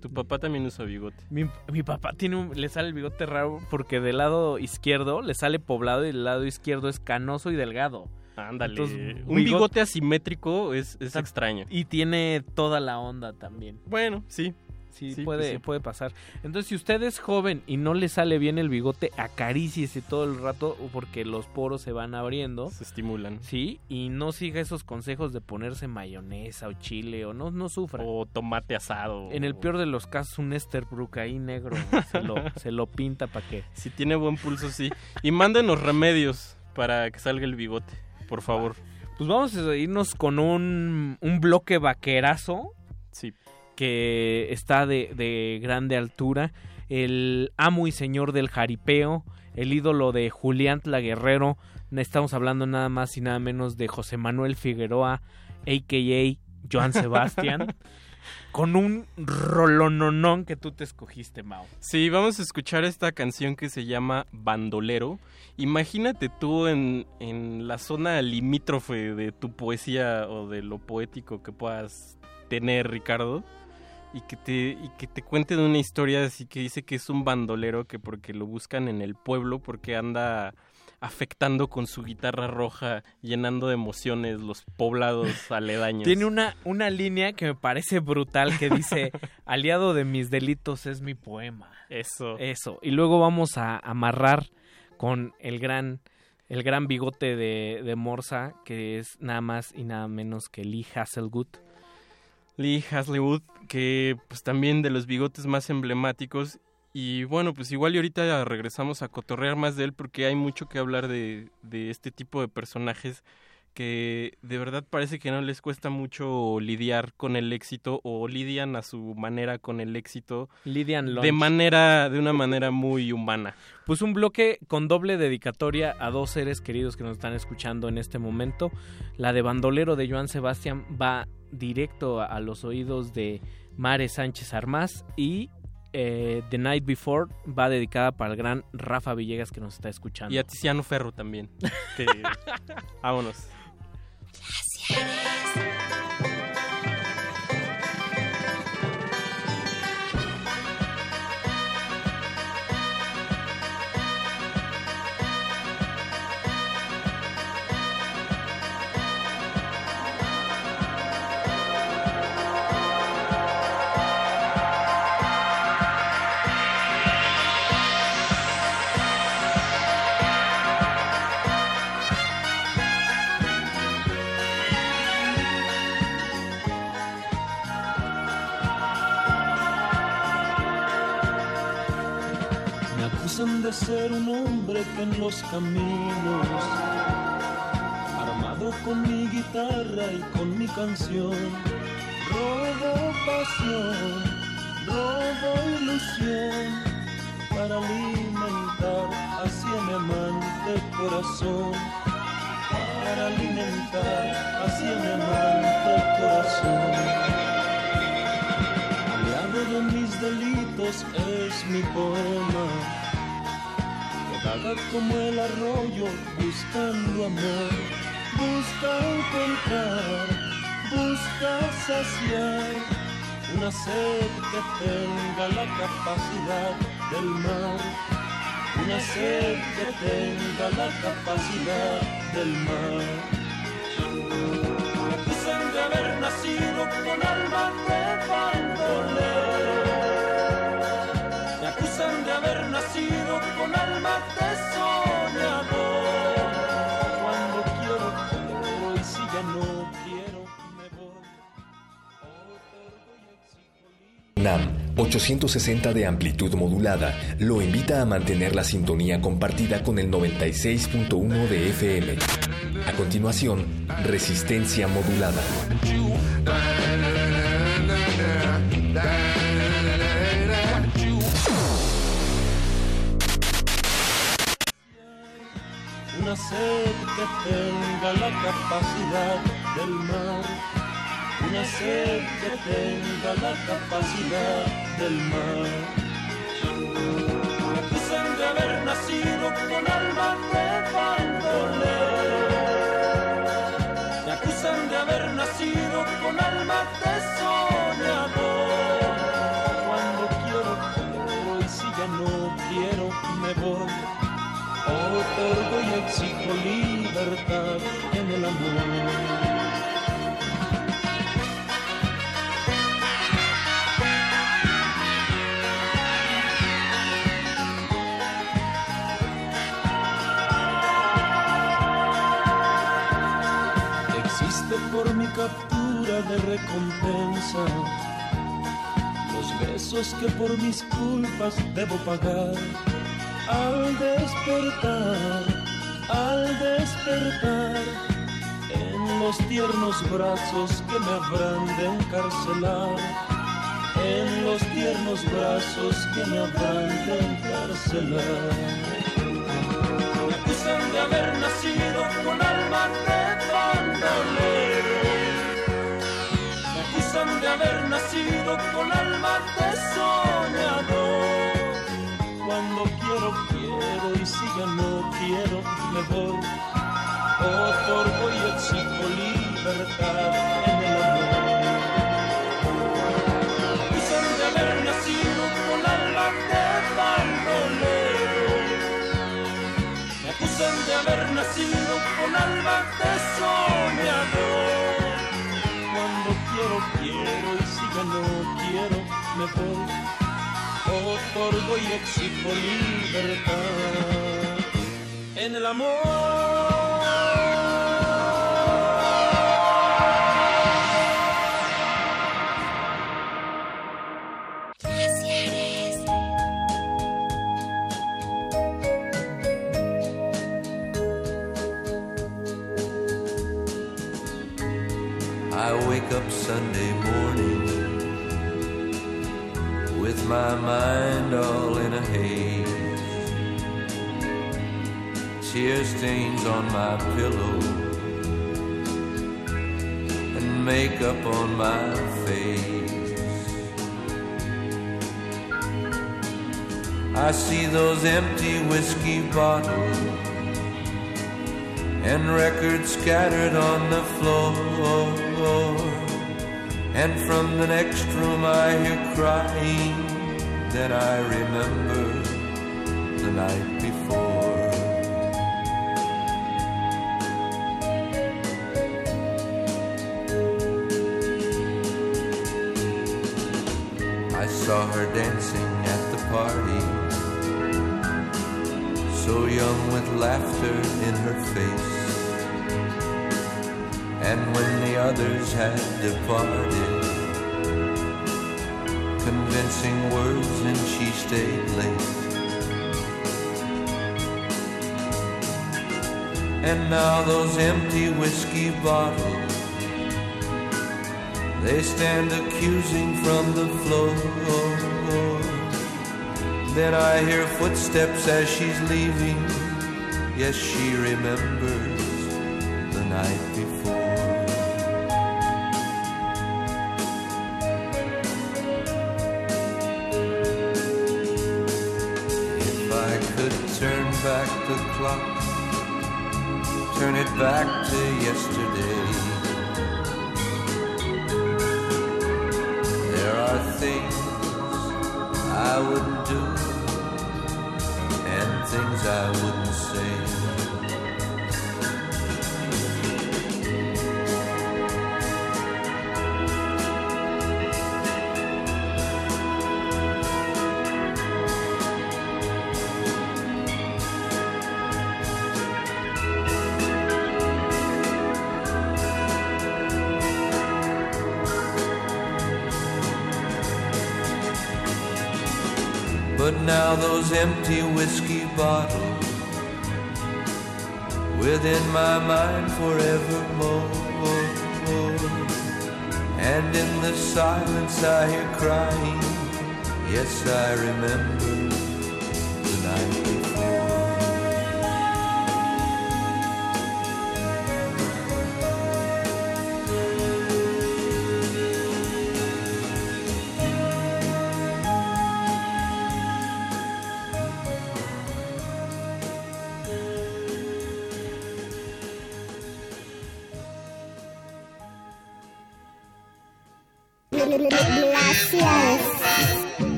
Tu papá también usa bigote. Mi, mi papá tiene un, le sale el bigote raro porque del lado izquierdo le sale poblado y del lado izquierdo es canoso y delgado. Ándale. Entonces, un bigot- bigote asimétrico es, es extraño. Y tiene toda la onda también. Bueno, sí. Sí, Sí, puede, sí. puede pasar. Entonces, si usted es joven y no le sale bien el bigote, acaríciese todo el rato porque los poros se van abriendo. Se estimulan. Sí, y no siga esos consejos de ponerse mayonesa o chile o no, no sufra. O tomate asado. En el peor de los casos, un Esterbrook ahí negro se lo, se lo pinta para que... Si tiene buen pulso, sí. Y mándenos remedios para que salga el bigote, por favor. Pues vamos a irnos con un, un bloque vaquerazo. Sí. Que está de, de grande altura. El amo y señor del jaripeo. El ídolo de Julián Tlaguerrero. Estamos hablando nada más y nada menos de José Manuel Figueroa, a.k.a. Joan Sebastián. con un rolononón que tú te escogiste, Mao. Sí, vamos a escuchar esta canción que se llama Bandolero. Imagínate tú en, en la zona limítrofe de tu poesía o de lo poético que puedas tener, Ricardo. Y que, te, y que te cuenten una historia así que dice que es un bandolero que porque lo buscan en el pueblo porque anda afectando con su guitarra roja, llenando de emociones los poblados aledaños. Tiene una, una línea que me parece brutal que dice, aliado de mis delitos es mi poema. Eso. Eso. Y luego vamos a amarrar con el gran, el gran bigote de, de Morsa, que es nada más y nada menos que Lee Hasselwood. Lee Hasselwood, que pues también de los bigotes más emblemáticos. Y bueno, pues igual y ahorita regresamos a cotorrear más de él porque hay mucho que hablar de, de este tipo de personajes que de verdad parece que no les cuesta mucho lidiar con el éxito o lidian a su manera con el éxito Lidian de manera de una manera muy humana. Pues un bloque con doble dedicatoria a dos seres queridos que nos están escuchando en este momento. La de bandolero de Joan Sebastián va directo a, a los oídos de Mare Sánchez Armás y eh, The Night Before va dedicada para el gran Rafa Villegas que nos está escuchando. Y a Tiziano Ferro también. Que- Vámonos. Me de ser un hombre que en los caminos, armado con mi guitarra y con mi canción, robo pasión, robo ilusión para alimentar así mi amante corazón, para alimentar así mi amante corazón. Aliado de mis delitos es mi poema, vaga como el arroyo buscando amor, busca encontrar, busca saciar. Una sed que tenga la capacidad del mar, una sed que tenga la capacidad del mar. Acusan de haber nacido con alma 860 de amplitud modulada lo invita a mantener la sintonía compartida con el 96.1 de FM. A continuación, resistencia modulada. Una sed que tenga la capacidad del mar. Una sed que tenga la capacidad del mar. Me acusan de haber nacido con alma recompensa. Los besos que por mis culpas debo pagar. Al despertar, al despertar, en los tiernos brazos que me habrán de encarcelar. En los tiernos brazos que me habrán de encarcelar. Me acusan de haber nacido con alma haber nacido con alma de soñador. Cuando quiero, quiero y si ya no quiero, me voy. Otorgo y exijo libertad Y en el amor. I wake up Sunday morning my mind all in a haze. Tear stains on my pillow and makeup on my face. I see those empty whiskey bottles and records scattered on the floor. And from the next room I hear crying. Then I remember the night before. I saw her dancing at the party so young with laughter in her face. And when the others had departed, convincing words, and she stayed late. And now those empty whiskey bottles, they stand accusing from the floor. Then I hear footsteps as she's leaving. Yes, she remembers back to yesterday. Those empty whiskey bottles within my mind forevermore. And in the silence I hear crying. Yes, I remember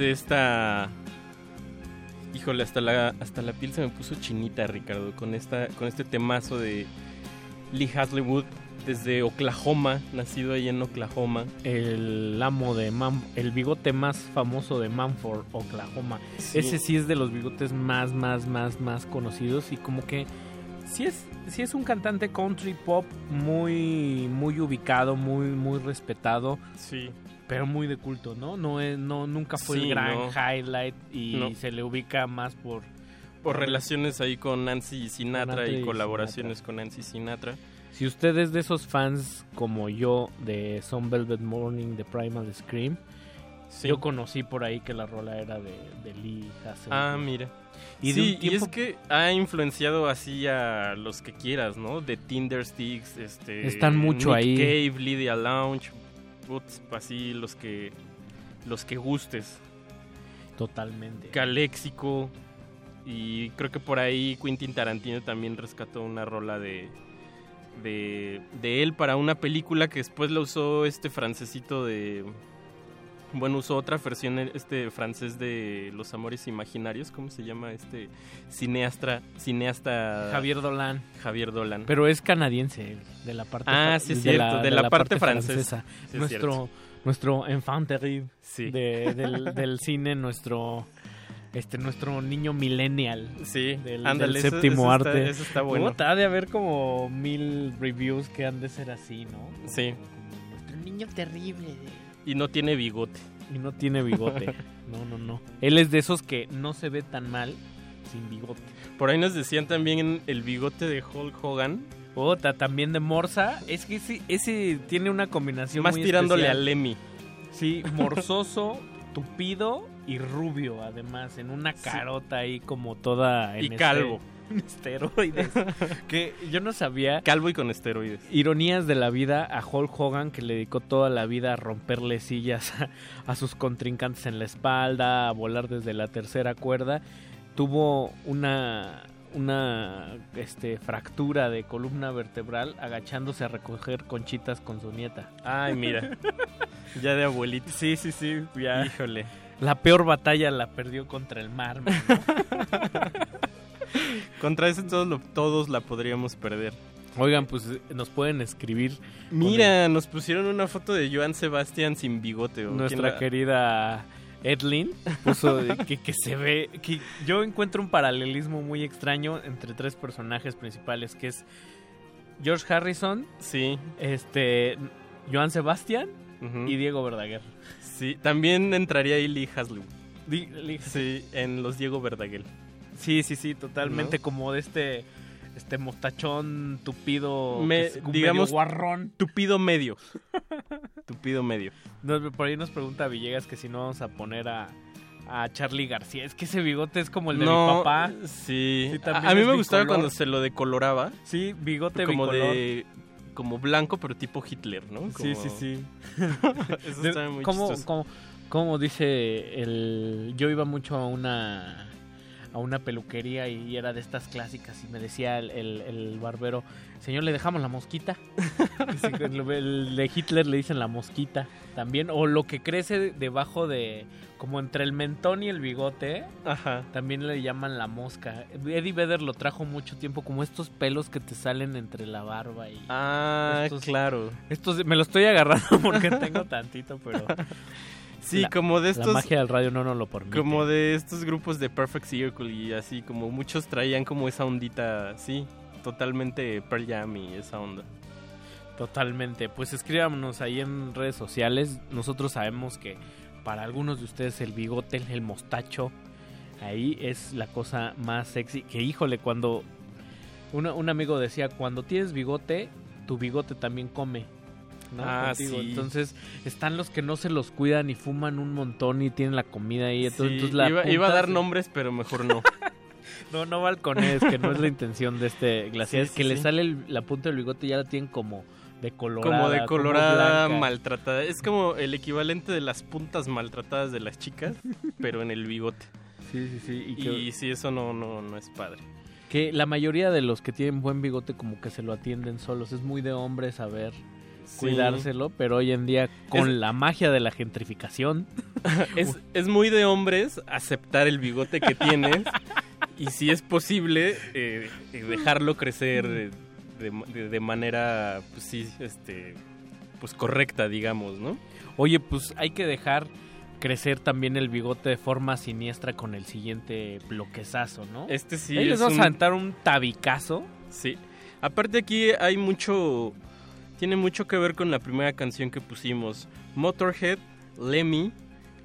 de esta... Híjole, hasta la, hasta la piel se me puso chinita, Ricardo, con, esta, con este temazo de Lee Haslewood desde Oklahoma, nacido ahí en Oklahoma. El amo de Man, el bigote más famoso de Manford, Oklahoma. Sí. Ese sí es de los bigotes más, más, más, más conocidos y como que sí es, sí es un cantante country pop muy, muy ubicado, muy, muy respetado. Sí. Pero muy de culto, ¿no? No es, no, nunca fue Sí, el gran no. highlight y No. se le ubica más por Por relaciones ahí con Nancy Sinatra y y colaboraciones con Nancy Sinatra. Si usted es de esos fans como yo de Some Velvet Morning de Primal Scream, Sí. yo conocí por ahí que la rola era de, de Lee Hasselwood. Ah, mira. Y un y es que ha influenciado así a los que quieras, ¿no? De Tinder Sticks, este... Están mucho Nick ahí. Cave, Lydia Lounge, putz, así los que... Los que gustes. Totalmente. Caléxico. Y creo que por ahí Quentin Tarantino también rescató una rola de, de, de él para una película que después la usó este francesito de... Bueno, usó otra versión, este francés de Los Amores Imaginarios, ¿cómo se llama? Este cineasta, cineasta... Javier Dolan. Javier Dolan. Pero es canadiense, de la parte Ah, sí es cierto, de la parte francesa. Sí es nuestro, nuestro enfant terrible Sí. de- del, del cine, nuestro este nuestro niño millennial Sí, del, séptimo eso está- arte. eso está bueno. Ha de haber como mil reviews que han de ser así, ¿no? Como- Sí. como nuestro niño terrible. Y no tiene bigote. Y no tiene bigote. no, no, no. Él es de esos que no se ve tan mal sin bigote. Por ahí nos decían también el bigote de Hulk Hogan. Puta, también de Morsa. Es que ese, ese tiene una combinación Más muy tirándole especial. a Lemmy. Sí, morzoso, tupido y rubio, además, en una carota ahí como toda... En Y calvo. En esteroides. que yo no sabía... Calvo y con esteroides. Ironías de la vida a Hulk Hogan, que le dedicó toda la vida a romperle sillas a, a sus contrincantes en la espalda, a volar desde la tercera cuerda. Tuvo una, una este, fractura de columna vertebral agachándose a recoger conchitas con su nieta. Ay, mira. ya de abuelito. Sí, sí, sí. Ya. Híjole. La peor batalla la perdió contra el mar. Contra ese todos, lo- todos la podríamos perder. Oigan, pues nos pueden escribir. Mira, nos pusieron una foto de Joan Sebastián sin bigote. ¿o nuestra querida Edlin puso que, que se ve que yo encuentro un paralelismo muy extraño entre tres personajes principales que es George Harrison, Sí. este Joan Sebastián y Diego Verdaguer. Sí, también entraría ahí Lee Haslew. Sí, en los Diego Verdaguer. Sí, sí, sí, totalmente ¿No? como de este este mostachón tupido, Me- como digamos, medio guarrón. Tupido medio. Tupido medio. Por ahí nos pregunta Villegas que si no vamos a poner a, a Charlie García. Es que ese bigote es como el de no, mi papá. Sí. Sí, a, mí me gustaba cuando se lo decoloraba. Sí, bigote como bicolor. de como blanco pero tipo Hitler, ¿no? Sí, Como- sí, sí. Eso está muy ¿cómo, chistoso. cómo- cómo dice el... Yo iba mucho a una a una peluquería y era de estas clásicas y me decía el, el- el barbero, señor, ¿le dejamos la mosquita? El de Hitler le dicen la mosquita también. O lo que crece debajo de, como entre el mentón y el bigote, Ajá. también le llaman la mosca. Eddie Vedder lo trajo mucho tiempo, como estos pelos que te salen entre la barba y... Ah, Estos- claro. Estos, me lo estoy agarrando porque tengo tantito, pero... Sí, La- como de La estos magia del radio no nos lo permite. como de estos grupos de Perfect Circle y así como muchos traían como esa ondita, sí, totalmente Pearl Jam y esa onda. Totalmente. Pues escríbanos ahí en redes sociales. Nosotros sabemos que para algunos de ustedes el bigote, el mostacho, ahí es la cosa más sexy. Que híjole, cuando una- un amigo decía, cuando tienes bigote, tu bigote también come. ¿No? Ah, Contigo. sí. Entonces están los que no se los cuidan y fuman un montón y tienen la comida ahí. Entonces, Sí, entonces la iba, iba a dar se- nombres, pero mejor no. No, no balcones, que no es la intención de este glaciar. Sí, es que le sale el- la punta del bigote y ya la tienen como decolorada. como decolorada, blanca. maltratada. Es como el equivalente de las puntas maltratadas de las chicas, pero en el bigote. Sí, sí, sí. Y, Y, sí, eso no, no, no es padre. que la mayoría de los que tienen buen bigote como que se lo atienden solos. Es muy de hombre saber cuidárselo, pero hoy en día con la magia de la gentrificación es, es muy de hombres aceptar el bigote que tienes y si es posible eh, eh, dejarlo crecer de, de- de manera, pues sí, este, pues correcta, digamos, ¿no? Oye, pues hay que dejar crecer también el bigote de forma siniestra con el siguiente bloquezazo, ¿no? Este sí les es vamos un- a aventar un tabicazo. Sí. Aparte aquí hay mucho... Tiene mucho que ver con la primera canción que pusimos. Motorhead, Lemmy.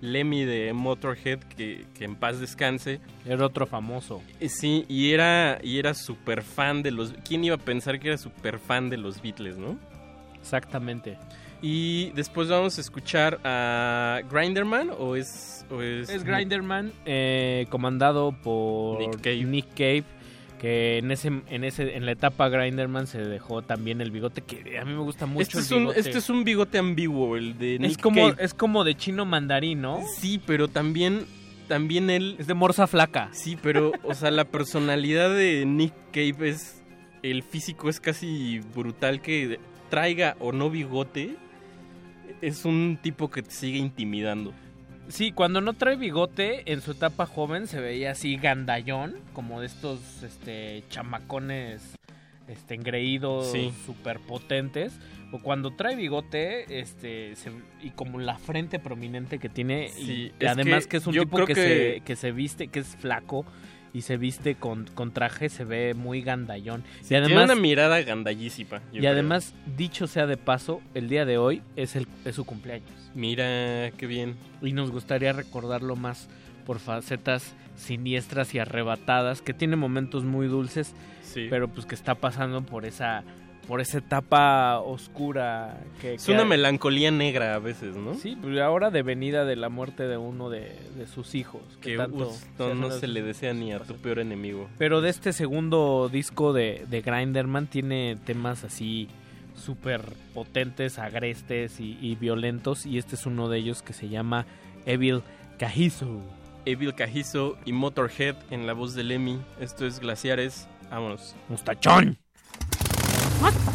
Lemmy de Motorhead, que, que en paz descanse. Era otro famoso. Eh, Sí, y era, y era súper fan de los... ¿Quién iba a pensar que era súper fan de los Beatles, no? Exactamente. Y después vamos a escuchar a Grinderman o es... O es, Es Grinderman, eh, comandado por Nick Cave. Nick Cave, que en ese, en ese, en la etapa Grinderman se dejó también el bigote, que a mí me gusta mucho Este el es, un, bigote. este es un bigote ambiguo, el de Nick es como, Cave. es como de chino mandarín, ¿no? Sí, pero también, también él... Es de morsa flaca. Sí, pero, o sea, la personalidad de Nick Cave es... El físico es casi brutal que traiga o no bigote. Es un tipo que te sigue intimidando. Sí, cuando no trae bigote, en su etapa joven se veía así gandallón, como de estos este, chamacones este, engreídos, Sí. súper potentes. O cuando trae bigote, este, se- y como la frente prominente que tiene, Sí, y además que que, es un tipo que, que- Se, que se viste, que es flaco, y se viste con, con traje, se ve muy gandallón. y Tiene además, una mirada gandallísima. y creo. además, dicho sea de paso, el día de hoy es, el, es su cumpleaños. Mira, qué bien. Y nos gustaría recordarlo más por facetas siniestras y arrebatadas, que tiene momentos muy dulces, Sí. pero pues que está pasando por esa por esa etapa oscura que Es que una melancolía negra a veces, ¿no? Sí, pues ahora de venida de la muerte de uno de, de sus hijos. Que, Que tanto no, se le desea ni a tu peor enemigo. Pero de este segundo disco de, de Grinderman tiene temas así súper potentes, agrestes y, y violentos. Y este es uno de ellos que se llama Evil Cajizo. Evil Cajizo y Motorhead en la voz de Lemmy. Esto es Glaciares. Vámonos. ¡Mustachón! What?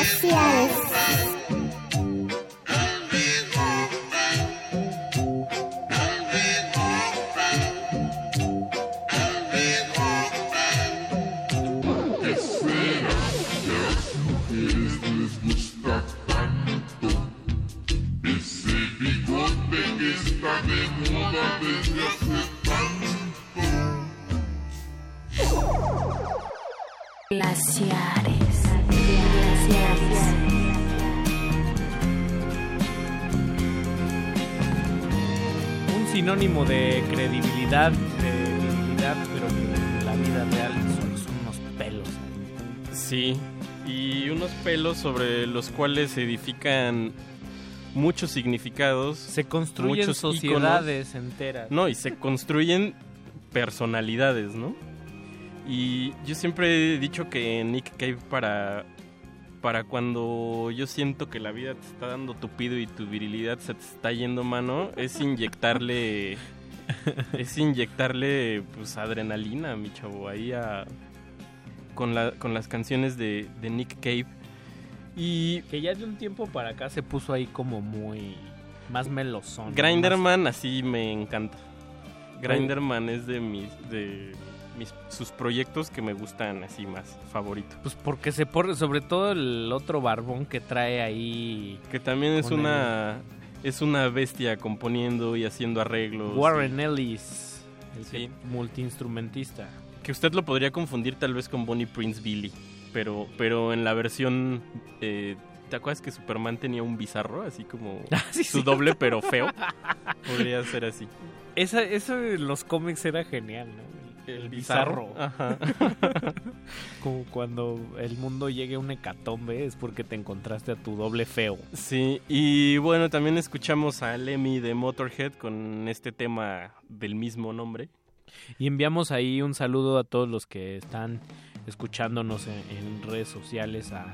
espaciales. sobre los cuales se edifican muchos significados. Se construyen sociedades enteras. No, y se construyen personalidades, ¿no? Y yo siempre he dicho que Nick Cave para para cuando yo siento que la vida te está dando tupido y tu virilidad se te está yendo mano, es inyectarle es inyectarle pues adrenalina, mi chavo, ahí a, con, la, con las canciones de, de Nick Cave y que ya de un tiempo para acá se puso ahí como muy más melosón. Grinderman así me encanta. Grinderman oh. es de mis de mis, sus proyectos que me gustan así más favorito. Pues porque se por, sobre todo el otro barbón que trae ahí que también es una es una bestia componiendo y haciendo arreglos. Warren. Ellis, el multiinstrumentista. Que usted lo podría confundir tal vez con Bonnie Prince Billy pero, pero en la versión... Eh, ¿Te acuerdas que Superman tenía un bizarro? Así como ah, su doble pero feo. Podría ser así. Esa, eso de los cómics era genial, ¿no? El, bizarro. Ajá. como cuando el mundo llegue a un hecatombe es porque te encontraste a tu doble feo. Sí, y bueno, también escuchamos a Lemmy de Motorhead con este tema del mismo nombre. Y enviamos ahí un saludo a todos los que están escuchándonos en, en redes sociales, a,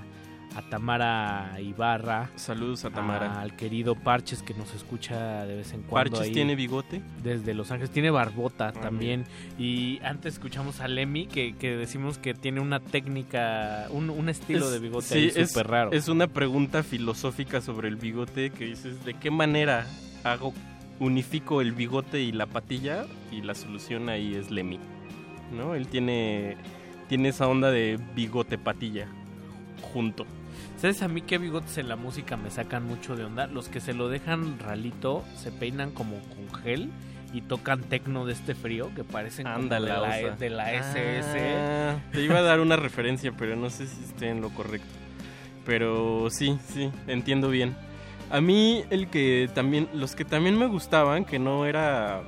a Tamara Ibarra. Saludos a Tamara. Al querido Parches que nos escucha de vez en cuando. ¿Parches ahí tiene bigote? Desde Los Ángeles. Tiene barbota Ah, también. Y antes escuchamos a Lemmy que, que decimos que tiene una técnica, un, un estilo Es- de bigote sí, ahí súper raro. Es una pregunta filosófica sobre el bigote que dices, ¿de qué manera hago, unifico el bigote y la patilla? Y la solución ahí es Lemmy, ¿no? Él tiene, tiene esa onda de bigote-patilla junto. ¿Sabes a mí qué bigotes en la música me sacan mucho de onda? Los que se lo dejan ralito, se peinan como con gel y tocan tecno de este frío que parecen como Ándale, de, la, osa. de la SS. Ah, te iba a dar una referencia, pero no sé si esté en lo correcto. Pero sí, sí, entiendo bien. A mí el que también, los que también me gustaban, que no era,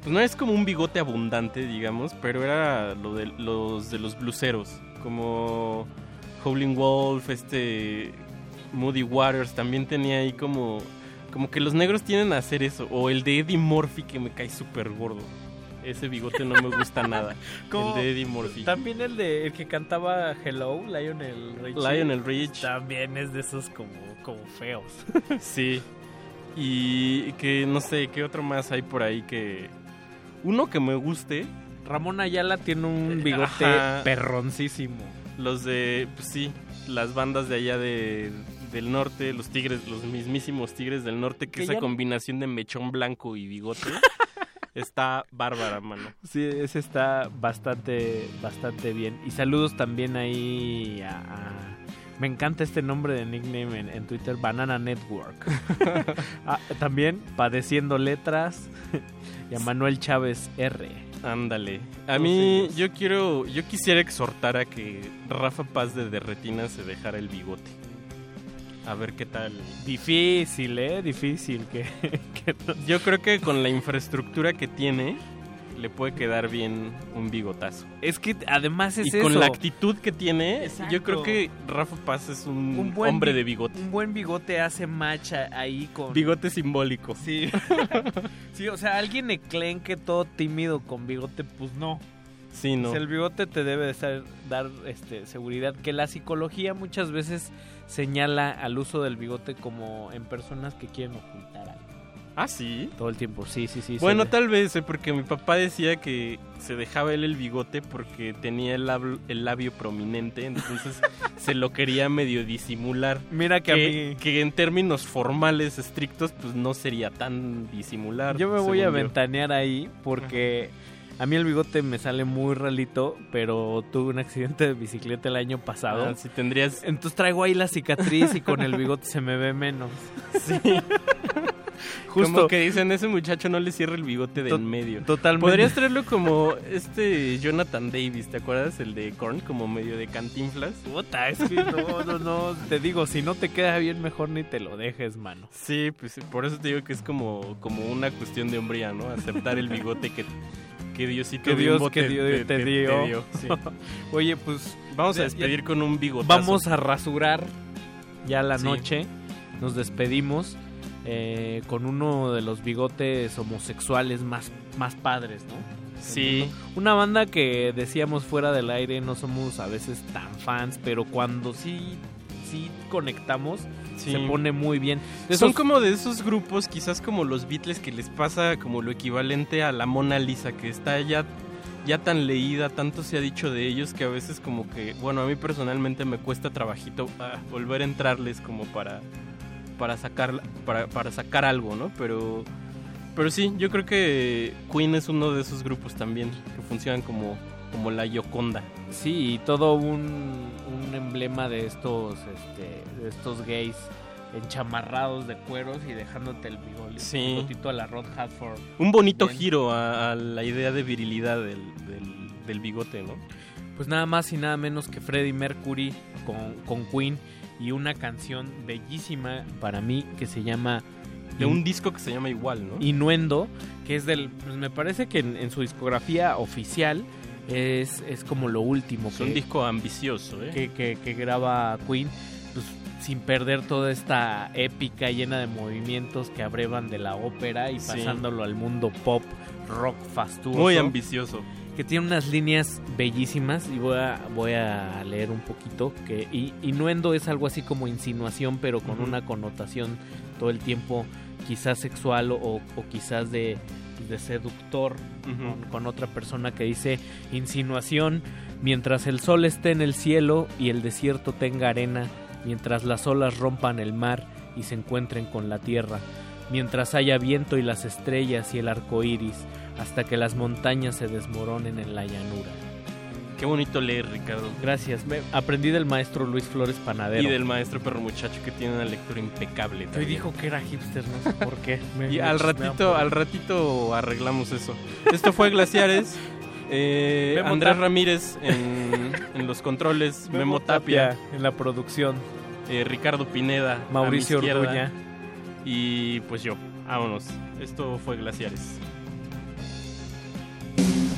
pues no es como un bigote abundante, digamos, pero era lo de los de los bluseros, como Howling Wolf, este Moody Waters, también tenía ahí como, como que los negros tienen a hacer eso, o el de Eddie Murphy que me cae súper gordo. Ese bigote no me gusta nada. ¿Cómo? El de Eddie Murphy. También el de el que cantaba Hello, Lionel Richie. Lionel Rich. También es de esos como, como feos. Sí. Y que no sé, ¿qué otro más hay por ahí que... Uno que me guste. Ramón Ayala tiene un bigote Ajá. perroncísimo. Los de, pues sí, las bandas de allá de, del norte, los tigres, los mismísimos tigres del norte, que, Que esa ya- combinación de mechón blanco y bigote está bárbara, mano. Sí, ese está bastante, bastante bien. Y saludos también ahí a... a- Me encanta este nombre de nickname en, en Twitter, Banana Network. Ah, también Padeciendo Letras y a Manuel Chávez R. Ándale. A mí, yo quiero, yo quisiera exhortar a que Rafa Paz de Derretina se dejara el bigote. A ver qué tal. Difícil, ¿eh? Difícil que... que no- Yo creo que con la infraestructura que tiene, le puede quedar bien un bigotazo. Es que además es y con eso. la actitud que tiene, Exacto. yo creo que Rafa Paz es un, Un buen hombre de bigote. Un buen bigote hace matcha ahí con... Bigote simbólico. Sí. sí, o sea, alguien eclenque todo tímido con bigote, pues no. Sí, no. O sea, el bigote te debe de estar- dar este, seguridad. Que la psicología muchas veces señala al uso del bigote como en personas que quieren ocultar. Ah, sí. Todo el tiempo, sí, sí, sí. Bueno, se- tal vez, eh, porque mi papá decía que se dejaba él el bigote porque tenía el, labio, el labio prominente, entonces se lo quería medio disimular. Mira que a mí- que en términos formales, estrictos, pues no sería tan disimular. Yo me voy a yo. ventanear ahí porque a mí el bigote me sale muy ralito, pero tuve un accidente de bicicleta el año pasado. Ah, si tendrías... Entonces traigo ahí la cicatriz y con el bigote se me ve menos. Sí. Justo. Como que dicen, ese muchacho no le cierra el bigote de en medio. totalmente. Podrías traerlo como este Jonathan Davis, ¿te acuerdas? El de Korn, como medio de cantinflas. Puta, es que no, no, no. Te digo, si no te queda bien, mejor ni te lo dejes, mano. Sí, pues por eso te digo que es como, como una cuestión de hombría, ¿no? Aceptar el bigote que, que Diosito Que Dios que te, dio- te, dio. sí. Oye, pues. Vamos a despedir con un bigotazo. Vamos a rasurar ya la Sí. noche. Nos despedimos eh, con uno de los bigotes homosexuales más, más padres, ¿no? Sí. Una banda que decíamos fuera del aire, no somos a veces tan fans, pero cuando sí, sí conectamos, Sí. se pone muy bien. Son como de esos grupos, quizás como los Beatles, que les pasa como lo equivalente a la Mona Lisa, que está ya, ya tan leída, tanto se ha dicho de ellos, que a veces como que, bueno, a mí personalmente me cuesta trabajito ah, volver a entrarles como para, para, sacar, para, para sacar algo, ¿no? Pero, pero sí, yo creo que Queen es uno de esos grupos también, que funcionan como, como la Yoconda. Sí, y todo un, un emblema de estos, este, de estos gays enchamarrados de cueros y dejándote el bigol- Sí. bigotito a la Rod Hadford. Un bonito Bien. giro a, a la idea de virilidad del, del, del bigote, ¿no? Pues nada más y nada menos que Freddie Mercury con, con Queen y una canción bellísima para mí que se llama De un disco que se llama igual, ¿no? Innuendo, que es del, pues me parece que en, en su discografía oficial es, es como lo último. Es un disco ambicioso, ¿eh? Que, que, que graba Queen, pues sin perder toda esta épica llena de movimientos que abrevan de la ópera y Sí. pasándolo al mundo pop, rock fastuoso. Muy ambicioso. Que tiene unas líneas bellísimas y voy a, voy a leer un poquito. que y, Innuendo es algo así como insinuación, pero con una connotación todo el tiempo quizás sexual o, o quizás de, de seductor con, con otra persona que dice insinuación mientras el sol esté en el cielo y el desierto tenga arena, mientras las olas rompan el mar y se encuentren con la tierra, mientras haya viento y las estrellas y el arco iris, hasta que las montañas se desmoronen en la llanura. Qué bonito leer, Ricardo. Gracias, me aprendí del maestro Luis Flores Panadero. Y del maestro perro muchacho que tiene una lectura impecable. También. dijo que era hipster, no sé por qué. Me- Y al ratito, al ratito arreglamos eso. Esto fue Glaciares. eh, Andrés Tapia. Ramírez en, en los controles, Memo, Memo Tapia, Tapia en la producción. eh, Ricardo Pineda, Mauricio Orduña. y pues yo. Vámonos. Esto fue Glaciares. Thank you.